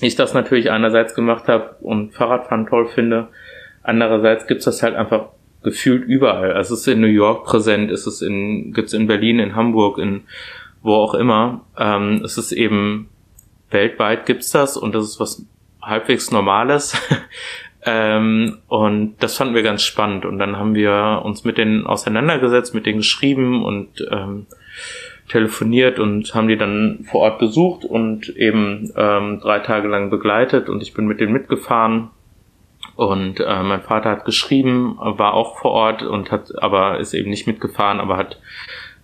S3: ich das natürlich einerseits gemacht habe und Fahrradfahren toll finde, andererseits gibt's das halt einfach gefühlt überall. Also es ist in New York präsent, es ist in, gibt's in Berlin, in Hamburg, in wo auch immer. Ähm, es ist eben weltweit gibt's das und das ist was halbwegs Normales. ähm, und das fanden wir ganz spannend. Und dann haben wir uns mit denen auseinandergesetzt, mit denen geschrieben und ähm, telefoniert und haben die dann vor Ort besucht und eben ähm, drei Tage lang begleitet und ich bin mit denen mitgefahren und äh, mein Vater hat geschrieben, war auch vor Ort und hat, aber ist eben nicht mitgefahren, aber hat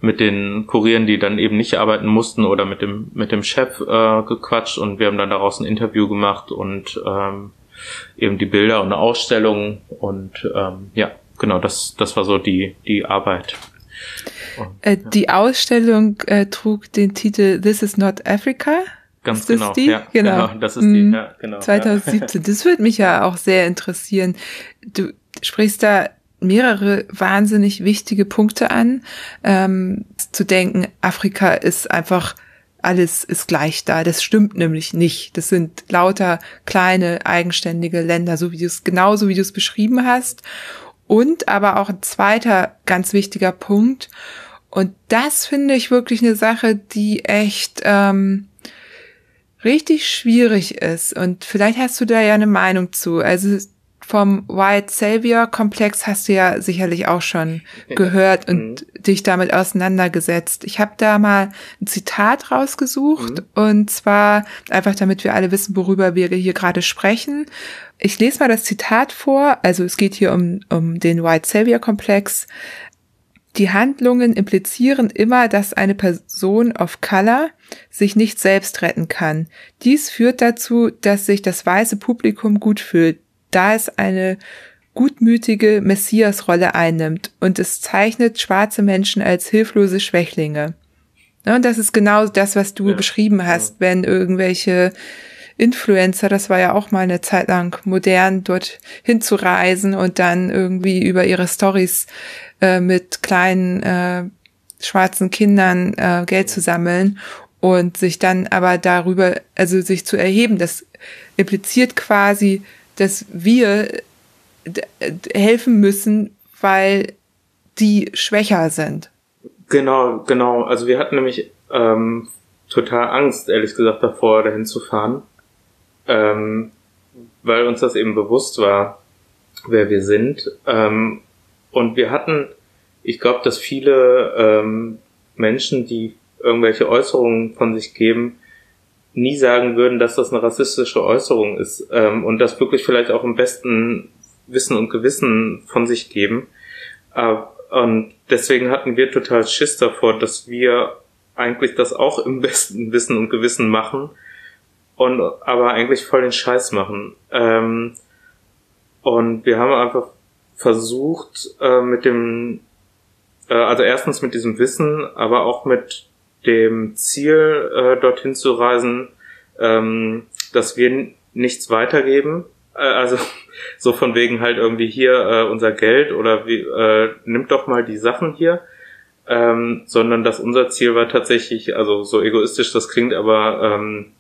S3: mit den Kurieren, die dann eben nicht arbeiten mussten oder mit dem mit dem Chef äh, gequatscht und wir haben dann daraus ein Interview gemacht und ähm, eben die Bilder und eine Ausstellung und ähm, ja genau das das war so die die Arbeit.
S2: Und, äh, ja. Die Ausstellung äh, trug den Titel This is not Africa.
S3: Ganz ist genau,
S2: die?
S3: Ja,
S2: genau.
S3: genau. Das ist die, mhm. ja, genau.
S2: 2017. Das würde mich ja auch sehr interessieren. Du sprichst da mehrere wahnsinnig wichtige Punkte an. Ähm, zu denken, Afrika ist einfach alles ist gleich da. Das stimmt nämlich nicht. Das sind lauter kleine eigenständige Länder, so wie du es genauso wie du es beschrieben hast. Und aber auch ein zweiter ganz wichtiger Punkt. Und das finde ich wirklich eine Sache, die echt ähm, richtig schwierig ist. Und vielleicht hast du da ja eine Meinung zu. Also vom White Savior Komplex hast du ja sicherlich auch schon gehört und mhm. dich damit auseinandergesetzt. Ich habe da mal ein Zitat rausgesucht mhm. und zwar einfach damit wir alle wissen, worüber wir hier gerade sprechen. Ich lese mal das Zitat vor. Also es geht hier um, um den White Savior Komplex. Die Handlungen implizieren immer, dass eine Person of Color sich nicht selbst retten kann. Dies führt dazu, dass sich das weiße Publikum gut fühlt, da es eine gutmütige Messias-Rolle einnimmt und es zeichnet schwarze Menschen als hilflose Schwächlinge. und das ist genau das, was du ja. beschrieben hast, wenn irgendwelche Influencer, das war ja auch mal eine Zeit lang modern, dort hinzureisen und dann irgendwie über ihre Stories äh, mit kleinen äh, schwarzen Kindern äh, Geld zu sammeln und sich dann aber darüber, also sich zu erheben, das impliziert quasi, dass wir helfen müssen, weil die schwächer sind.
S3: Genau, genau. Also wir hatten nämlich ähm, total Angst, ehrlich gesagt, davor, dahin zu fahren ähm, weil uns das eben bewusst war, wer wir sind. Ähm, und wir hatten, ich glaube, dass viele ähm, Menschen, die irgendwelche Äußerungen von sich geben, nie sagen würden, dass das eine rassistische Äußerung ist ähm, und das wirklich vielleicht auch im besten Wissen und Gewissen von sich geben. Äh, und deswegen hatten wir total Schiss davor, dass wir eigentlich das auch im besten Wissen und Gewissen machen und aber eigentlich voll den Scheiß machen. Ähm, und wir haben einfach versucht, äh, mit dem, äh, also erstens mit diesem Wissen, aber auch mit dem Ziel, äh, dorthin zu reisen, ähm, dass wir nichts weitergeben. Äh, also so von wegen halt irgendwie hier äh, unser Geld oder wie, äh, nimmt doch mal die Sachen hier. Ähm, sondern dass unser Ziel war tatsächlich, also so egoistisch das klingt, aber ähm,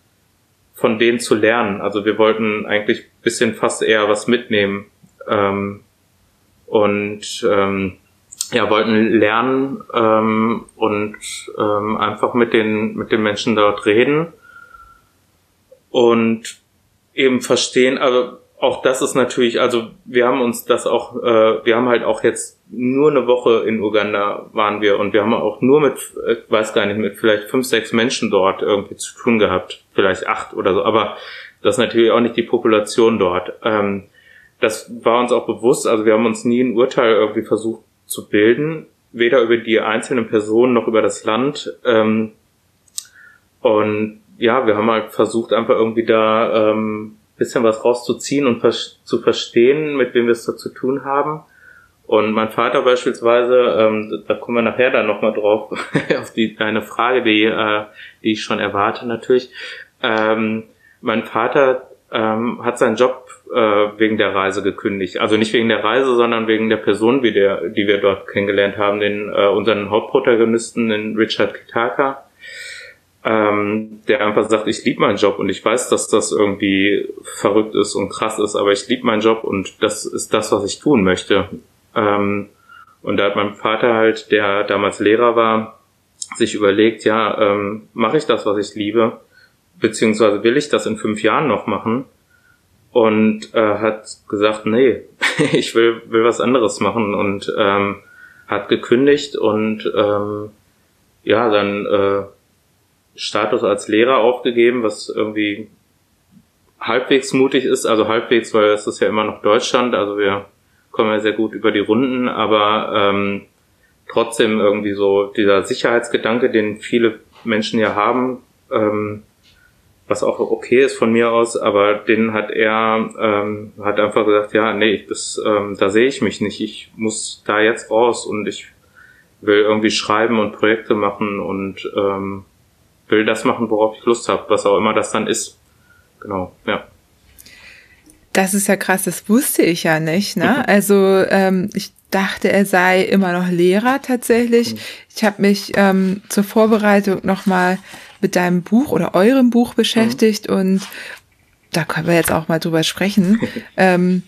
S3: von denen zu lernen. Also wir wollten eigentlich bisschen fast eher was mitnehmen ähm, und ähm, ja wollten lernen ähm, und ähm, einfach mit den mit den Menschen dort reden und eben verstehen. Aber auch das ist natürlich, also wir haben uns das auch, äh, wir haben halt auch jetzt nur eine Woche in Uganda waren wir und wir haben auch nur mit, ich weiß gar nicht, mit vielleicht fünf, sechs Menschen dort irgendwie zu tun gehabt, vielleicht acht oder so, aber das ist natürlich auch nicht die Population dort. Ähm, das war uns auch bewusst, also wir haben uns nie ein Urteil irgendwie versucht zu bilden, weder über die einzelnen Personen noch über das Land. Ähm, und ja, wir haben halt versucht, einfach irgendwie da ähm, bisschen was rauszuziehen und zu verstehen, mit wem wir es da zu tun haben Und mein Vater beispielsweise, ähm, da kommen wir nachher dann nochmal drauf, auf die eine Frage, die, äh, die ich schon erwarte natürlich. Ähm, mein Vater ähm, hat seinen Job äh, wegen der Reise gekündigt. Also nicht wegen der Reise, sondern wegen der Person, wie der, die wir dort kennengelernt haben, den äh, unseren Hauptprotagonisten, den Richard Kitaka, ähm, der einfach sagt, ich liebe meinen Job und ich weiß, dass das irgendwie verrückt ist und krass ist, aber ich liebe meinen Job und das ist das, was ich tun möchte. Ähm, und da hat mein Vater halt, der damals Lehrer war, sich überlegt, ja, ähm, mache ich das, was ich liebe, beziehungsweise will ich das in fünf Jahren noch machen? Und äh, hat gesagt, nee, ich will, will was anderes machen und ähm, hat gekündigt und ähm, ja, dann äh, Status als Lehrer aufgegeben, was irgendwie halbwegs mutig ist, also halbwegs, weil es ist ja immer noch Deutschland, also wir kommen ja sehr gut über die Runden, aber ähm, trotzdem irgendwie so dieser Sicherheitsgedanke, den viele Menschen ja haben, ähm, was auch okay ist von mir aus, aber den hat er ähm, hat einfach gesagt, ja, nee, ich, das, ähm, da sehe ich mich nicht, ich muss da jetzt raus und ich will irgendwie schreiben und Projekte machen und ähm, will das machen, worauf ich Lust habe, was auch immer das dann ist. Genau, ja.
S2: Das ist ja krass, das wusste ich ja nicht. Ne? Mhm. Also ähm, ich dachte, er sei immer noch Lehrer tatsächlich. Mhm. Ich habe mich ähm, zur Vorbereitung nochmal mit deinem Buch oder eurem Buch beschäftigt mhm. und da können wir jetzt auch mal drüber sprechen. ähm,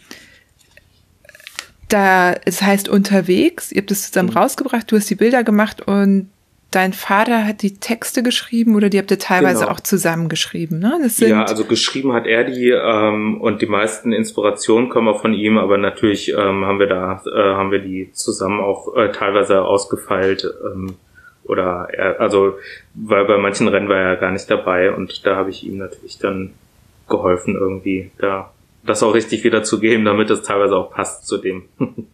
S2: da, es heißt unterwegs, ihr habt es zusammen mhm. rausgebracht, du hast die Bilder gemacht und dein Vater hat die Texte geschrieben oder die habt ihr teilweise genau. auch zusammengeschrieben, ne?
S3: Das sind ja, also geschrieben hat er die ähm, und die meisten Inspirationen kommen auch von ihm, aber natürlich ähm, haben wir da äh, haben wir die zusammen auch äh, teilweise ausgefeilt ähm, oder er, also weil bei manchen Rennen war er gar nicht dabei und da habe ich ihm natürlich dann geholfen irgendwie da das auch richtig wiederzugeben, damit es teilweise auch passt zu dem.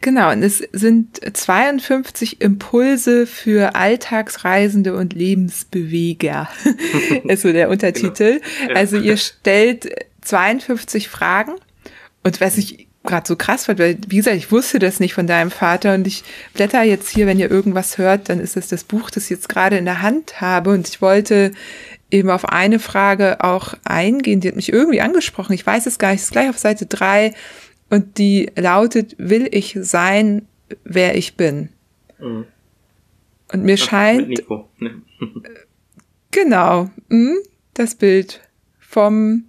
S2: Genau, und es sind 52 Impulse für Alltagsreisende und Lebensbeweger, ist so der Untertitel. Genau. Also ihr stellt 52 Fragen und was ich gerade so krass fand, weil wie gesagt, ich wusste das nicht von deinem Vater und ich blätter jetzt hier, wenn ihr irgendwas hört, dann ist das das Buch, das ich jetzt gerade in der Hand habe und ich wollte eben auf eine Frage auch eingehen, die hat mich irgendwie angesprochen. Ich weiß es gar nicht, es ist gleich auf Seite drei und die lautet, will ich sein, wer ich bin? Mhm. Und mir Ach, scheint. Genau, mh, das Bild vom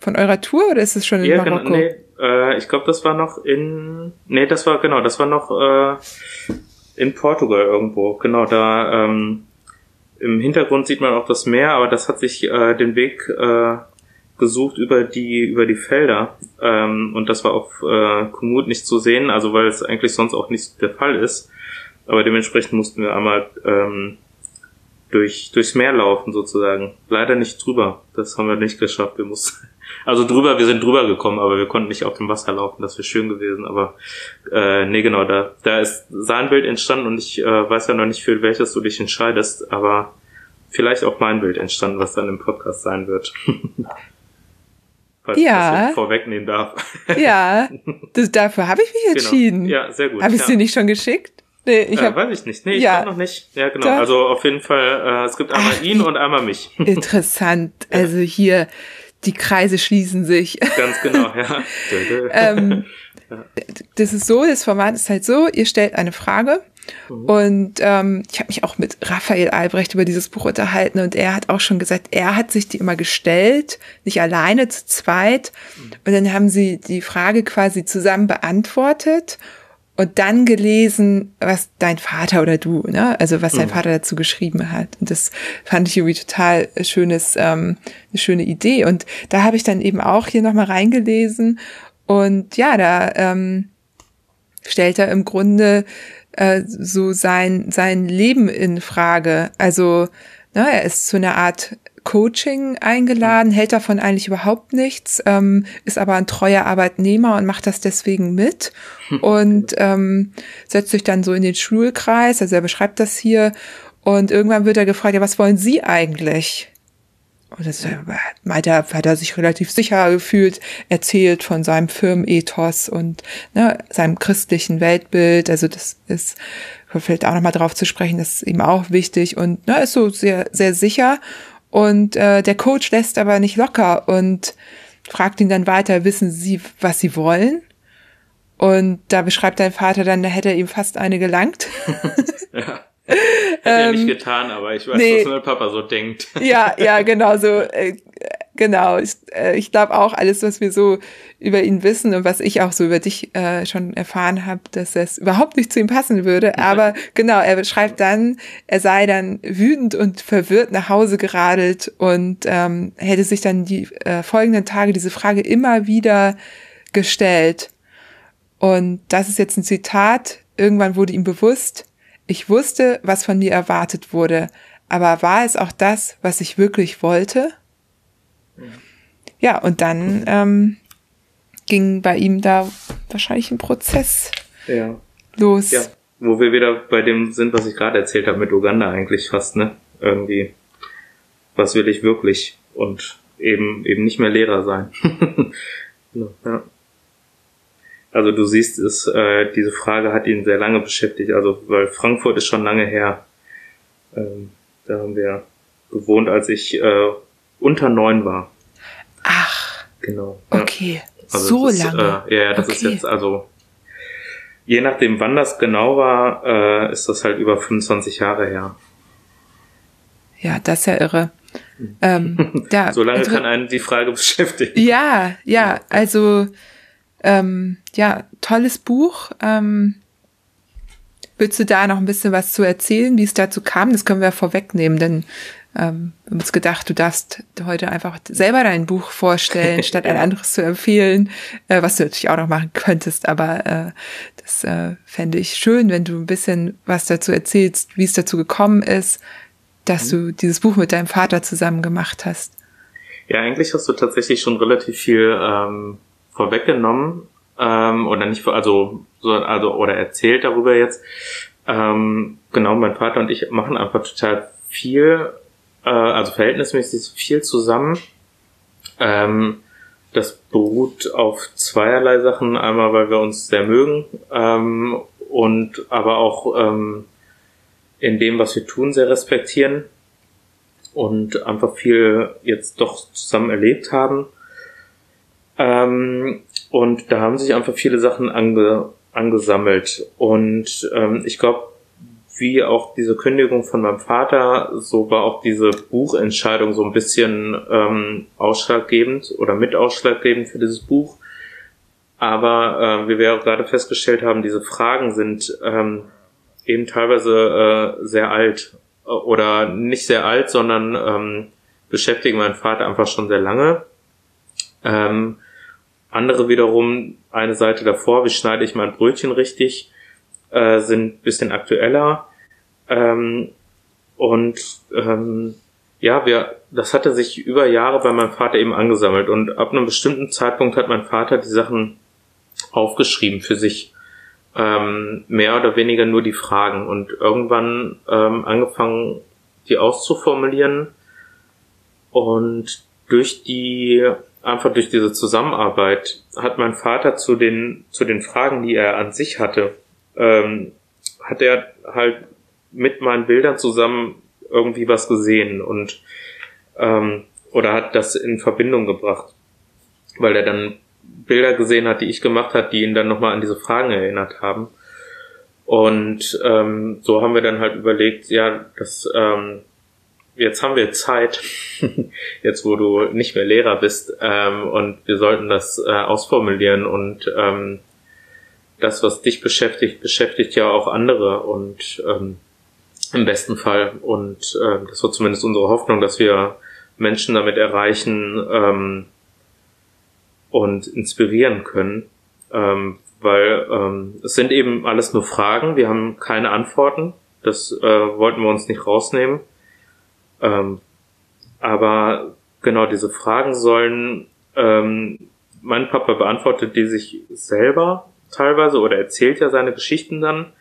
S2: von eurer Tour oder ist es schon in ja, Marokko?
S3: Genau, nee, äh, ich glaube, das war noch in. Nee, das war genau, das war noch äh, in Portugal irgendwo. Genau, da ähm, im Hintergrund sieht man auch das Meer, aber das hat sich äh, den Weg äh, gesucht über die über die Felder ähm, und das war auf äh, Komoot nicht zu sehen, also weil es eigentlich sonst auch nicht der Fall ist. Aber dementsprechend mussten wir einmal ähm, durch durchs Meer laufen sozusagen. Leider nicht drüber. Das haben wir nicht geschafft. Wir mussten also drüber, wir sind drüber gekommen, aber wir konnten nicht auf dem Wasser laufen. Das wäre schön gewesen. Aber äh, nee, genau, da da ist sein Bild entstanden und ich äh, weiß ja noch nicht für welches du dich entscheidest, aber vielleicht auch mein Bild entstanden, was dann im Podcast sein wird.
S2: falls ja. ich das
S3: vorwegnehmen darf.
S2: ja, das, dafür habe ich mich genau. entschieden.
S3: Ja, sehr gut.
S2: Habe ich
S3: ja.
S2: dir nicht schon geschickt?
S3: Nee, ich hab, äh, weiß ich nicht. Nee, ich ja. glaube noch nicht. Ja, genau. Doch. Also auf jeden Fall, äh, es gibt einmal Ach, ihn und einmal mich.
S2: Interessant. Also hier, die Kreise schließen sich.
S3: Ganz genau, ja.
S2: ähm, das ist so, das Format ist halt so, ihr stellt eine Frage Mhm. Und ähm, ich habe mich auch mit Raphael Albrecht über dieses Buch unterhalten und er hat auch schon gesagt, er hat sich die immer gestellt, nicht alleine zu zweit. Mhm. Und dann haben sie die Frage quasi zusammen beantwortet und dann gelesen, was dein Vater oder du, ne, also was dein mhm. Vater dazu geschrieben hat. Und das fand ich irgendwie total schönes, ähm, eine schöne Idee. Und da habe ich dann eben auch hier nochmal reingelesen und ja, da ähm, stellt er im Grunde äh, so sein, sein Leben in Frage. Also, ne, er ist zu einer Art Coaching eingeladen, hält davon eigentlich überhaupt nichts, ähm, ist aber ein treuer Arbeitnehmer und macht das deswegen mit und ähm, setzt sich dann so in den Schulkreis, also er beschreibt das hier und irgendwann wird er gefragt, ja, was wollen Sie eigentlich? und das meinte er, hat er sich relativ sicher gefühlt, erzählt von seinem Firmenethos und ne, seinem christlichen Weltbild. Also das ist vielleicht auch nochmal drauf zu sprechen, das ist ihm auch wichtig und ne, ist so sehr, sehr sicher. Und äh, der Coach lässt aber nicht locker und fragt ihn dann weiter, wissen Sie, was Sie wollen? Und da beschreibt dein Vater dann, da hätte er ihm fast eine gelangt.
S3: ja. Hätte er nicht ähm, getan, aber ich weiß, nee, was mein Papa so denkt.
S2: Ja, ja, genau so. Äh, genau. Ich, äh, ich glaube auch, alles, was wir so über ihn wissen und was ich auch so über dich äh, schon erfahren habe, dass das überhaupt nicht zu ihm passen würde. Aber genau, er beschreibt dann, er sei dann wütend und verwirrt nach Hause geradelt und ähm, hätte sich dann die äh, folgenden Tage diese Frage immer wieder gestellt. Und das ist jetzt ein Zitat. Irgendwann wurde ihm bewusst, ich wusste, was von mir erwartet wurde, aber war es auch das, was ich wirklich wollte? Ja, und dann ähm, ging bei ihm da wahrscheinlich ein Prozess
S3: ja.
S2: los.
S3: Ja, wo wir wieder bei dem sind, was ich gerade erzählt habe mit Uganda eigentlich fast, ne? Irgendwie, was will ich wirklich? Und eben eben nicht mehr Lehrer sein. ja. Also du siehst, es, äh, diese Frage hat ihn sehr lange beschäftigt, also weil Frankfurt ist schon lange her. Ähm, da haben wir gewohnt, als ich äh, unter neun war.
S2: Ach.
S3: Genau.
S2: Okay. Also so
S3: ist,
S2: lange.
S3: Äh, ja, ja, das okay. ist jetzt also je nachdem, wann das genau war, äh, ist das halt über 25 Jahre her.
S2: Ja, das ist ja irre.
S3: Ähm, ja, so lange also, kann einen die Frage beschäftigen.
S2: Ja, ja, also ähm, ja, tolles Buch. Ähm, willst du da noch ein bisschen was zu erzählen, wie es dazu kam? Das können wir ja vorwegnehmen, denn ähm, wir haben uns gedacht, du darfst heute einfach selber dein Buch vorstellen, statt ein anderes zu empfehlen, äh, was du natürlich auch noch machen könntest. Aber äh, das äh, fände ich schön, wenn du ein bisschen was dazu erzählst, wie es dazu gekommen ist, dass du dieses Buch mit deinem Vater zusammen gemacht hast.
S3: Ja, eigentlich hast du tatsächlich schon relativ viel ähm, vorweggenommen ähm, oder nicht, also so, also oder erzählt darüber jetzt. Ähm, genau, mein Vater und ich machen einfach total viel, äh, also verhältnismäßig viel zusammen. Ähm, das beruht auf zweierlei Sachen. Einmal, weil wir uns sehr mögen ähm, und aber auch ähm, in dem, was wir tun, sehr respektieren und einfach viel jetzt doch zusammen erlebt haben. Ähm, und da haben sich einfach viele Sachen ange, angesammelt. Und ähm, ich glaube, wie auch diese Kündigung von meinem Vater, so war auch diese Buchentscheidung so ein bisschen ähm, ausschlaggebend oder mit ausschlaggebend für dieses Buch. Aber äh, wie wir auch gerade festgestellt haben, diese Fragen sind ähm, eben teilweise äh, sehr alt oder nicht sehr alt, sondern ähm, beschäftigen meinen Vater einfach schon sehr lange. Ähm, andere wiederum, eine Seite davor, wie schneide ich mein Brötchen richtig, äh, sind bisschen aktueller. Ähm, und ähm, ja, wir, das hatte sich über Jahre bei meinem Vater eben angesammelt. Und ab einem bestimmten Zeitpunkt hat mein Vater die Sachen aufgeschrieben für sich. Ähm, mehr oder weniger nur die Fragen und irgendwann ähm, angefangen, die auszuformulieren. Und durch die einfach durch diese Zusammenarbeit hat mein Vater zu den, zu den Fragen, die er an sich hatte, ähm, hat er halt mit meinen Bildern zusammen irgendwie was gesehen und ähm, oder hat das in Verbindung gebracht, weil er dann Bilder gesehen hat, die ich gemacht hat, die ihn dann nochmal an diese Fragen erinnert haben. Und ähm, so haben wir dann halt überlegt, ja, das ähm, jetzt haben wir Zeit, jetzt wo du nicht mehr Lehrer bist, ähm, und wir sollten das äh, ausformulieren und ähm, das, was dich beschäftigt, beschäftigt ja auch andere und ähm, im besten Fall. Und äh, das war zumindest unsere Hoffnung, dass wir Menschen damit erreichen ähm, und inspirieren können. Ähm, weil ähm, es sind eben alles nur Fragen, wir haben keine Antworten. Das äh, wollten wir uns nicht rausnehmen. Ähm, aber genau diese Fragen sollen, ähm, mein Papa beantwortet die sich selber teilweise oder erzählt ja seine Geschichten dann.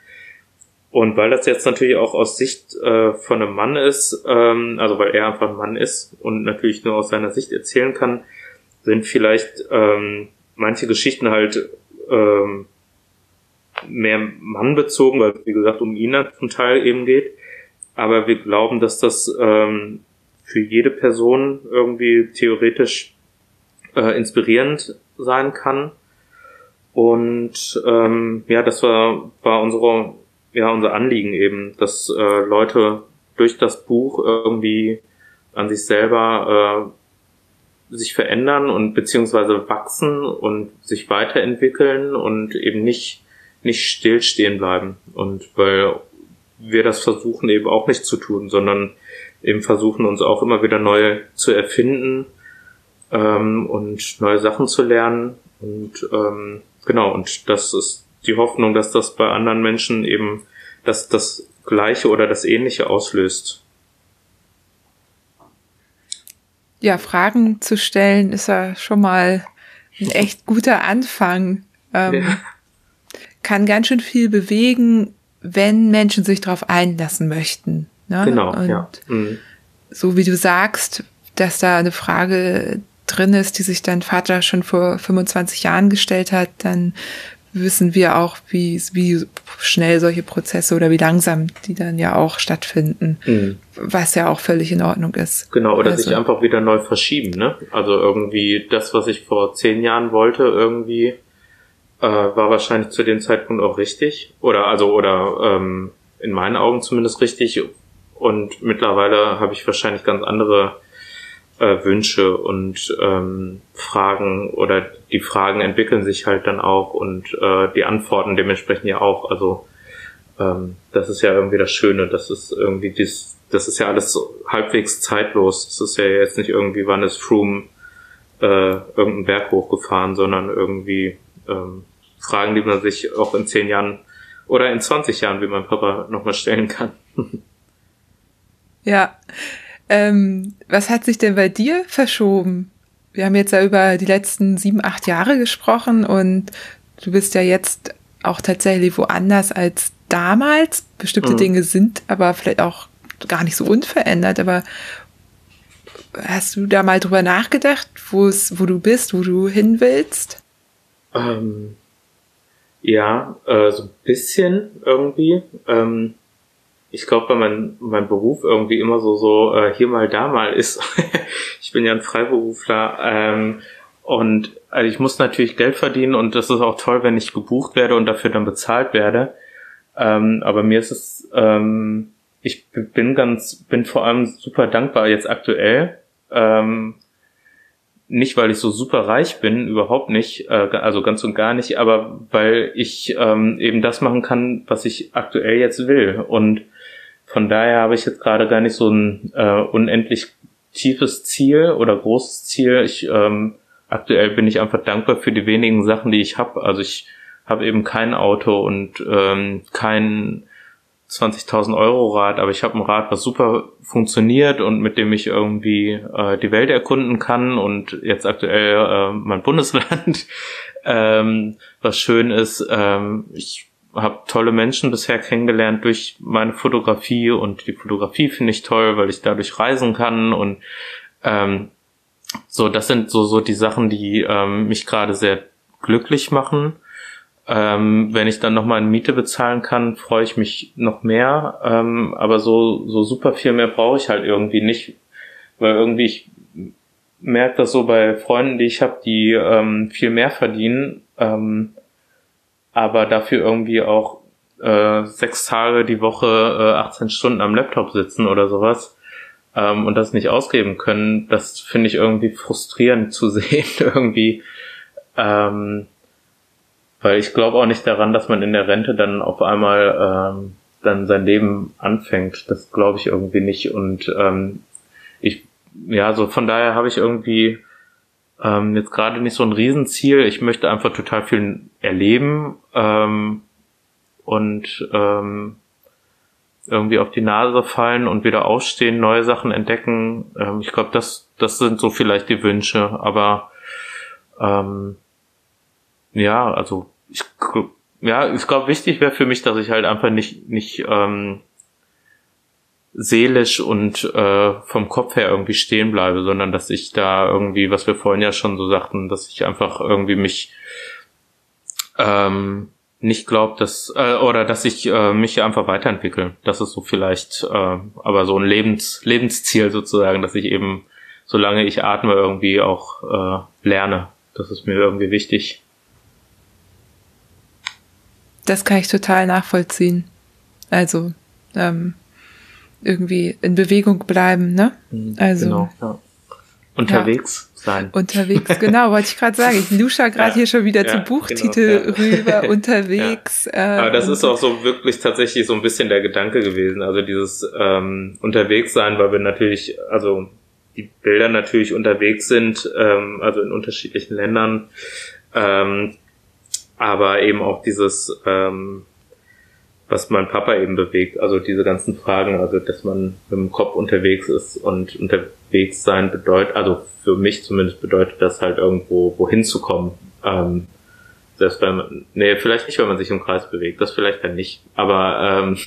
S3: Und weil das jetzt natürlich auch aus Sicht äh, von einem Mann ist, ähm, also weil er einfach ein Mann ist und natürlich nur aus seiner Sicht erzählen kann, sind vielleicht ähm, manche Geschichten halt ähm, mehr mannbezogen, weil es wie gesagt um ihn zum Teil eben geht. Aber wir glauben, dass das ähm, für jede Person irgendwie theoretisch äh, inspirierend sein kann. Und ähm, ja, das war, war unsere, ja, unser Anliegen eben, dass äh, Leute durch das Buch irgendwie an sich selber äh, sich verändern und beziehungsweise wachsen und sich weiterentwickeln und eben nicht nicht stillstehen bleiben. Und weil wir das versuchen eben auch nicht zu tun, sondern eben versuchen uns auch immer wieder neu zu erfinden ähm, und neue Sachen zu lernen. Und ähm, genau, und das ist die Hoffnung, dass das bei anderen Menschen eben dass das Gleiche oder das Ähnliche auslöst.
S2: Ja, Fragen zu stellen ist ja schon mal ein echt guter Anfang. Ähm, ja. Kann ganz schön viel bewegen, wenn Menschen sich darauf einlassen möchten.
S3: Ne? Genau, Und ja. Mhm.
S2: So wie du sagst, dass da eine Frage drin ist, die sich dein Vater schon vor 25 Jahren gestellt hat, dann wissen wir auch, wie, wie schnell solche Prozesse oder wie langsam die dann ja auch stattfinden, mhm. was ja auch völlig in Ordnung ist.
S3: Genau, oder also. sich einfach wieder neu verschieben, ne? Also irgendwie das, was ich vor zehn Jahren wollte, irgendwie äh, war wahrscheinlich zu dem Zeitpunkt auch richtig. Oder also, oder ähm, in meinen Augen zumindest richtig. Und mittlerweile habe ich wahrscheinlich ganz andere äh, Wünsche und ähm, Fragen oder die Fragen entwickeln sich halt dann auch und äh, die Antworten dementsprechend ja auch. Also ähm, das ist ja irgendwie das Schöne, das ist irgendwie dies, das ist ja alles so halbwegs zeitlos. Das ist ja jetzt nicht irgendwie, wann ist Froome äh, irgendeinen Berg hochgefahren, sondern irgendwie ähm, Fragen, die man sich auch in zehn Jahren oder in 20 Jahren, wie mein Papa, nochmal stellen kann.
S2: ja, ähm, was hat sich denn bei dir verschoben? Wir haben jetzt ja über die letzten sieben, acht Jahre gesprochen und du bist ja jetzt auch tatsächlich woanders als damals. Bestimmte mhm. Dinge sind aber vielleicht auch gar nicht so unverändert, aber hast du da mal drüber nachgedacht, wo es, wo du bist, wo du hin willst?
S3: Ähm, ja, äh, so ein bisschen irgendwie. Ähm, ich glaube, weil mein, mein Beruf irgendwie immer so, so äh, hier mal, da mal ist. ich bin ja ein Freiberufler ähm, und also ich muss natürlich Geld verdienen und das ist auch toll, wenn ich gebucht werde und dafür dann bezahlt werde. Ähm, aber mir ist es, ähm, ich bin ganz, bin vor allem super dankbar jetzt aktuell. Ähm, nicht, weil ich so super reich bin, überhaupt nicht, äh, also ganz und gar nicht, aber weil ich ähm, eben das machen kann, was ich aktuell jetzt will. Und von daher habe ich jetzt gerade gar nicht so ein äh, unendlich tiefes Ziel oder großes Ziel. Ich ähm, aktuell bin ich einfach dankbar für die wenigen Sachen, die ich habe. Also ich habe eben kein Auto und ähm, kein 20.000 Euro Rad, aber ich habe ein Rad, was super funktioniert und mit dem ich irgendwie äh, die Welt erkunden kann und jetzt aktuell äh, mein Bundesland, ähm, was schön ist. Ähm, ich habe tolle Menschen bisher kennengelernt durch meine Fotografie und die Fotografie finde ich toll, weil ich dadurch reisen kann und ähm, so, das sind so so die Sachen, die ähm, mich gerade sehr glücklich machen. Ähm, wenn ich dann nochmal eine Miete bezahlen kann, freue ich mich noch mehr. Ähm, aber so so super viel mehr brauche ich halt irgendwie nicht, weil irgendwie ich merke das so bei Freunden, die ich habe, die ähm, viel mehr verdienen. Ähm, aber dafür irgendwie auch äh, sechs Tage die Woche äh, 18 Stunden am Laptop sitzen oder sowas ähm, und das nicht ausgeben können, das finde ich irgendwie frustrierend zu sehen irgendwie. Ähm, weil ich glaube auch nicht daran, dass man in der Rente dann auf einmal ähm, dann sein Leben anfängt. Das glaube ich irgendwie nicht. Und ähm, ich, ja, so von daher habe ich irgendwie ähm, jetzt gerade nicht so ein Riesenziel. Ich möchte einfach total viel erleben ähm, und ähm, irgendwie auf die Nase fallen und wieder aufstehen, neue Sachen entdecken. Ähm, ich glaube, das, das sind so vielleicht die Wünsche. Aber ähm, ja, also ich ja, ich glaube, wichtig wäre für mich, dass ich halt einfach nicht, nicht ähm, seelisch und äh, vom Kopf her irgendwie stehen bleibe, sondern dass ich da irgendwie, was wir vorhin ja schon so sagten, dass ich einfach irgendwie mich ähm, nicht glaube, dass äh, oder dass ich äh, mich einfach weiterentwickle. Das ist so vielleicht, äh, aber so ein Lebens Lebensziel sozusagen, dass ich eben, solange ich atme, irgendwie auch äh, lerne. Das ist mir irgendwie wichtig.
S2: Das kann ich total nachvollziehen. Also ähm, irgendwie in Bewegung bleiben, ne?
S3: Mhm, also genau, ja. unterwegs ja. sein.
S2: Unterwegs, genau, wollte ich gerade sagen. Ich lusche gerade ja, hier schon wieder zu Buchtitel genau, rüber, unterwegs.
S3: Äh, Aber das ist auch so wirklich tatsächlich so ein bisschen der Gedanke gewesen. Also dieses ähm, unterwegs sein, weil wir natürlich, also die Bilder natürlich unterwegs sind, ähm, also in unterschiedlichen Ländern. Ähm, aber eben auch dieses ähm, was mein Papa eben bewegt. Also diese ganzen Fragen, also dass man mit dem Kopf unterwegs ist und unterwegs sein bedeutet, also für mich zumindest bedeutet das halt irgendwo wohin zu kommen. Ähm, selbst wenn man, nee, vielleicht nicht, wenn man sich im Kreis bewegt, das vielleicht dann nicht. Aber ähm,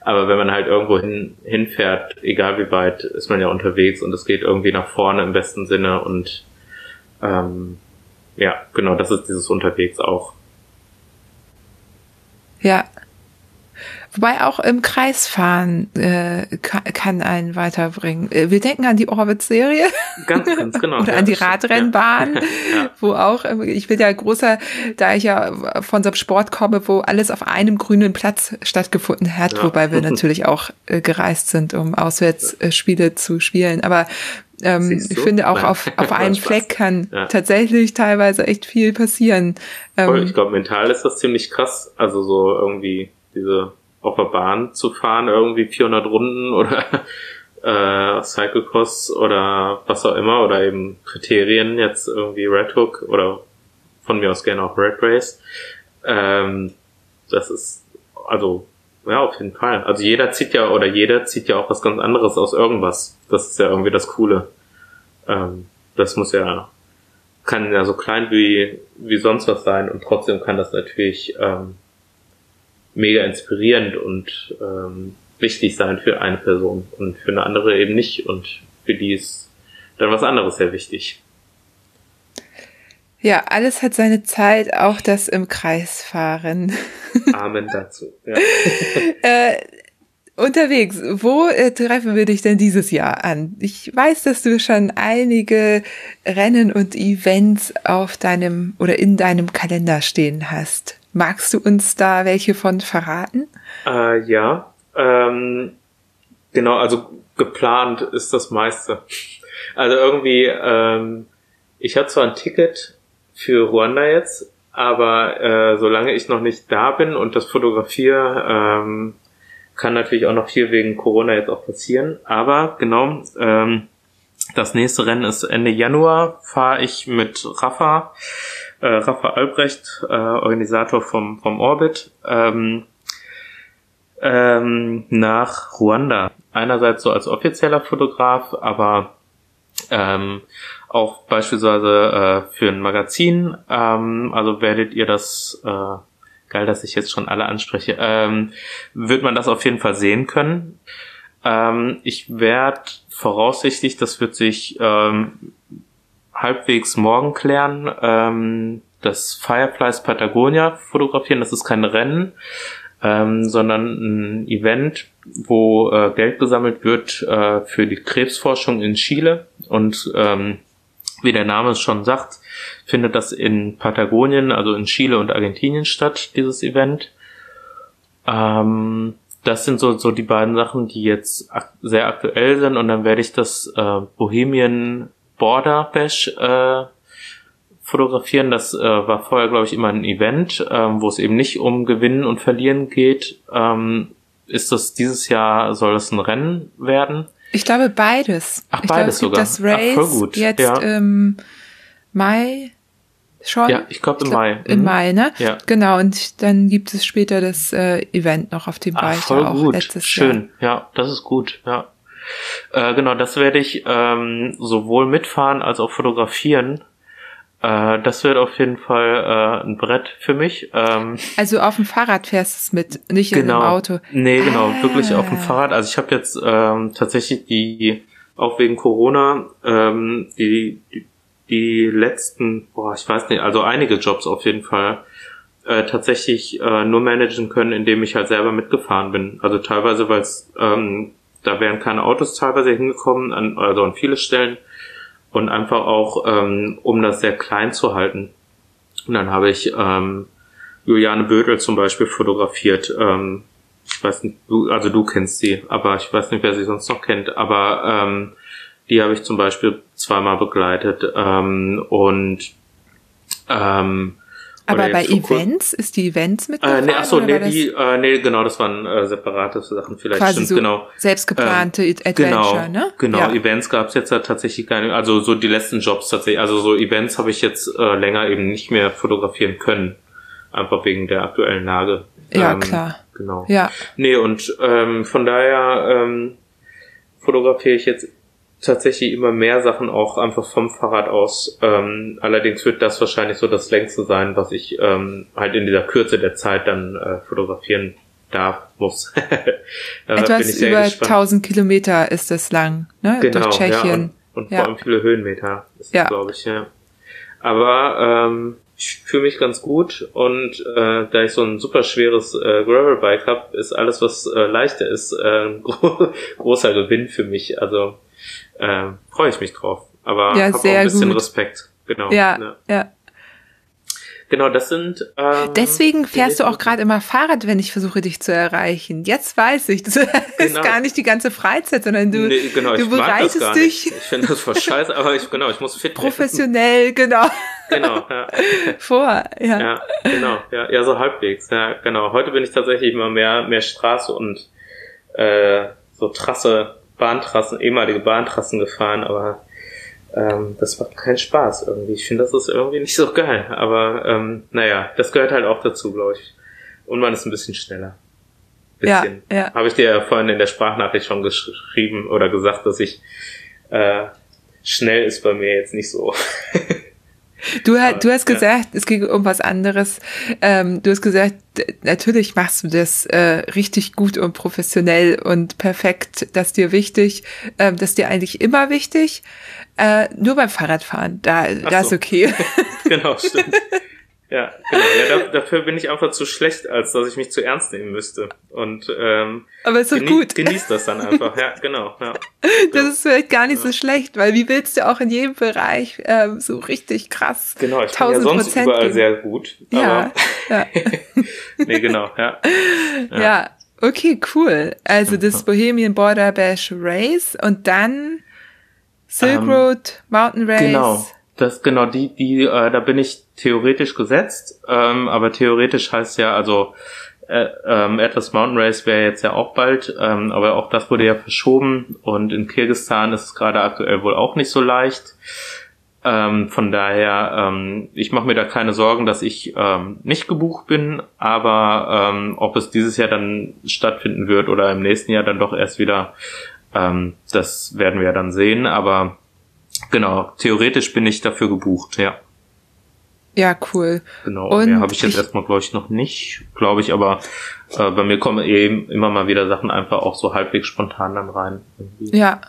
S3: aber wenn man halt irgendwo hin, hinfährt, egal wie weit, ist man ja unterwegs und es geht irgendwie nach vorne im besten Sinne und ähm, ja, genau, das ist dieses Unterwegs auch.
S2: Ja, Wobei auch im Kreisfahren äh, kann, kann einen weiterbringen. Äh, wir denken an die Orbit-Serie.
S3: Ganz, ganz genau.
S2: Oder ja, an die Radrennbahn, ja. ja. wo auch, ähm, ich bin ja großer, da ich ja von so einem Sport komme, wo alles auf einem grünen Platz stattgefunden hat, wobei wir natürlich auch äh, gereist sind, um Auswärtsspiele zu spielen. Aber ähm, ich finde auch auf, auf einem Fleck kann ja. tatsächlich teilweise echt viel passieren.
S3: Ähm, ich glaube, mental ist das ziemlich krass. Also so irgendwie diese auf der Bahn zu fahren, irgendwie 400 Runden oder äh, Cyclecross oder was auch immer oder eben Kriterien jetzt irgendwie Red Hook oder von mir aus gerne auch Red Race. Ähm, das ist also ja auf jeden Fall. Also jeder zieht ja oder jeder zieht ja auch was ganz anderes aus irgendwas. Das ist ja irgendwie das Coole. Ähm, das muss ja kann ja so klein wie wie sonst was sein und trotzdem kann das natürlich ähm, mega inspirierend und ähm, wichtig sein für eine Person und für eine andere eben nicht und für die ist dann was anderes sehr wichtig.
S2: Ja, alles hat seine Zeit, auch das im Kreis fahren.
S3: Amen dazu. Ja.
S2: äh, unterwegs, wo äh, treffen wir dich denn dieses Jahr an? Ich weiß, dass du schon einige Rennen und Events auf deinem oder in deinem Kalender stehen hast. Magst du uns da welche von verraten?
S3: Äh, ja, ähm, genau, also geplant ist das meiste. Also irgendwie, ähm, ich habe zwar ein Ticket für Ruanda jetzt, aber äh, solange ich noch nicht da bin und das fotografiere, ähm, kann natürlich auch noch viel wegen Corona jetzt auch passieren. Aber genau, ähm, das nächste Rennen ist Ende Januar, fahre ich mit Rafa äh, Rafa Albrecht, äh, Organisator vom, vom Orbit, ähm, ähm, nach Ruanda. Einerseits so als offizieller Fotograf, aber ähm, auch beispielsweise äh, für ein Magazin. Ähm, also werdet ihr das, äh, geil, dass ich jetzt schon alle anspreche, ähm, wird man das auf jeden Fall sehen können. Ähm, ich werde voraussichtlich, das wird sich ähm, halbwegs morgen klären, ähm, das Fireflies Patagonia fotografieren. Das ist kein Rennen, ähm, sondern ein Event, wo äh, Geld gesammelt wird äh, für die Krebsforschung in Chile. Und ähm, wie der Name es schon sagt, findet das in Patagonien, also in Chile und Argentinien statt, dieses Event. Ähm, das sind so, so die beiden Sachen, die jetzt ak sehr aktuell sind. Und dann werde ich das äh, Bohemian Border Bash äh, fotografieren. Das äh, war vorher, glaube ich, immer ein Event, ähm, wo es eben nicht um Gewinnen und Verlieren geht. Ähm, ist das dieses Jahr, soll es ein Rennen werden?
S2: Ich glaube beides.
S3: Ach, ich beides glaube, es
S2: sogar. Das Race Ach, gut. jetzt ja. im Mai schon.
S3: Ja, ich glaube im glaub, Mai.
S2: Im mhm. Mai, ne? Ja. Genau, und dann gibt es später das äh, Event noch, auf dem Ach, war ich voll auch
S3: gut.
S2: letztes
S3: Schön. Jahr. Ja, das ist gut, ja. Äh, genau, das werde ich ähm, sowohl mitfahren als auch fotografieren. Äh, das wird auf jeden Fall äh, ein Brett für mich. Ähm,
S2: also auf dem Fahrrad fährst du es mit, nicht
S3: genau.
S2: in einem Auto.
S3: Nee, genau, ah. wirklich auf dem Fahrrad. Also ich habe jetzt ähm, tatsächlich die, auch wegen Corona, ähm, die, die, die letzten, boah, ich weiß nicht, also einige Jobs auf jeden Fall äh, tatsächlich äh, nur managen können, indem ich halt selber mitgefahren bin. Also teilweise, weil es ähm, da wären keine Autos teilweise hingekommen, an, also an viele Stellen und einfach auch, ähm, um das sehr klein zu halten. Und dann habe ich ähm, Juliane Bödel zum Beispiel fotografiert. Ähm, ich weiß nicht, du, also du kennst sie, aber ich weiß nicht, wer sie sonst noch kennt. Aber ähm, die habe ich zum Beispiel zweimal begleitet ähm, und ähm,
S2: aber bei Events, ist die Events mit
S3: äh, nee, ach so, nee, die, äh, nee, genau, das waren äh, separate Sachen vielleicht.
S2: Quasi stimmt, so genau. selbstgeplante ähm, Adventure,
S3: genau,
S2: ne?
S3: Genau, ja. Events gab's jetzt halt tatsächlich keine, also so die letzten Jobs tatsächlich, also so Events habe ich jetzt äh, länger eben nicht mehr fotografieren können, einfach wegen der aktuellen Lage.
S2: Ja, ähm, klar.
S3: Genau.
S2: Ja.
S3: Nee, und ähm, von daher ähm, fotografiere ich jetzt tatsächlich immer mehr Sachen auch einfach vom Fahrrad aus. Ähm, allerdings wird das wahrscheinlich so das längste sein, was ich ähm, halt in dieser Kürze der Zeit dann äh, fotografieren darf, muss.
S2: Etwas über gespannt. 1000 Kilometer ist es lang, ne?
S3: Genau,
S2: Durch Tschechien. Ja,
S3: und, und ja. vor allem viele Höhenmeter, ist ja. glaube ich, ja. Aber ähm, ich fühle mich ganz gut und äh, da ich so ein super schweres äh, Gravelbike habe, ist alles, was äh, leichter ist, äh, großer Gewinn für mich. Also äh, freue ich mich drauf. Aber
S2: ja,
S3: habe auch ein bisschen
S2: gut.
S3: Respekt. Genau.
S2: Ja, ja. ja.
S3: Genau, das sind. Ähm,
S2: Deswegen fährst du auch gerade immer Fahrrad, wenn ich versuche, dich zu erreichen. Jetzt weiß ich, das genau. ist gar nicht die ganze Freizeit, sondern du,
S3: nee, genau,
S2: du bereitest dich.
S3: Ich finde das voll scheiße, aber ich genau, ich muss fit
S2: Professionell, genau.
S3: Genau, ja.
S2: Vor, ja.
S3: Ja, genau, ja, ja, so halbwegs, ja, genau. Heute bin ich tatsächlich immer mehr, mehr Straße und äh, so Trasse Bahntrassen, ehemalige Bahntrassen gefahren, aber ähm, das macht keinen Spaß irgendwie. Ich finde, das ist irgendwie nicht so geil. Aber ähm, naja, das gehört halt auch dazu, glaube ich. Und man ist ein bisschen schneller. Bisschen. Ja, ja. Habe ich dir ja vorhin in der Sprachnachricht schon geschrieben oder gesagt, dass ich äh, schnell ist bei mir jetzt nicht so.
S2: Du, du hast gesagt, es ging um was anderes. Ähm, du hast gesagt, natürlich machst du das äh, richtig gut und professionell und perfekt. Das ist dir wichtig. Ähm, das ist dir eigentlich immer wichtig. Äh, nur beim Fahrradfahren, da, da so. ist okay.
S3: genau, stimmt. Ja, genau. Ja, da, dafür bin ich einfach zu schlecht, als dass ich mich zu ernst nehmen müsste. Und ähm,
S2: aber ist doch genie gut.
S3: Genießt das dann einfach. Ja, genau. Ja.
S2: Das ist vielleicht gar nicht ja. so schlecht, weil wie willst du auch in jedem Bereich ähm, so richtig krass
S3: Genau, ich bin ja sonst überall geben. sehr gut.
S2: Ja. ja.
S3: nee, genau. Ja.
S2: ja. Ja. Okay, cool. Also das Bohemian Border Bash Race und dann Silk ähm, Road Mountain Race.
S3: Genau. Das genau die die äh, da bin ich theoretisch gesetzt, ähm, aber theoretisch heißt ja also äh, ähm, Atlas Mountain Race wäre jetzt ja auch bald, ähm, aber auch das wurde ja verschoben und in Kirgisistan ist es gerade aktuell wohl auch nicht so leicht. Ähm, von daher, ähm, ich mache mir da keine Sorgen, dass ich ähm, nicht gebucht bin, aber ähm, ob es dieses Jahr dann stattfinden wird oder im nächsten Jahr dann doch erst wieder, ähm, das werden wir dann sehen. Aber genau, theoretisch bin ich dafür gebucht, ja.
S2: Ja, cool.
S3: Genau, und mehr habe ich jetzt ich, erstmal, glaube ich, noch nicht, glaube ich, aber äh, bei mir kommen eben immer mal wieder Sachen einfach auch so halbwegs spontan dann rein.
S2: Irgendwie. Ja.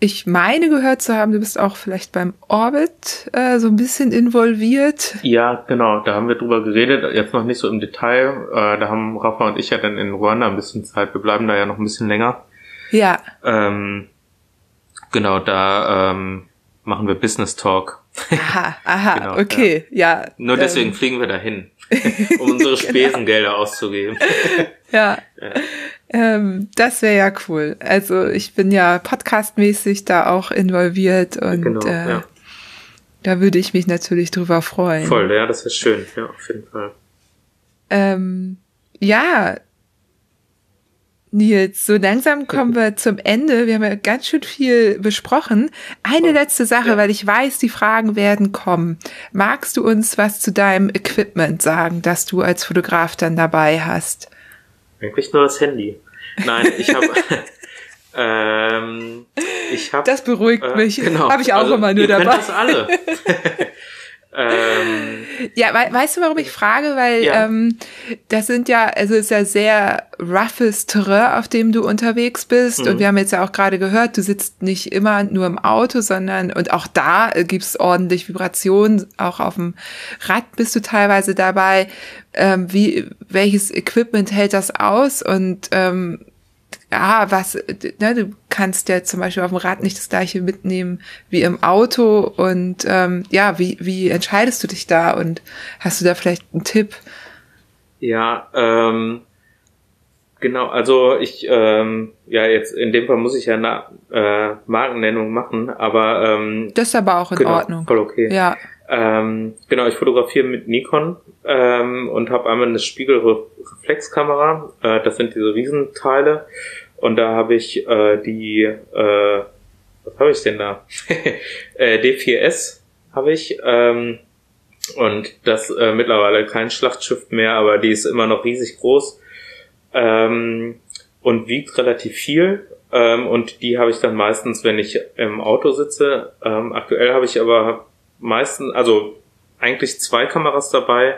S2: Ich meine gehört zu haben, du bist auch vielleicht beim Orbit äh, so ein bisschen involviert.
S3: Ja, genau, da haben wir drüber geredet, jetzt noch nicht so im Detail. Äh, da haben Rafa und ich ja dann in Ruanda ein bisschen Zeit, wir bleiben da ja noch ein bisschen länger.
S2: Ja.
S3: Ähm, genau, da ähm, machen wir Business Talk.
S2: Aha, aha, genau, okay, ja. ja.
S3: Nur deswegen ähm. fliegen wir dahin, um unsere genau. Spesengelder genau. auszugeben.
S2: ja. ja. Ähm, das wäre ja cool. Also ich bin ja podcastmäßig da auch involviert und genau, äh, ja. da würde ich mich natürlich drüber freuen.
S3: Voll, ja, das ist schön, ja, auf jeden Fall.
S2: Ähm, ja, Nils, so langsam kommen wir zum Ende. Wir haben ja ganz schön viel besprochen. Eine letzte Sache, ja. weil ich weiß, die Fragen werden kommen. Magst du uns was zu deinem Equipment sagen, das du als Fotograf dann dabei hast?
S3: Eigentlich nur das Handy. Nein, ich habe Ähm, ich hab,
S2: das beruhigt
S3: äh,
S2: mich.
S3: Genau.
S2: Habe ich auch
S3: also,
S2: immer nur
S3: ihr
S2: dabei.
S3: Könnt das alle. ähm,
S2: Ja, we weißt du, warum ich frage? Weil
S3: Ja.
S2: ähm, das sind ja, also es ist ja sehr roughes Terrain, auf dem du unterwegs bist.
S3: Mhm.
S2: Und wir haben jetzt ja auch gerade gehört, du sitzt nicht immer nur im Auto, sondern und auch da äh, gibt's ordentlich Vibration. Auch auf dem Rad bist du teilweise dabei. Ähm, wie welches Equipment hält das aus? Und ähm, ja, was, ne, du kannst ja zum Beispiel auf dem Rad nicht das gleiche mitnehmen wie im Auto und ähm, ja, wie, wie entscheidest du dich da und hast du da vielleicht einen Tipp?
S3: Ja, ähm, genau, also ich, ähm, ja, jetzt in dem Fall muss ich ja eine äh, Markennennung machen, aber ähm,
S2: Das ist aber auch in
S3: genau,
S2: Ordnung.
S3: voll okay.
S2: Ja,
S3: Ähm, genau, ich fotografiere mit Nikon ähm, und habe einmal eine Spiegelreflexkamera. Äh, das sind diese Riesenteile. Und da habe ich äh, die, äh, was habe ich denn da? äh, D4S habe ich. Ähm, und das äh, mittlerweile kein Schlachtschiff mehr, aber die ist immer noch riesig groß ähm, und wiegt relativ viel. Ähm, und die habe ich dann meistens, wenn ich im Auto sitze. Ähm, aktuell habe ich aber meistens, also eigentlich zwei Kameras dabei,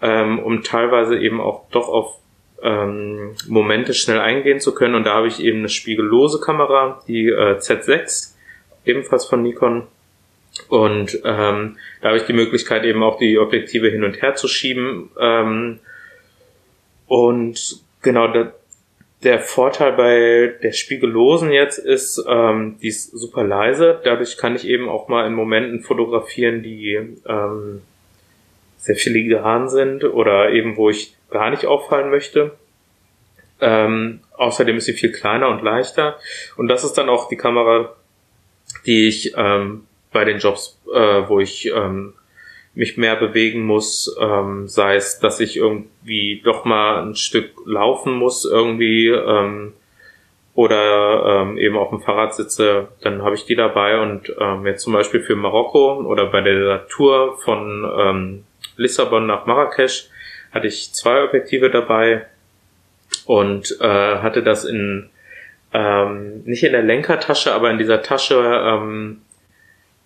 S3: ähm, um teilweise eben auch doch auf ähm, Momente schnell eingehen zu können. Und da habe ich eben eine spiegellose Kamera, die äh, Z6, ebenfalls von Nikon. Und ähm, da habe ich die Möglichkeit eben auch die Objektive hin und her zu schieben. Ähm, und genau, da, der Vorteil bei der Spiegellosen jetzt ist, ähm, die ist super leise. Dadurch kann ich eben auch mal in Momenten fotografieren, die ähm, sehr filigran sind oder eben wo ich gar nicht auffallen möchte. Ähm, außerdem ist sie viel kleiner und leichter. Und das ist dann auch die Kamera, die ich ähm, bei den Jobs, äh, wo ich ähm, mich mehr bewegen muss, ähm, sei es, dass ich irgendwie doch mal ein Stück laufen muss irgendwie ähm, oder ähm, eben auf dem Fahrrad sitze, dann habe ich die dabei. Und ähm, jetzt zum Beispiel für Marokko oder bei der Tour von ähm, Lissabon nach Marrakesch hatte ich zwei Objektive dabei und äh, hatte das in ähm, nicht in der Lenkertasche, aber in dieser Tasche, ähm,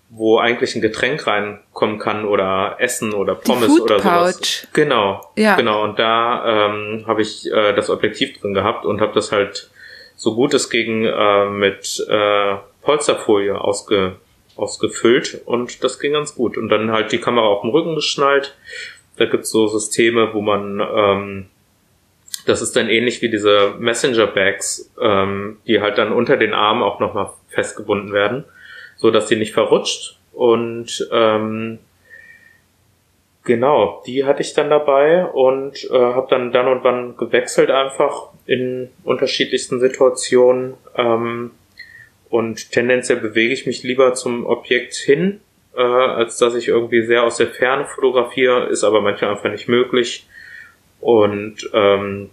S3: wo eigentlich ein Getränk reinkommen kann oder Essen oder Pommes
S2: Food
S3: oder sowas.
S2: Pouch.
S3: Genau,
S2: Ja.
S3: genau. Und da ähm, habe ich äh, das Objektiv drin gehabt und habe das halt so gut es ging äh, mit äh, Polsterfolie ausge, ausgefüllt und das ging ganz gut. Und dann halt die Kamera auf dem Rücken geschnallt. Da gibt's so Systeme, wo man ähm, das ist dann ähnlich wie diese Messenger-Bags, ähm, die halt dann unter den Armen auch nochmal festgebunden werden, so dass die nicht verrutscht. Und ähm, genau, die hatte ich dann dabei und äh, habe dann dann und wann gewechselt einfach in unterschiedlichsten Situationen. Ähm, und tendenziell bewege ich mich lieber zum Objekt hin, äh, als dass ich irgendwie sehr aus der Ferne fotografiere, ist aber manchmal einfach nicht möglich. Und ähm,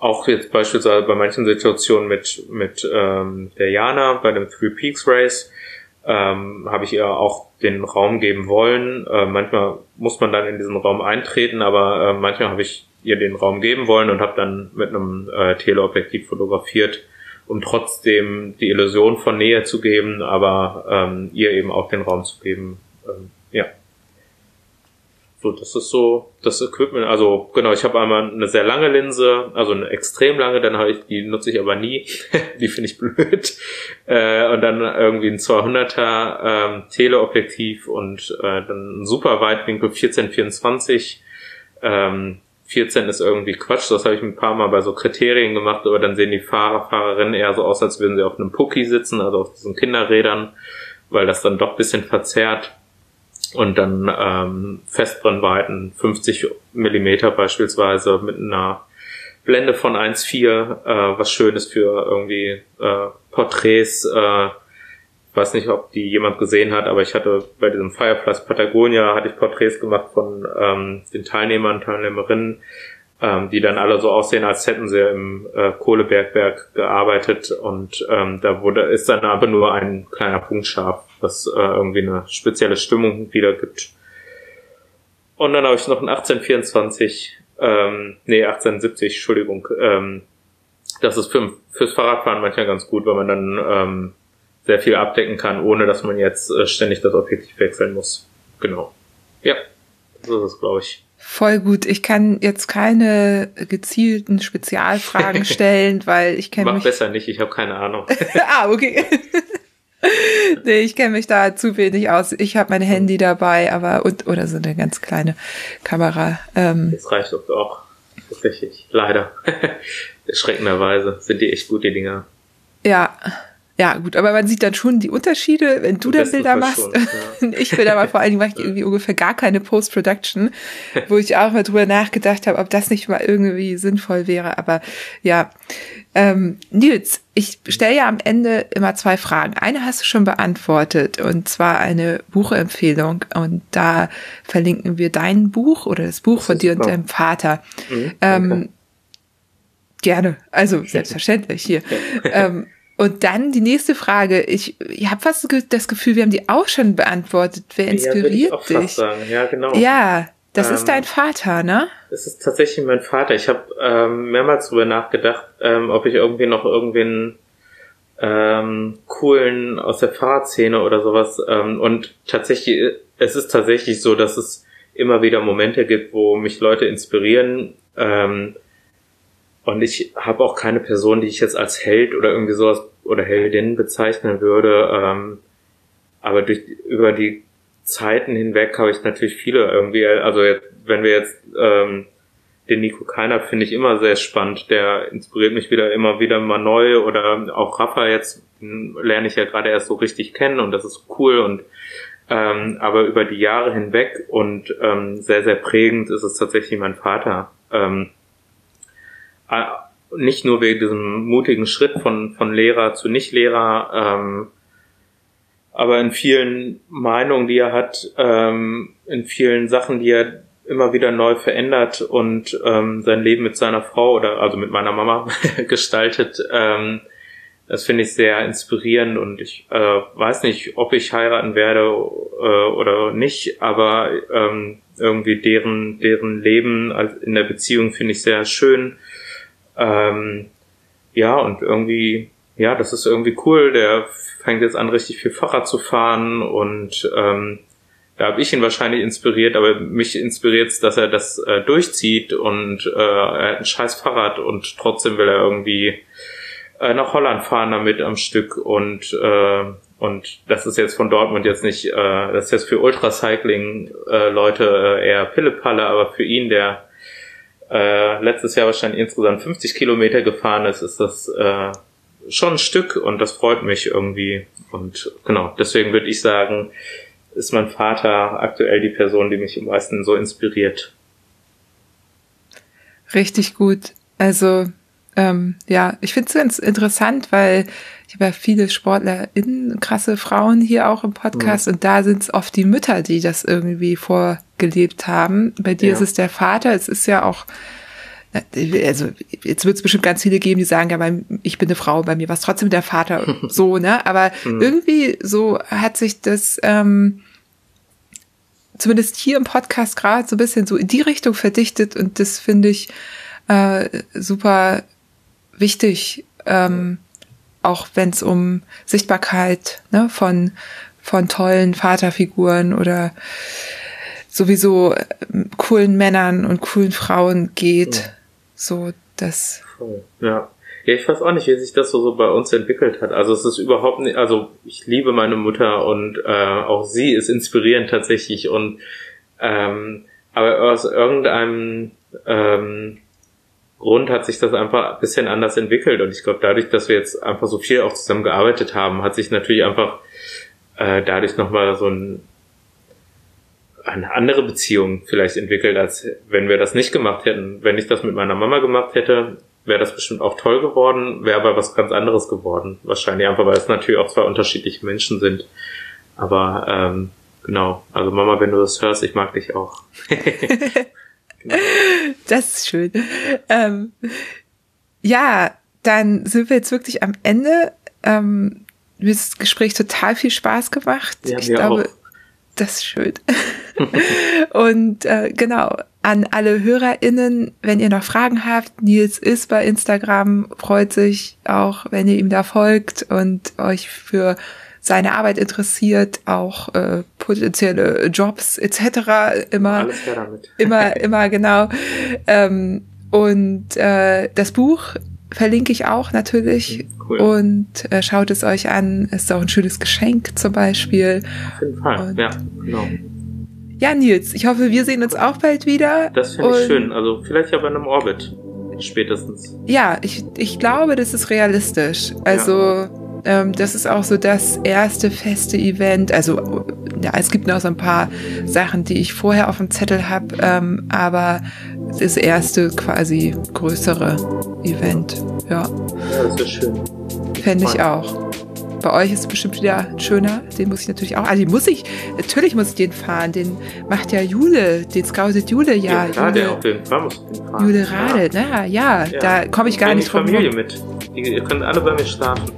S3: auch jetzt beispielsweise bei manchen Situationen mit, mit ähm, der Jana bei dem Three Peaks Race ähm, habe ich ihr auch den Raum geben wollen. Äh, manchmal muss man dann in diesen Raum eintreten, aber äh, manchmal habe ich ihr den Raum geben wollen und habe dann mit einem äh, Teleobjektiv fotografiert, um trotzdem die Illusion von Nähe zu geben, aber ähm, ihr eben auch den Raum zu geben. Ähm. So, das ist so das Equipment. Also genau, ich habe einmal eine sehr lange Linse, also eine extrem lange, dann habe ich die nutze ich aber nie. die finde ich blöd. Äh, und dann irgendwie ein 200er ähm, Teleobjektiv und äh, dann ein super Weitwinkel 1424. Ähm, 14 ist irgendwie Quatsch, das habe ich ein paar Mal bei so Kriterien gemacht, aber dann sehen die Fahrer, Fahrerinnen eher so aus, als würden sie auf einem Pucki sitzen, also auf diesen Kinderrädern, weil das dann doch bisschen verzerrt und dann ähm, Festbrennweiten 50 Millimeter beispielsweise mit einer Blende von 1,4, äh, was schön ist für irgendwie äh, Porträts. Äh, weiß nicht, ob die jemand gesehen hat, aber ich hatte bei diesem Fireplatz Patagonia hatte ich Porträts gemacht von ähm, den Teilnehmern, Teilnehmerinnen, ähm, die dann alle so aussehen, als hätten sie im äh, Kohlebergwerk gearbeitet und ähm, da wurde ist dann aber nur ein kleiner Punkt scharf, was äh, irgendwie eine spezielle Stimmung wiedergibt. Und dann habe ich noch ein 1824, ähm, nee 1870, Entschuldigung, ähm, das ist für, fürs Fahrradfahren manchmal ganz gut, weil man dann ähm, sehr viel abdecken kann, ohne dass man jetzt äh, ständig das Objektiv wechseln muss. Genau. Ja, so ist es, glaube ich.
S2: Voll gut. Ich kann jetzt keine gezielten Spezialfragen stellen, weil ich kenne
S3: Mach
S2: mich.
S3: besser nicht, ich habe keine Ahnung.
S2: ah, okay. nee, ich kenne mich da zu wenig aus. Ich habe mein Handy dabei, aber und oder so eine ganz kleine Kamera. Ähm,
S3: Das reicht oft auch. Tatsächlich. Leider. Erschreckenderweise sind die echt gut, die Dinger.
S2: ja. Ja, gut, aber man sieht dann schon die Unterschiede, wenn du
S3: Im
S2: da
S3: besten
S2: Bilder machst.
S3: schon,
S2: ich Bilder mal vor allen Dingen mache ich irgendwie ungefähr gar keine Post-Production, wo ich auch mal drüber nachgedacht habe, ob das nicht mal irgendwie sinnvoll wäre. Aber ja, ähm, Nils, ich stelle ja am Ende immer zwei Fragen. Eine hast du schon beantwortet und zwar eine Buchempfehlung und da verlinken wir dein Buch oder das Buch von
S3: ist
S2: dir und
S3: super.
S2: deinem Vater.
S3: Mhm,
S2: Ähm. Gerne, also selbstverständlich hier. ähm, und dann die nächste Frage. Ich, ich habe fast das Gefühl, wir haben die auch schon beantwortet. Wer
S3: ja,
S2: inspiriert
S3: auch fast
S2: dich?
S3: sagen. Ja, genau.
S2: Ja, das
S3: Ähm,
S2: ist dein Vater, ne?
S3: Es ist tatsächlich mein Vater. Ich habe ähm, mehrmals drüber nachgedacht, ähm, ob ich irgendwie noch irgendwen ähm, coolen aus der Fahrradszene oder sowas. Ähm, und tatsächlich, es ist tatsächlich so, dass es immer wieder Momente gibt, wo mich Leute inspirieren. Ähm, und ich habe auch keine Person, die ich jetzt als Held oder irgendwie sowas oder Heldin bezeichnen würde. Ähm, aber durch über die Zeiten hinweg habe ich natürlich viele irgendwie, also jetzt, wenn wir jetzt ähm, den Nico Keiner finde ich immer sehr spannend, der inspiriert mich wieder immer wieder mal neu oder auch Rafa jetzt lerne ich ja gerade erst so richtig kennen und das ist cool und ähm, aber über die Jahre hinweg und ähm, sehr, sehr prägend ist es tatsächlich mein Vater. Ähm, äh, nicht nur wegen diesem mutigen Schritt von, von Lehrer zu Nicht-Lehrer, ähm, aber in vielen Meinungen, die er hat, ähm, in vielen Sachen, die er immer wieder neu verändert und ähm, sein Leben mit seiner Frau oder also mit meiner Mama gestaltet, ähm, das finde ich sehr inspirierend und ich äh, weiß nicht, ob ich heiraten werde äh, oder nicht, aber ähm, irgendwie deren deren Leben in der Beziehung finde ich sehr schön. Ähm, ja, und irgendwie, ja, das ist irgendwie cool. Der fängt jetzt an, richtig viel Fahrrad zu fahren und ähm, da habe ich ihn wahrscheinlich inspiriert, aber mich inspiriert dass er das äh, durchzieht und äh, er hat ein scheiß Fahrrad und trotzdem will er irgendwie äh, nach Holland fahren damit am Stück und äh, und das ist jetzt von Dortmund jetzt nicht, äh, das ist jetzt für Ultracycling äh, Leute äh, eher Pillepalle, aber für ihn, der äh, letztes Jahr wahrscheinlich insgesamt 50 Kilometer gefahren ist, ist das äh, schon ein Stück und das freut mich irgendwie. Und genau, deswegen würde ich sagen, ist mein Vater aktuell die Person, die mich am meisten so inspiriert.
S2: Richtig gut. Also, ähm, ja, ich finde es ganz interessant, weil ich habe ja viele SportlerInnen, krasse Frauen hier auch im Podcast und da sind es oft die Mütter, die das irgendwie vorgelebt haben. Bei dir
S3: Ja.
S2: ist es der Vater. Es ist ja auch, also jetzt wird es bestimmt ganz viele geben, die sagen, ja, ich bin eine Frau, bei mir war es trotzdem der Vater, so, ne? Aber irgendwie so hat sich das ähm, zumindest hier im Podcast gerade so ein bisschen so in die Richtung verdichtet und das finde ich äh, super wichtig, ähm, auch wenn es um Sichtbarkeit ne, von, von tollen Vaterfiguren oder sowieso äh, coolen Männern und coolen Frauen geht. So, das.
S3: Ja. Ja, ich weiß auch nicht, wie sich das so, so bei uns entwickelt hat. Also es ist überhaupt nicht, also ich liebe meine Mutter und äh, auch sie ist inspirierend tatsächlich und ähm, aber aus irgendeinem ähm, Grund hat sich das einfach ein bisschen anders entwickelt und ich glaube dadurch, dass wir jetzt einfach so viel auch zusammen gearbeitet haben, hat sich natürlich einfach äh, dadurch nochmal so ein eine andere Beziehung vielleicht entwickelt, als wenn wir das nicht gemacht hätten. Wenn ich das mit meiner Mama gemacht hätte, wäre das bestimmt auch toll geworden, wäre aber was ganz anderes geworden. Wahrscheinlich einfach, weil es natürlich auch zwei unterschiedliche Menschen sind. Aber ähm, genau, also Mama, wenn du das hörst, ich mag dich auch.
S2: Das ist schön. Ähm, ja, dann sind wir jetzt wirklich am Ende. Ähm, mir hat das Gespräch total viel Spaß gemacht.
S3: Ja,
S2: ich glaube,
S3: auch.
S2: das ist schön. Und äh, genau, an alle HörerInnen, wenn ihr noch Fragen habt, Nils ist bei Instagram, freut sich auch, wenn ihr ihm da folgt und euch für seine Arbeit interessiert, auch äh, potenzielle Jobs etc. immer, immer, immer genau. Ähm, und äh, das Buch verlinke ich auch natürlich
S3: Cool.
S2: und äh, schaut es euch an. Es ist auch ein schönes Geschenk zum Beispiel.
S3: Auf jeden Fall.
S2: Und-
S3: ja, genau.
S2: Ja, Nils, ich hoffe, wir sehen uns auch bald wieder.
S3: Das finde ich schön. Also vielleicht ja bei einem Orbit. Spätestens.
S2: Ja, ich, ich glaube, das ist realistisch. Also, ähm, das ist auch so das erste feste Event. Also, ja, es gibt noch so ein paar Sachen, die ich vorher auf dem Zettel habe, ähm, aber das erste quasi größere Event. Ja,
S3: Ja, das wäre schön.
S2: fände ich auch. Bei euch ist es bestimmt wieder schöner. Den muss ich natürlich auch. Also den muss ich, natürlich muss ich den fahren. Den macht ja Jule, den scoutet Jule ja.
S3: Ja, klar, der
S2: Jule,
S3: auf jeden Fall muss hinfahren.
S2: Jule Radel, na ja,
S3: Ja.
S2: da komme ich gar
S3: Bring
S2: nicht drum
S3: Familie
S2: rum.
S3: mit. Die, ihr könnt alle bei mir schlafen.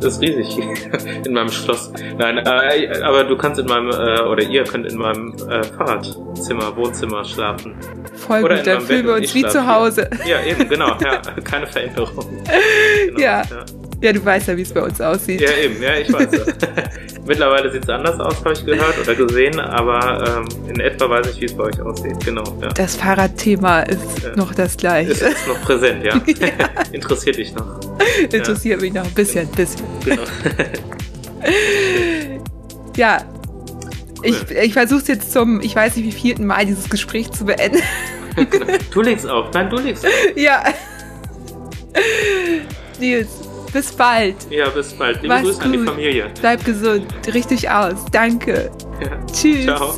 S3: Das ist riesig in meinem Schloss. Nein, äh, aber du kannst in meinem, äh, oder ihr könnt in meinem äh, Fahrradzimmer, Wohnzimmer schlafen.
S2: Voll
S3: Oder
S2: gut, dann fühlen wir uns wie zu. Hause.
S3: Ja, eben, genau. Ja, keine Veränderung. Genau,
S2: Ja. Ja, du weißt ja, wie es bei uns aussieht.
S3: Ja, eben, ja, ich weiß ja. Mittlerweile sieht es anders aus, habe ich gehört oder gesehen, aber ähm, in etwa weiß ich, wie es bei euch aussieht. Genau, ja.
S2: Das Fahrradthema ist
S3: Ja.
S2: noch das gleiche.
S3: Ist jetzt noch präsent, ja? Interessiert dich noch.
S2: Interessiert mich noch ein bisschen, bisschen.
S3: Genau.
S2: Ja. Ich, ich versuche jetzt zum, ich weiß nicht wie vierten Mal dieses Gespräch zu beenden.
S3: Du legst auf. Nein, du legst auf.
S2: ja. Nils, bis bald.
S3: Ja, bis bald. Liebe
S2: Mach's
S3: Grüße gut. an die Familie.
S2: Bleib gesund. Richtig aus. Danke.
S3: Ja.
S2: Tschüss.
S3: Ciao.